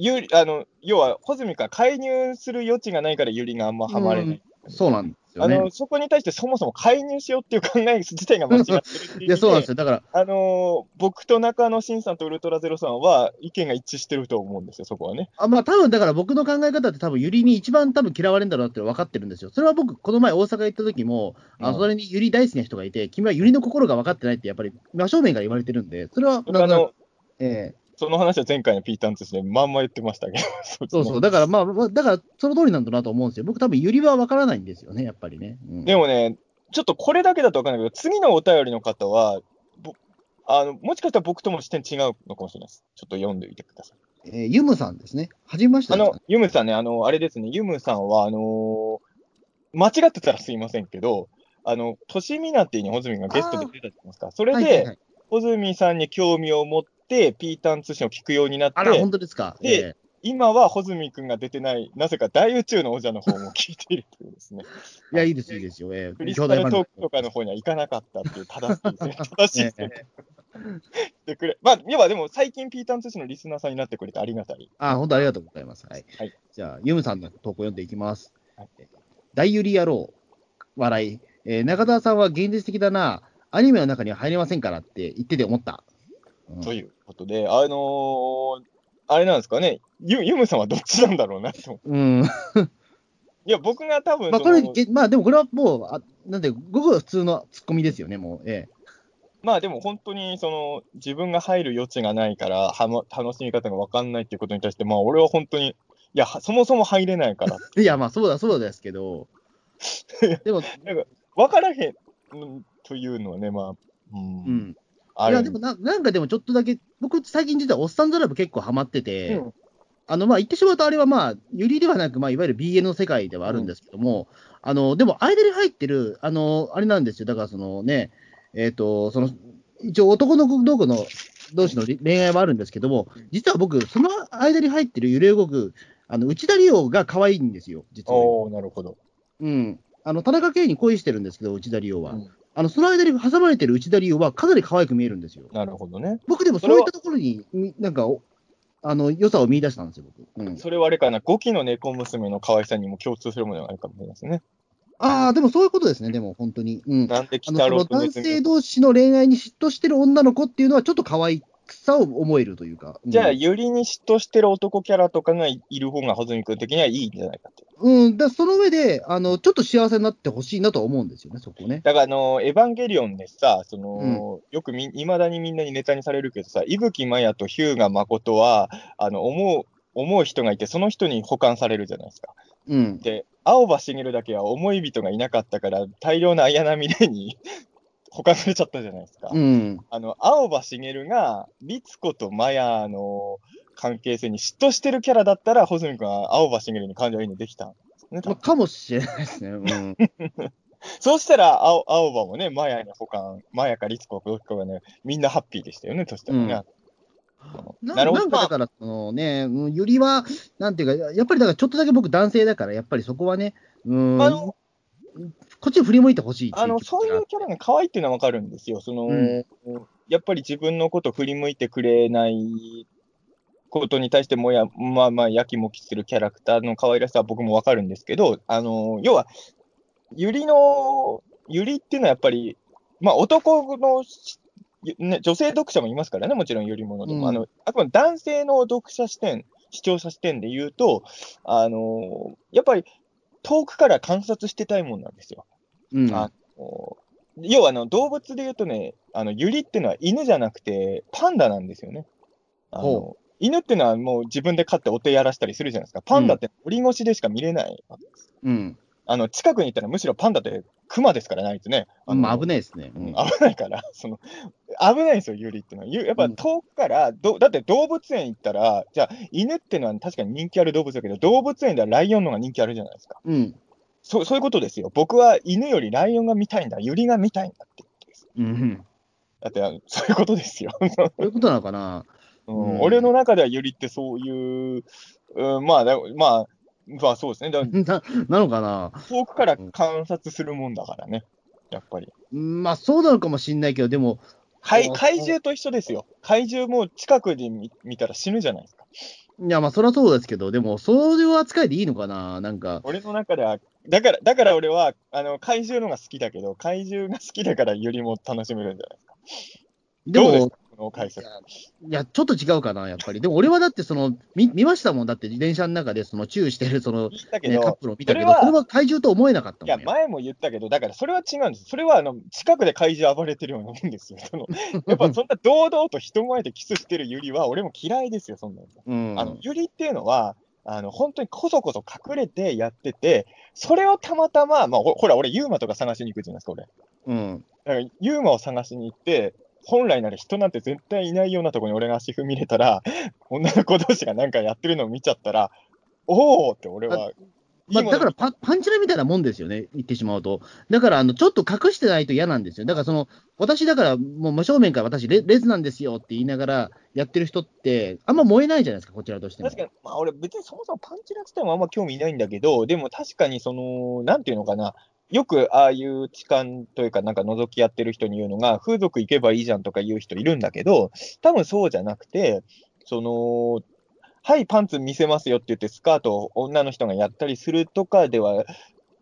ゆりあの要は、穂積から介入する余地がないから、ゆりがあんまはまれない。そうなんですよね。あのそこに対してそもそも介入しようっていう考え自体が間違ってるっていういや、そうなんですよ。よ。だから、あのー僕と中野慎さんとウルトラゼロさんは意見が一致してると思うんですよ、そこはね。あまあ、多分だから僕の考え方って多分ゆりに一番多分嫌われるんだろうなって分かってるんですよ。それは僕、この前大阪行った時も、あうんそれにゆり大好きな人がいて、君はゆりの心が分かってないってやっぱり真正面から言われてるんで、それは、僕あのええその話は前回のピーターン通信でまんま言ってましたけど。[laughs] そうそう、だからまあ、まあだからその通りなんだなと思うんですよ。僕多分ゆりは分からないんですよね、やっぱりね。うんでもね、ちょっとこれだけだと分かんないけど、次のお便りの方は、ぼあのもしかしたら僕とも視点違うのかもしれないです。ちょっと読んでみてください。えーユムさんですね。はじめましてですか？あの、ユムさんね、あの、あれですね、ユムさんは、あのー間違ってたらすいませんけど、あの、都市ミナティにホズミがゲストで出たじゃないですか。それで、はいはいはいホズミさんに興味を持って、ピーターン通信を聞くようになっあら、て本、当ですか？でえ今はホズミ君が出てない、なぜか大宇宙の王者の方も聞いているというですね。えいや、いいです、いいですよ。えー、クリスタルトークとかの方には行かなかったっていう正しいですね。正しいですね。えしてくれ。まあ、要はでも最近ピーターン通信のリスナーさんになってくれてありがたい。あ、本当ありがとうございます。はい。はいじゃあ、ユムさんの投稿読んでいきます。はい大ゆり野郎、笑い、えー中澤さんは現実的だな、アニメの中には入れませんからって言ってて思った。うんということで、あのーあれなんですかね、ユユムさんはどっちなんだろうなと。うん。いや、僕が多分まあ、これ、げまあ、でもこれはもう、あなんで、ごく普通のツッコミですよね、もう。えまあでも本当にその自分が入る余地がないからはま楽しみ方が分かんないっていうことに対して、まあ俺は本当に、いや、はそもそも入れないから、え [laughs] いや、まあ、そうだ、そうですけど、[laughs] でも、分からへんというのはね、まあ、うん、うん。あるいや、でもな、なんかでもちょっとだけ、僕、最近実はおっさんドラブ結構ハマってて、うんあの、まあ、言ってしまうと、あれはまあ、ユリではなく、まあ、いわゆる BN の世界ではあるんですけども、あの、でも、間に入ってる、あの、あれなんですよ。だから、そのね、えっ、と、その、一応男の子同士の同士の恋愛はあるんですけども、実は僕、その間に入ってる揺れ動く、あの、内田理央が可愛いんですよ、実は。おおなるほど。うん。あの、田中圭に恋してるんですけど、内田理央は。うんあの、その間に挟まれてる内田理央はかなり可愛く見えるんですよ。なるほどね。僕でもそういったところに、みなんかお、あの、良さを見出したんですよ、僕。うん。それはあれかな、5期の猫娘の可愛さにも共通するものがあるかもしれないですね。ああ、でもそういうことですね、でも本当に。うん。なんであの、そ北郎の男性同士の恋愛に嫉妬してる女の子っていうのは、ちょっと可愛さを思えるというか。うんじゃあ、ゆりに嫉妬してる男キャラとかがいる方が、穂積君的にはいいんじゃないかって。うん、だその上で、あの、ちょっと幸せになってほしいなとは思うんですよね、そこね。だから、あの、エヴァンゲリオンでさ、その、よくみ、いまだにみんなにネタにされるけどさ、伊吹マヤと日向誠は、あの、思う、思う人がいて、その人に保管されるじゃないですか。うん。で、青葉茂だけは思い人がいなかったから、大量の綾波レイに保管されちゃったじゃないですか。うん。あの、青葉茂が、律子とマヤの関係性に嫉妬してるキャラだったら、穂積君は青葉茂に感情移入できたんですね。多まあ、分かもしれないですね。うん。[laughs] そうしたら青、青葉もね、マヤに保管、マヤか律子かどっちかがね、みんなハッピーでしたよね、としたらね。ななるほどなんかだから、そのね、うんゆりは、なんていうか、やっぱりだからちょっとだけ僕男性だから、やっぱりそこはね、うん、あのこっちに振り向いてほしいあの、そういうキャラが可愛いっていうのはわかるんですよ。その、うんやっぱり自分のこと振り向いてくれないことに対してもや、まあまあ、やきもきするキャラクターの可愛らしさは僕もわかるんですけど、あの、要は、ゆりの、ゆりっていうのはやっぱり、まあ男のし、ね、女性読者もいますからね、もちろんゆりものでも。うんあの、あくまで男性の読者視点、視聴者視点で言うと、あの、やっぱり遠くから観察してたいもんなんですよ。うん、あの要はあの動物で言うとね、あのユリっていうのは犬じゃなくてパンダなんですよね。あのほ犬っていうのはもう自分で飼ってお手やらしたりするじゃないですか。パンダって檻越しでしか見れないわけです。うん。あの近くに行ったらむしろパンダってクマですからね、あいつね。あのまあ危ないですね。うん危ないから、その危ないんですよ、ユリっていうのは。ゆやっぱ遠くから、どだって動物園行ったら、じゃあ、犬っていうのは確かに人気ある動物だけど、動物園ではライオンの方が人気あるじゃないですか。うん。そうそういうことですよ。僕は犬よりライオンが見たいんだ、ユリが見たいんだってことです。うん。だって、そういうことですよ。[laughs] そういうことなのかな。うんうん俺の中ではユリってそういう、うん、まあ、だまあ、まあそうですね。だ [laughs] ななのかな？遠くから観察するもんだからね、やっぱり。まあそうなのかもしんないけど、でも、怪怪獣と一緒ですよ。怪獣も近くで見見たら死ぬじゃないですか。いやまあそりゃそうですけど、でもそういう扱いでいいのかな？なんか、俺の中では、だから、だから俺は、あの、怪獣の方が好きだけど、怪獣が好きだからユリも楽しめるんじゃないですか。でもどうですか、この解説。いや、ちょっと違うかな、やっぱり。でも俺はだってその、見見ましたもん、だって電車の中でそのチューしてるその、ね、カップルを見たけど、それはこれは怪獣と思えなかったいや、もん前も言ったけど、だからそれは違うんです。それはあの近くで怪獣暴れてるようなもんですよ。その [laughs] やっぱそんな堂々と人前でキスしてるユリは、俺も嫌いですよ、そんなの。うん。あのユリっていうのは、あの本当にこそこそ隠れてやってて、それをたまたま、まあ、ほほら、俺、ユーマとか探しに行くじゃないですか、俺。うん。だからユーマを探しに行って、本来なら人なんて絶対いないようなところに俺が足踏み入れたら、[laughs] 女の子同士がなんかやってるのを見ちゃったら、おーって俺は。まあ、だからパパンチラみたいなもんですよね、言ってしまうと。だから、あの、ちょっと隠してないと嫌なんですよ。だから、その、私だから、もう真正面から私レ、レズなんですよって言いながらやってる人って、あんま燃えないじゃないですか、こちらとしても。確かに、まあ、俺、別にそもそもパンチラ自体もあんま興味ないんだけど、でも確かに、その、なんていうのかな、よくああいう痴漢というか、なんか覗きやってる人に言うのが、風俗行けばいいじゃんとか言う人いるんだけど、多分そうじゃなくて、その、はい、パンツ見せますよって言って、スカートを女の人がやったりするとかでは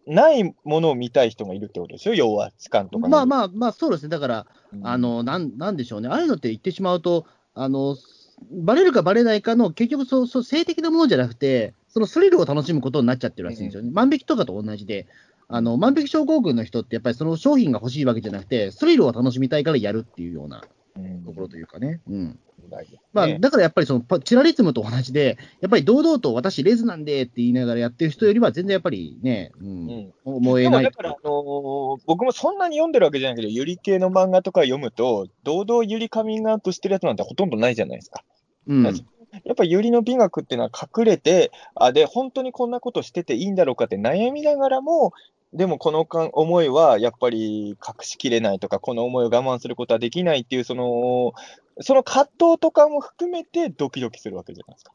ないものを見たい人がいるってことでしょ、要は痴漢とか。まあまあまあ、そうですね。だから、うんあ、の、なん、なんでしょうね。ああいうのって言ってしまうと、あの、バレるかバレないかの、結局そう、そう、性的なものじゃなくて、そのスリルを楽しむことになっちゃってるらしいんですよね。万引きとかと同じで、あの、万引き症候群の人って、やっぱりその商品が欲しいわけじゃなくて、スリルを楽しみたいからやるっていうようなうん。ところというかね。うん。大事。まあ、ね。だからやっぱりそのパチラリズムと同じで、やっぱり堂々と私レズなんでって言いながらやってる人よりは全然やっぱりね、うん、うん。燃えない。だから、あのー僕もそんなに読んでるわけじゃないけど、ゆり系の漫画とか読むと、堂々ゆりカミングアウトしてるやつなんてほとんどないじゃないですか。うん、やっぱゆりの美学っていうのは隠れて、あ、で、本当にこんなことしてていいんだろうかって悩みながらも、でもこのか思いはやっぱり隠しきれないとか、この思いを我慢することはできないっていう、その、その葛藤とかも含めてドキドキするわけじゃないですか。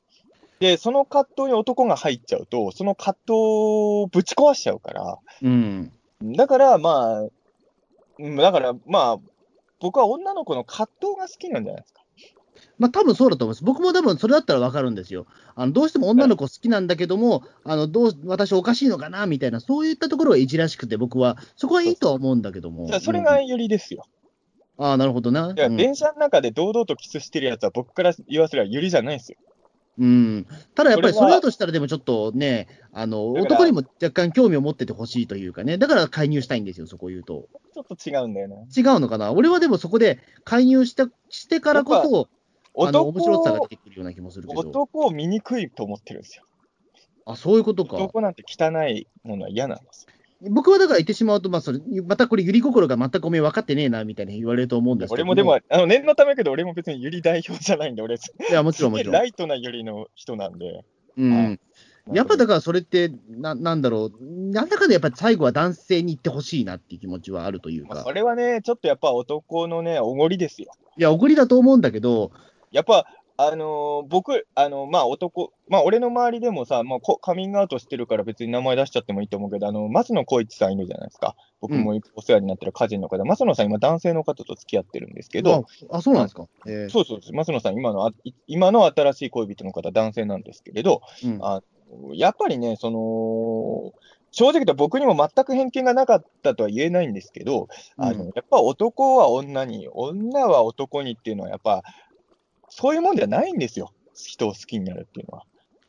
で、その葛藤に男が入っちゃうと、その葛藤をぶち壊しちゃうから、うん、だからまあ、うんだからまあ、僕は女の子の葛藤が好きなんじゃないですか。まあ多分そうだと思います。僕も多分それだったら分かるんですよ。あのどうしても女の子好きなんだけども、あのどう私おかしいのかなみたいな、そういったところがいじらしくて、僕は、そこはいいとは思うんだけども。じゃあそれうんがゆりですよ。ああ、なるほどな。いや、うん電車の中で堂々とキスしてるやつは僕から言わせればゆりじゃないですよ。うん、ただやっぱりそれだとしたら、でもちょっとね、あの男にも若干興味を持っててほしいというかね、だから介入したいんですよ、そこ言うと。ちょっと違うんだよな。違うのかな、俺はでもそこで介入したしてからこそ、男面白さがを出てくるような気もするけど、男を醜いと思ってるんですよ。あそういうことか。男なんて汚いものは嫌なんですよ。僕はだから言ってしまうと、まあ、それまたこれ、ゆり心が全くおめえ分かってねえなみたいに言われると思うんですけど俺もでも、あの念のためやけど、俺も別にゆり代表じゃないんで、俺、すいや、もちろん、もちろん。ライトなゆりの人なんで。うん、やっぱだかからそれってな、なんだろう、なんだかでやっぱり最後は男性に行ってほしいなっていう気持ちはあるというか、それはね、ちょっとやっぱ男のね、おごりですよ。いや、おごりだと思うんだけど、やっぱあのー僕、あのまあ、男、まあ、俺の周りでもさ、まあ、こカミングアウトしてるから別に名前出しちゃってもいいと思うけど、あの、松野光一さんいるじゃないですか。僕もお世話になってる歌人の方、松野さん今男性の方と付き合ってるんですけど、あ、あそうなんですか。えーそうそうです。松野さん今の今の新しい恋人の方、男性なんですけれど、うんあやっぱりね、その、正直と僕にも全く偏見がなかったとは言えないんですけど、あのうんやっぱ男は女に、女は男にっていうのは、やっぱ、そういうもんじゃないんですよ。人を好きになるっていうのは。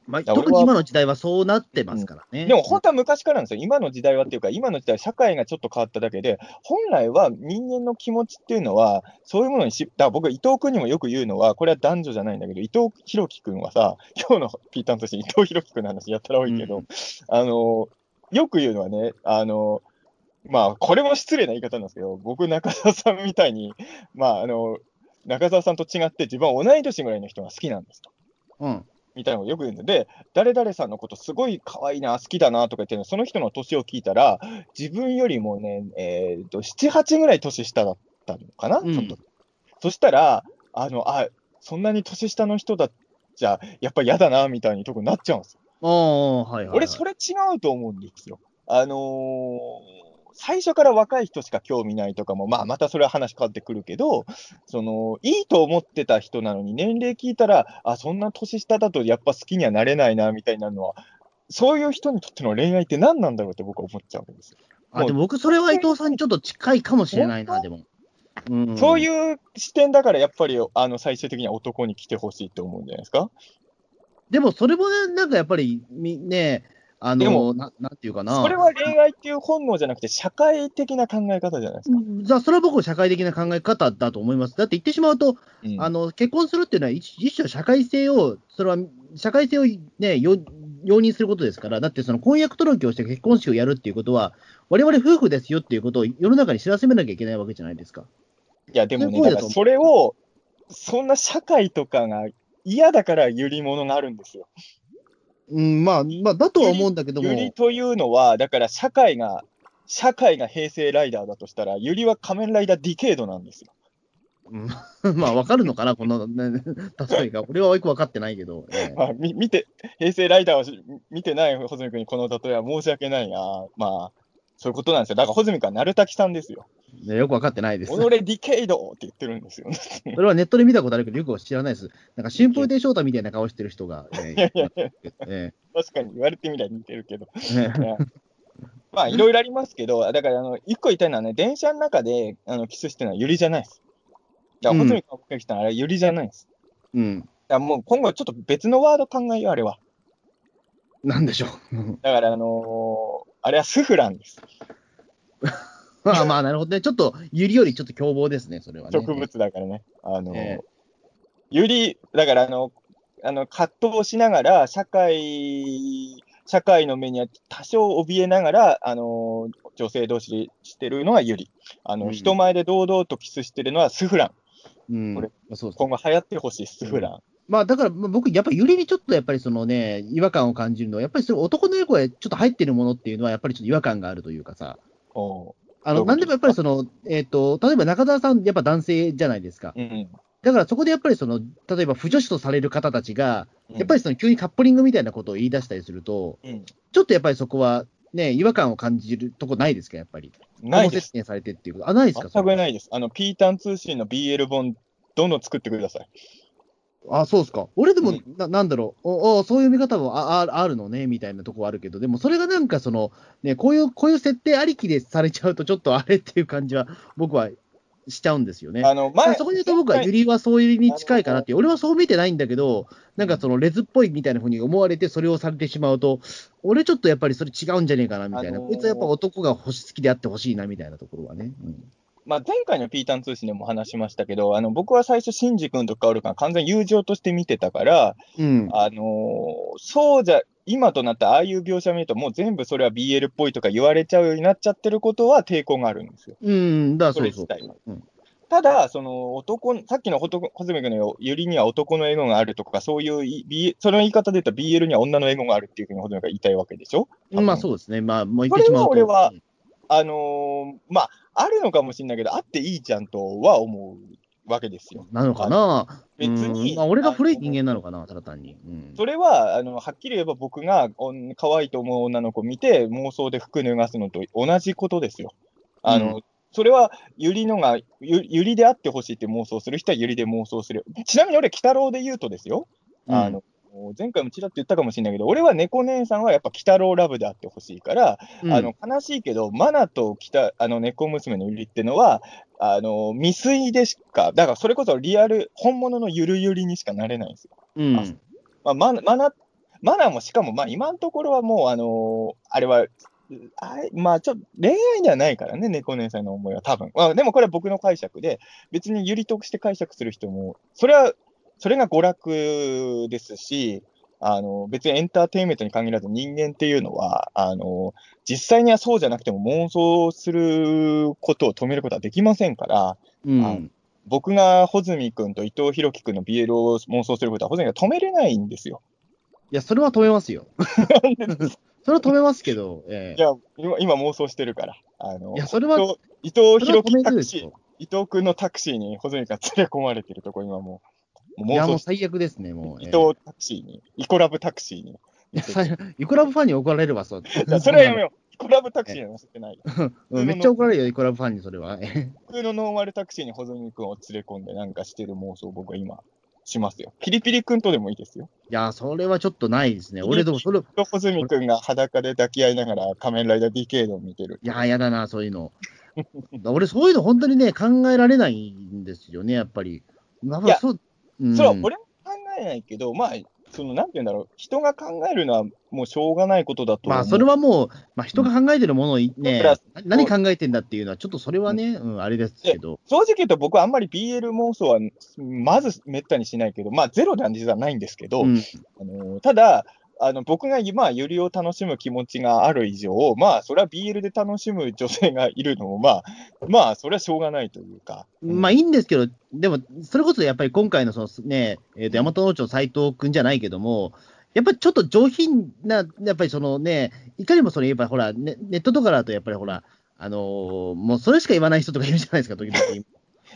まあ、特に今の時代はそうなってますからね。でも本当は昔からなんですよ。今の時代はっていうか、今の時代は社会がちょっと変わっただけで、本来は人間の気持ちっていうのは、そういうものにし、だ僕、伊藤君にもよく言うのは、これは男女じゃないんだけど、伊藤博樹君はさ、今日のピーターンとして伊藤博樹君の話やったら多いけど、うんあの、よく言うのはね、あの、まあ、これも失礼な言い方なんですけど、僕、中澤さんみたいに、まあ、あの、中澤さんと違って自分は同い年ぐらいの人が好きなんですと。うん。みたいなのをよく言うんで、で、誰々さんのことすごい可愛いな、好きだなとか言ってね、その人の年を聞いたら、自分よりもね、えー、と7、8ぐらい年下だったのかな、うんちょっと。そしたら、あの、あ、そんなに年下の人だっちゃ、やっぱ嫌だな、みたいにとこになっちゃうんですよ。ああ、はいはい、はい。俺、それ違うと思うんですよ。あのー最初から若い人しか興味ないとかも、まあ、またそれは話変わってくるけど、その、いいと思ってた人なのに、年齢聞いたら、あ、そんな年下だとやっぱ好きにはなれないな、みたいなのは、そういう人にとっての恋愛って何なんだろうって僕は思っちゃうわけですよ。あ、でも僕、それは伊藤さんにちょっと近いかもしれないな、本でも。うん、そういう視点だから、やっぱり、あの、最終的には男に来てほしいって思うんじゃないですか？でも、それもね、なんかやっぱり、みね、あでもの、ななんていうかな。それは恋愛っていう本能じゃなくて、社会的な考え方じゃないですか。うんじゃあ、それは僕、社会的な考え方だと思います。だって言ってしまうと、うんあの結婚するっていうのは一、一種社会性を、それは社会性を、ね、よ容認することですから、だってその婚約届をして結婚式をやるっていうことは、我々夫婦ですよっていうことを世の中に知らせめなきゃいけないわけじゃないですか。いや、でもね、それを、そんな社会とかが嫌だから揺り物があるんですよ。うん、まあ、まあ、だとは思うんだけども揺、りというのは、だから社会が、社会が平成ライダーだとしたら、揺りは仮面ライダーディケードなんですよ。うん [laughs] まあ、わかるのかな、この、ね、例えが。俺はよくわかってないけど。ええまあ、み見て、平成ライダーをし見てない穂積君にこの例えは申し訳ないな。まあ、そういうことなんですよ。だから穂積君は鳴滝さんですよ。ねよくわかってないです。己ディケイドって言ってるんですよ。[laughs] それはネットで見たことあるけど、よく知らないです。なんか、春風亭昇太みたいな顔してる人が、[laughs] えいやいやいや、ええ確かに言われてみりゃ似てるけど。まあ、いろいろありますけど、だから、あの、一個言いたいのはね、電車の中で、あの、キスしてるのはユリじゃないです。だから、うん穂積君が来たのはあれユリじゃないです。うん。だからもう今後ちょっと別のワード考えよう、あれは。なんでしょう。だから、あのーあれはスフランです。[laughs] まあまあ、なるほどね。ちょっと、ユリよりちょっと凶暴ですね、それはね。植物だからね。あのユリ、だから、あの、あの、葛藤しながら、社会、社会の目には多少怯えながら、あのー女性同士でしてるのがユリ。あの、うん人前で堂々とキスしてるのはスフラン。うん。これまあそう今後流行ってほしい、スフラン。まあだから、まあ僕、やっぱりユリにちょっとやっぱりそのね、違和感を感じるのは、やっぱりその男のエゴがちょっと入ってるものっていうのは、やっぱりちょっと違和感があるというかさ、おあの、なんでもやっぱりその、えっ、と、例えば中澤さん、やっぱ男性じゃないですか。だからそこでやっぱりその、例えば不女子とされる方たちが、うんやっぱりその急にカップリングみたいなことを言い出したりすると、うんちょっとやっぱりそこはね、違和感を感じるとこないですか、やっぱり。ないです。説明されてっていうこと。あ、ないですか、全くないです。あの、ピータン通信の BL 本、どんどん作ってください。あ、そうですか。俺でも、うん。ななんだろう。おお、そういう見方もあああるのね、みたいなとこはあるけど、でもそれがなんかその、ね、こういう、こういう設定ありきでされちゃうと、ちょっとあれっていう感じは、僕はしちゃうんですよね。あの、前、そこで言うと僕はユリはそういうに近いかなって俺はそう見てないんだけど、なんかそのレズっぽいみたいなふうに思われて、それをされてしまうと、俺ちょっとやっぱりそれ違うんじゃねえかなみたいな、あのーこいつはやっぱ男が星好きであってほしいなみたいなところはね。うんまあ、前回のピータン通信でも話しましたけど、あの僕は最初、シンジ君とカオル君完全に友情として見てたから、うん。あのーそうじゃ、今となったああいう描写見ると、もう全部それは BL っぽいとか言われちゃうようになっちゃってることは抵抗があるんですよ。うん、だそただ、その男、さっきのホズミ君のユリには男のエゴがあるとか、そういうい、B、その言い方で言ったら BL には女のエゴがあるっていうふうにホトミ君が言いたいわけでしょ？まあそうですね。まあ、もう言ってしまうと。それは俺はあのーまあ、あるのかもしれないけど、あっていいじゃんとは思うわけですよ。なのかな？別にうんまあ、俺が古い人間なのかな、ただ単に。うん。それは、あの、はっきり言えば僕が可愛いと思う女の子を見て妄想で服脱がすのと同じことですよ。あの、うそれは、ゆりのが、ゆゆりであってほしいって妄想する人はゆりで妄想する。ちなみに俺、鬼太郎で言うとですよ。あの、前回もちらっと言ったかもしれないけど、俺は猫姉さんはやっぱ鬼太郎ラブであってほしいから、うんあの、悲しいけど、マナと北、あの、猫娘のゆりってのは、あの、未遂でしか、だからそれこそリアル、本物のゆるゆりにしかなれないんですよ。うん。まあ、マナ、マナ、マナもしかも、まあ、今のところはもう、あのーあれは、あれまあ、ちょっと恋愛ではないからね、猫姉さんの思いは多分。まあ、でもこれは僕の解釈で、別にゆりとして解釈する人も、それは、それが娯楽ですし、あの、別にエンターテインメントに限らず人間っていうのは、あの、実際にはそうじゃなくても妄想することを止めることはできませんから、うん。僕が穂積君と伊藤博樹君の BL を妄想することは穂積が止めれないんですよ。いや、それは止めますよ。[laughs] それは止めますけど、えいや、今今妄想してるから。あの、いやそれは伊藤伊藤それは止め博樹タクシーずですよ、。伊藤君のタクシーに穂積が連れ込まれてるとこ、今もう、もいうや、もう最悪ですね、もう。伊ええ藤タクシーに、イコラブタクシーに。いやさイコラブファンに怒られるわ、そう。それはやめよう。イコラブタクシーには乗せてない。うんめっちゃ怒られるよ、イコラブファンにそれは。え普通のノーマルタクシーに穂積君を連れ込んでなんかしてる妄想を僕は今、しますよ。ピリピリ君とでもいいですよ。いや、それはちょっとないですね。俺でもそれ、い穂積君が裸で抱き合いながら仮面ライダーディケイドを見てる。や、やだな、そういうの。[laughs] 俺、そういうの本当にね、考えられないんですよね、やっぱり。やっぱいやそう、うんそれは俺も考えないけど、まあ、その、なんて言うんだろう、人が考えるのはもうしょうがないことだと。まあ、それはもう、まあ、人が考えてるものをいね、プラス。な何考えてんだっていうのは、ちょっとそれはね、うん、あれですけど。正直言うと僕はあんまり BL 妄想はまずめったにしないけど、まあゼロでは実はないんですけど、うん、あのただ、あの僕が今、ゆりを楽しむ気持ちがある以上、まあ、それは BL で楽しむ女性がいるのも、まあ、まあ、それはしょうがないというか。まあいいんですけど、でも、それこそやっぱり今回のそのね、えー、と大和農町斎藤君じゃないけども、やっぱりちょっと上品な、やっぱりそのね、いかにもそれ、やっぱりほら、ネネットとかだと、やっぱりほら、あのーもうそれしか言わない人とかいるじゃないですか、時々。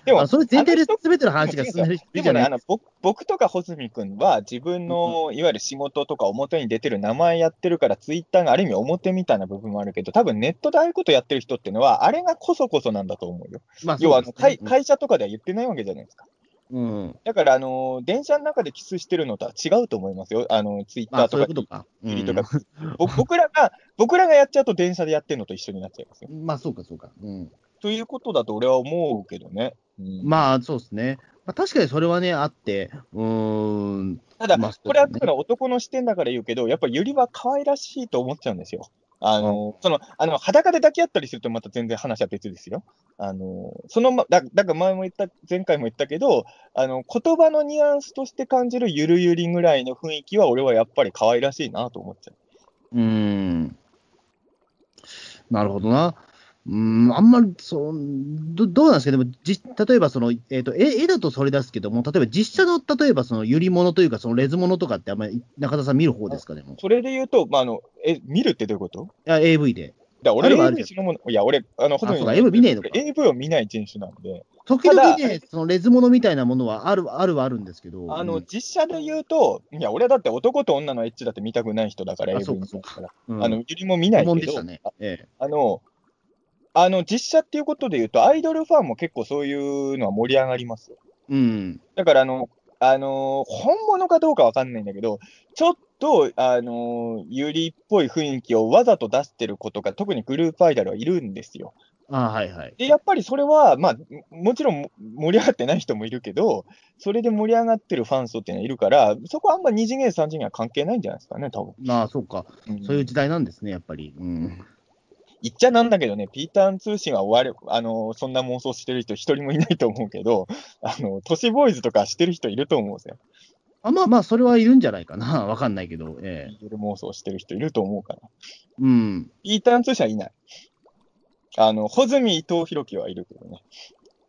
でもあそれ前提で全ての話が進める人いでもね、るじゃないあの僕僕とか穂積君は、自分のいわゆる仕事とか表に出てる名前やってるから、ツイッターがある意味表みたいな部分もあるけど、多分ネットでああいうことやってる人っていうのは、あれがこそこそなんだと思うよ。まあ、要はあの会、会社とかでは言ってないわけじゃないですか。うん。だから、あの電車の中でキスしてるのとは違うと思いますよ。あのツイッタまあ、ーとかとか。うツイートとん、か、ぼ僕らが、僕らがやっちゃうと電車でやってるのと一緒になっちゃいますよ。まあ、そうか、そうか。うん。ということだと俺は思うけどね。うんまあ、そうですね。まあ、確かにそれはね、あって、うーん、ただ、まあこれは男の視点だから言うけど、やっぱゆりは可愛らしいと思っちゃうんですよ。あの、その、あの、裸で抱き合ったりするとまた全然話は別ですよ。あの、そのま、だ、だから前も言った、前回も言ったけど、あの、言葉のニュアンスとして感じるゆるゆりぐらいの雰囲気は俺はやっぱり可愛らしいなと思っちゃう。うーん。なるほどな。うーん、あんまり、そう、どどうなんですか、でも、じ例えばその、えっ、と絵、絵だとそれ出すけども、例えば実写の、例えばその、ゆり物というか、そのレズ物とかって、あんまり中田さん見る方ですか？ね、もう。いそれで言うと、まあ、あの、え、見るってどういうこと？や、AV で。だ俺は AV そのもの、いや、俺、あの、ほとんど AV 見ねえのか俺 AV を見ない人種なんで、時々たね、そのレズ物みたいなものはある、あるはあるんですけど。あの、うん実写で言うと、いや、俺はだって男と女のエッチだって見たくない人だから、あ AV そうか見たから。うんあの、ゆりも見ないけど。あの、あの、実写っていうことで言うと、アイドルファンも結構そういうのは盛り上がりますよ。うん。だから、あの、あの本物かどうかわかんないんだけど、ちょっと、あのゆりっぽい雰囲気をわざと出してる子とか、特にグループアイドルはいるんですよ。あはいはい。で、やっぱりそれは、まあ、もちろん盛り上がってない人もいるけど、それで盛り上がってるファン層っていうのはいるから、そこはあんま二次元、三次元は関係ないんじゃないですかね、多分。まあ、そうか。うんそういう時代なんですね、やっぱり。うん。言っちゃなんだけどね、ピーターン通信は終わる、あの、そんな妄想してる人一人もいないと思うけど、あの、都市ボーイズとかしてる人いると思うんですよ。あまあまあ、それはいるんじゃないかな。[laughs] わかんないけど。ええ。妄想してる人いると思うから。うん。ピーターン通信はいない。あの、穂積伊藤弘樹はいるけどね。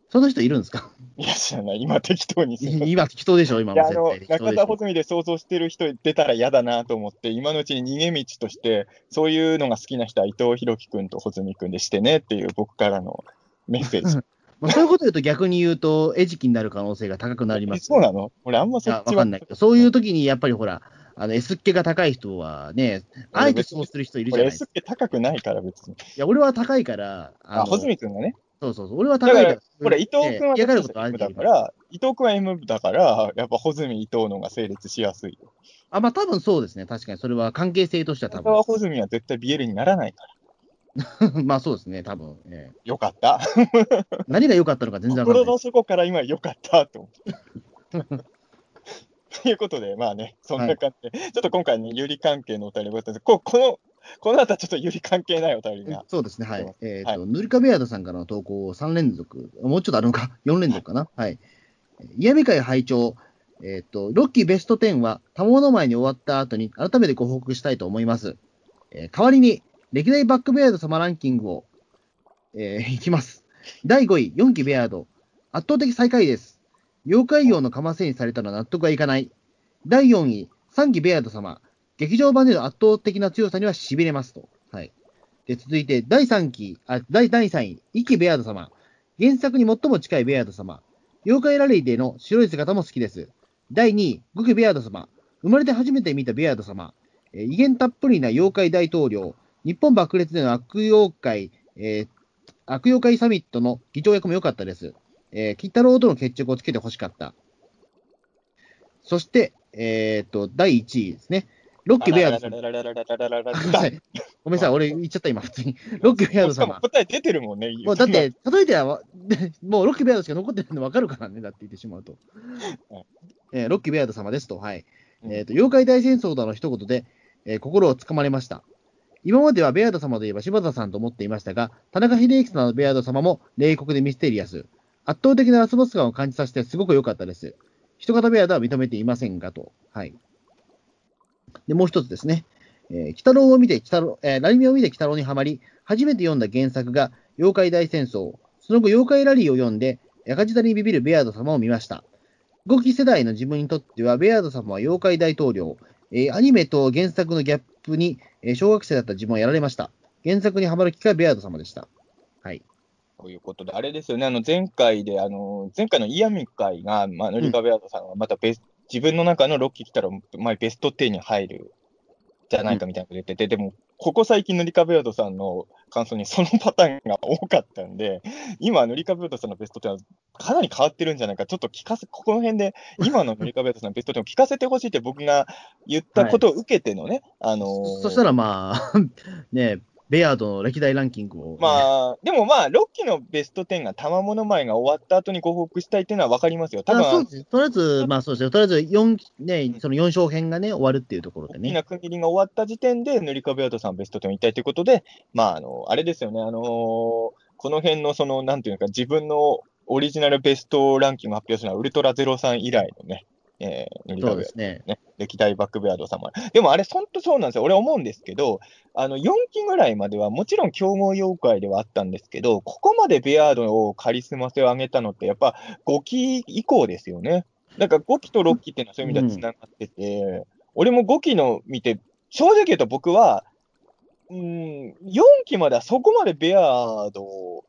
その人いるんですか？いや、知らない。今適当に今、適当でしょ、今も絶対、適当中。田穂積で想像してる人出たら嫌だなと思って、今のうちに逃げ道として、そういうのが好きな人は伊藤弘樹君と穂積君でしてねっていう僕からのメッセージ。まあ、そういうこと言うと逆に言うと、餌食になる可能性が高くなります。そうなの俺あんまそっちわかんないけど、そういう時にやっぱりほら、あの、S っ気が高い人はね、あえてそうする人いるじゃ俺ないです S か。って高くないから別に。いや、俺は高いから、あ、の穂積君がね。そうそうそう、俺はだか高いからら、ほら、伊藤君は嫌がることあるけどから、伊藤君は M だから、やっぱ穂積伊藤の方が成立しやすいよ。あ、まあ多分そうですね。確かに、それは関係性としては多本当は穂積は絶対 BL にならないから。分。[laughs] まあそうですね、多分、ええよかった。[laughs] 何が良かったのか全然わかんない心の。底から今よかったと思って。[laughs] ということで、まあね、そんな感じで、ちょっと今回ね、有利関係のお便りがあったんですここの、[laughs] この後はちょっと有利関係ないお便りが。そうですね、はい。えっ、はと、塗り壁ヤードさんからの投稿を3連続、もうちょっとあるのか、[laughs] 4連続かな？はい。嫌味会拝聴えっ、と、ロッキーベスト10は、多物の前に終わった後に改めてご報告したいと思います。えー代わりに、歴代バックベアード様ランキングを、えー [laughs] いきます。第5位、4期ベアード。圧倒的最下位です。妖怪王のかませにされたのは納得がいかない。第4位、3期ベアード様。劇場版での圧倒的な強さには痺れますと。はい。で、続いて、第3期、あ、第3位、イキベアード様。原作に最も近いベアード様。妖怪ラリーでの白い姿も好きです。第2位、グクベアード様。生まれて初めて見たベアード様。えー威厳たっぷりな妖怪大統領。日本爆裂での悪妖怪、えー悪妖怪サミットの議長役も良かったです。えー、キ太郎との決着をつけて欲しかった。そして、えっ、と、第1位ですね。ロッキーベアード様。はいごめんなさい、俺言っちゃった、今、普通に。ロッキーベアード様。答え出てるもんね。もうだって、例えては、もうロッキーベアードしか残ってないの分かるからね、だって言ってしまうと。えーロッキーベアード様ですと、はい。えっ、と、妖怪大戦争だの一言で、えー心をつかまれました。今まではベアード様といえば柴田さんと思っていましたが、田中秀之さんのベアード様も冷酷でミステリアス。圧倒的なラスボス感を感じさせてすごく良かったです。人型ベアードは認めていませんがと。はい。で、もう一つですね。えー、鬼太郎を見て、鬼太郎、えー、ラリミを見て鬼太郎にはまり、初めて読んだ原作が、妖怪大戦争。その後、妖怪ラリーを読んで、赤字座にビビるベアード様を見ました。5期世代の自分にとっては、ベアード様は妖怪大統領。えーアニメと原作のギャップに、えー小学生だった自分はやられました。原作にはまる機会はベアード様でした。はい。ということで、あれですよね、あの前回で、あの前回のイヤミ会が、まあ、ノリカベアードさんがまたベス、自分の中のロッキー来たら、まあ、ベスト10に入るじゃないかみたいなこと言ってて、でも、ここ最近のリカベアードさんの感想にそのパターンが多かったんで、[laughs] 今、ノリカベアードさんのベスト10はかなり変わってるんじゃないか、ちょっと聞かせ、ここの辺で、[laughs] 今のノリカベアードさんのベスト10を聞かせてほしいって僕が言ったことを受けてのね、あのーそしたらまあ、[laughs] ね、ベアードの歴代ランキングを、まあ、でもまあ、6期のベスト10が賜物前が終わった後にご報告したいっていうのは分かりますよ。多分あそうです。とりあえず、まあそうですよ。とりあえず4、ね、その4勝編がね、終わるっていうところでね。大きな区切りが終わった時点で、塗り壁アートさんベスト10を言いたいということで、まあ、あの、あれですよね、あのーこの辺のその、なんていうか、自分のオリジナルベストランキングを発表するのは、ウルトラ03以来のね、えー、ですね。ね、歴代バックベアード様。でもあれ、本当そうなんですよ。俺思うんですけど、あの、4期ぐらいまではもちろん競合妖怪ではあったんですけど、ここまでベアードをカリスマ性を上げたのって、やっぱ5期以降ですよね。だから5期と6期っていうのはそういう意味では繋がってて、俺も5期の見て、正直言うと僕は、うん、4期まではそこまでベアードを、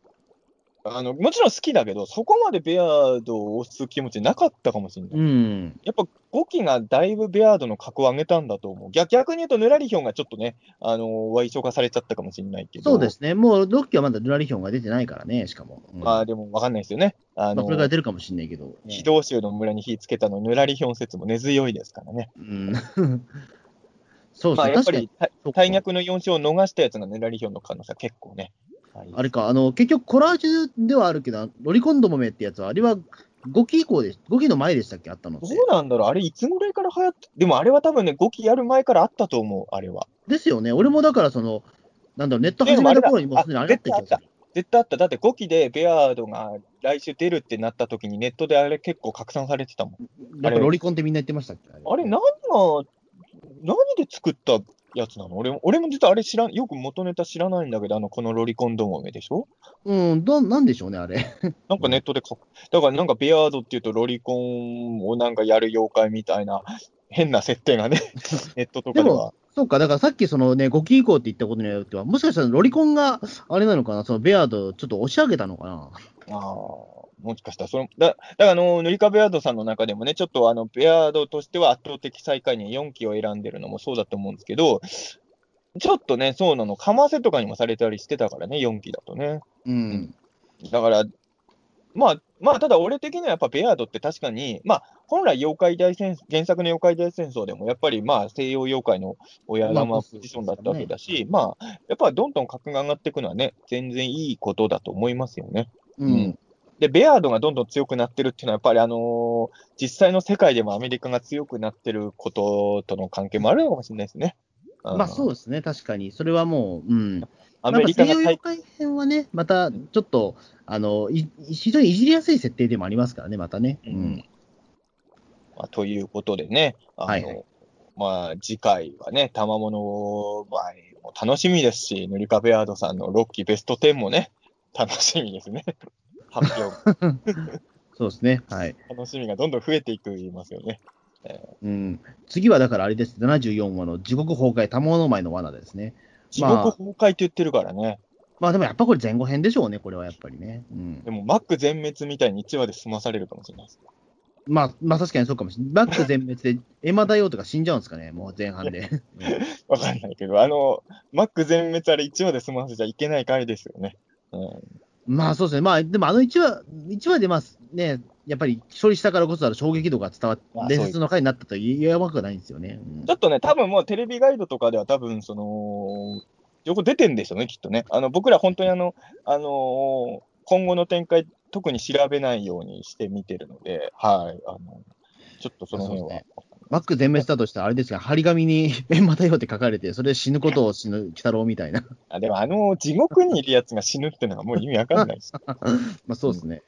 あの、もちろん好きだけど、そこまでベアードを押す気持ちなかったかもしれない。うん。やっぱ5期がだいぶベアードの格を上げたんだと思う。逆逆に言うと、ヌラリヒョンがちょっとね、あのー、賠償化されちゃったかもしれないけど。そうで。すね。もう6期はまだルラリヒョンが出てないからね、しかも。うんまあでもわかんないですよね。あまあのこれから出るかもしれないけど。非道州の村に火つけたの、ヌラリヒョン説も根強いですからね。うん。[laughs] そうまですね。あやっぱり、大逆の4勝を逃したやつがヌラリヒョンの可能性は結構ね。あれか、あの、結局コラージュではあるけど、ロリコンドモメってやつは、あれは5期以降で、5期の前でしたっけ？あったのど。うなんだろう？あれいつぐらいから流行って、でもあれは多分ね、5期やる前からあったと思う、あれは。ですよね。俺もだから、その、なんだろう、ネット始めた頃にもうすでにあれだった気がする。絶対あった。だって5期でベアードが来週出るってなった時にネットであれ結構拡散されてたもん。やっぱロリコンってみんな言ってましたっけ？あれ、何が、何で作ったやつなの？俺も、俺も実はあれ知らん、よく元ネタ知らないんだけど、あの、このロリコンドモメでしょ？うん、ど、なんでしょうね、あれ。[laughs] なんかネットでか、だからなんかベアードっていうとロリコンをなんかやる妖怪みたいな変な設定がね、[laughs] ネットとかででは。そうか、だからさっきそのね、5期以降って言ったことによっては、もしかしたらロリコンがあれなのかな、そのベアードちょっと押し上げたのかな？ああ、もしかしたら、その、だ、だからあの、塗り壁アードさんの中でもね、ちょっとあの、ベアードとしては圧倒的最下位に4期を選んでるのもそうだと思うんですけど、ちょっとね、そうなの、かませとかにもされたりしてたからね、4期だとね。うん。だから、まあ、まあ、ただ俺的にはやっぱベアードって確かに、まあ、本来妖怪大戦、原作の妖怪大戦争でも、やっぱりまあ、西洋妖怪の親玉まあポジションだったわけだし、まあ、やっぱどんどん格が上がっていくのはね、全然いいことだと思いますよね。うん。で、ベアードがどんどん強くなってるっていうのは、やっぱりあのー実際の世界でもアメリカが強くなってることとの関係もあるのかもしれないですね。まあそううですね、確かに。それはもう、うん。アメリカが西洋編はね、またちょっと、あの、い非常にいじりやすい設定でもありますからね、またね。ううんん。まあ、ということでね、あの、はいはいまあ、次回はね、賜物まあ、も楽しみですし、塗り壁アードさんの6期ベスト10もね、楽しみですね。発表、[laughs] そうですね。はい。楽しみがどんどん増えていく言いますよね。うん。次はだからあれです。74話の地獄崩壊、賜物前の罠ですね。地獄崩壊って言ってるからね。まあでもやっぱこれ前後編でしょうね、これはやっぱりね。うんで。も、マック全滅みたいに1話で済まされるかもしれないです。まあ、まあ確かにそうかもしれない。バック全滅で [laughs] エマ大王とか死んじゃうんですかね、もう前半で。[laughs] わかんないけど、あの、マック全滅あれ1話で済ませちゃいけない回ですよね。うん。まあそうですね。まあでもあの1話、1話でまあね、やっぱり処理したからこそ衝撃度が伝わってまあ、伝説の回になったと言えばくはないんですよね。うんちょっとね、多分もうテレビガイドとかでは多分、その、情報出てんでしょうね、きっとね。あの、僕ら本当にあの、あのー今後の展開、特に調べないようにして見てるので、はい。あの、ちょっとその辺はそうで。バック全滅だとしたらあれですが、張り紙にエンマ大王って書かれて、それで死ぬことを死ぬ鬼太郎みたいな。あでも、あの、地獄にいるやつが死ぬってのがもう意味わかんないです。[laughs] まあそうですね。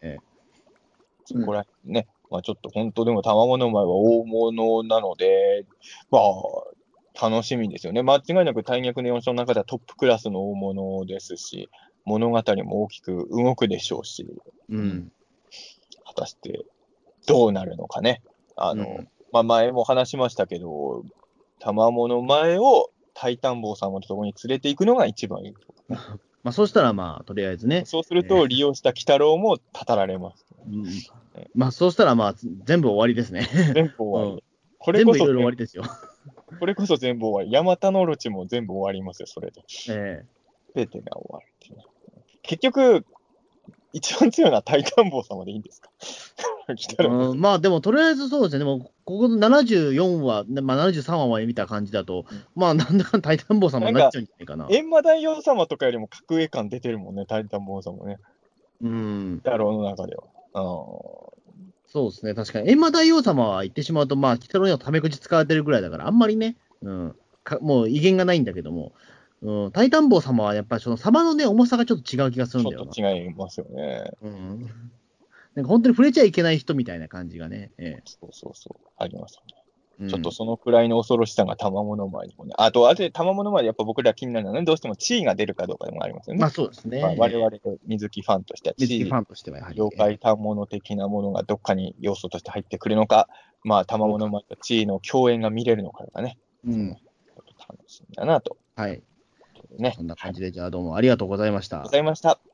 こら辺ね。まあちょっと本当でも卵の前は大物なので、まあ、楽しみですよね。間違いなく大逆の4章の中ではトップクラスの大物ですし、物語も大きく動くでしょうし、えうん。果たしてどうなるのかね。あの、うんまあ前も話しましたけど、卵の前をタイタン坊さんのところに連れて行くのが一番いい。[laughs] まあそうしたらまあ、とりあえずね。そうすると利用した鬼太郎も語られます。うんまあそうしたらまあ、全部終わりですね。全部終わり。うんこれこそ全部いろいろ終わりですよ。[laughs] これこそ全部終わり。ヤマタノオロチも全部終わりますよ、それで。すえべてが終わるっていうね結局、一番強いのはタイタン坊様でいいんですか？[laughs] うんまあでも、とりあえずそうですね。でも、ここの74話、まあ73話まで見た感じだと、まあなんだかんだタイタン坊様になっちゃうんじゃないかな。閻魔大王様とかよりも格上感出てるもんね、タイタン坊様ね。うん。野郎の中では。あそうですね。確かに。閻魔大王様は言ってしまうと、まあ、鬼太郎にはタメ口使われてるぐらいだから、あんまりね、うん。かもう威厳がないんだけども、うん、タイタン坊様はやっぱりその様のね、重さがちょっと違う気がするんだよな。ょっと違いますよね。うん。なんか本当に触れちゃいけない人みたいな感じがね。えそうそうそう。ありますよね。えちょっとそのくらいの恐ろしさが卵の前にもね。あと、あと、卵の前でやっぱ僕ら気になるのはね、どうしても地位が出るかどうかでもありますよね。まあそうですね。まあ我々水木ファンとしては地位水木ファンとしてはやはり。妖怪反物的なものがどっかに要素として入ってくるのか、まあ、玉物前と地位の共演が見れるのかがね、うん。ちょっと楽しみだなと。はい。ね。そんな感じで、じゃあどうもありがとうございましたありがとうご。ざいました。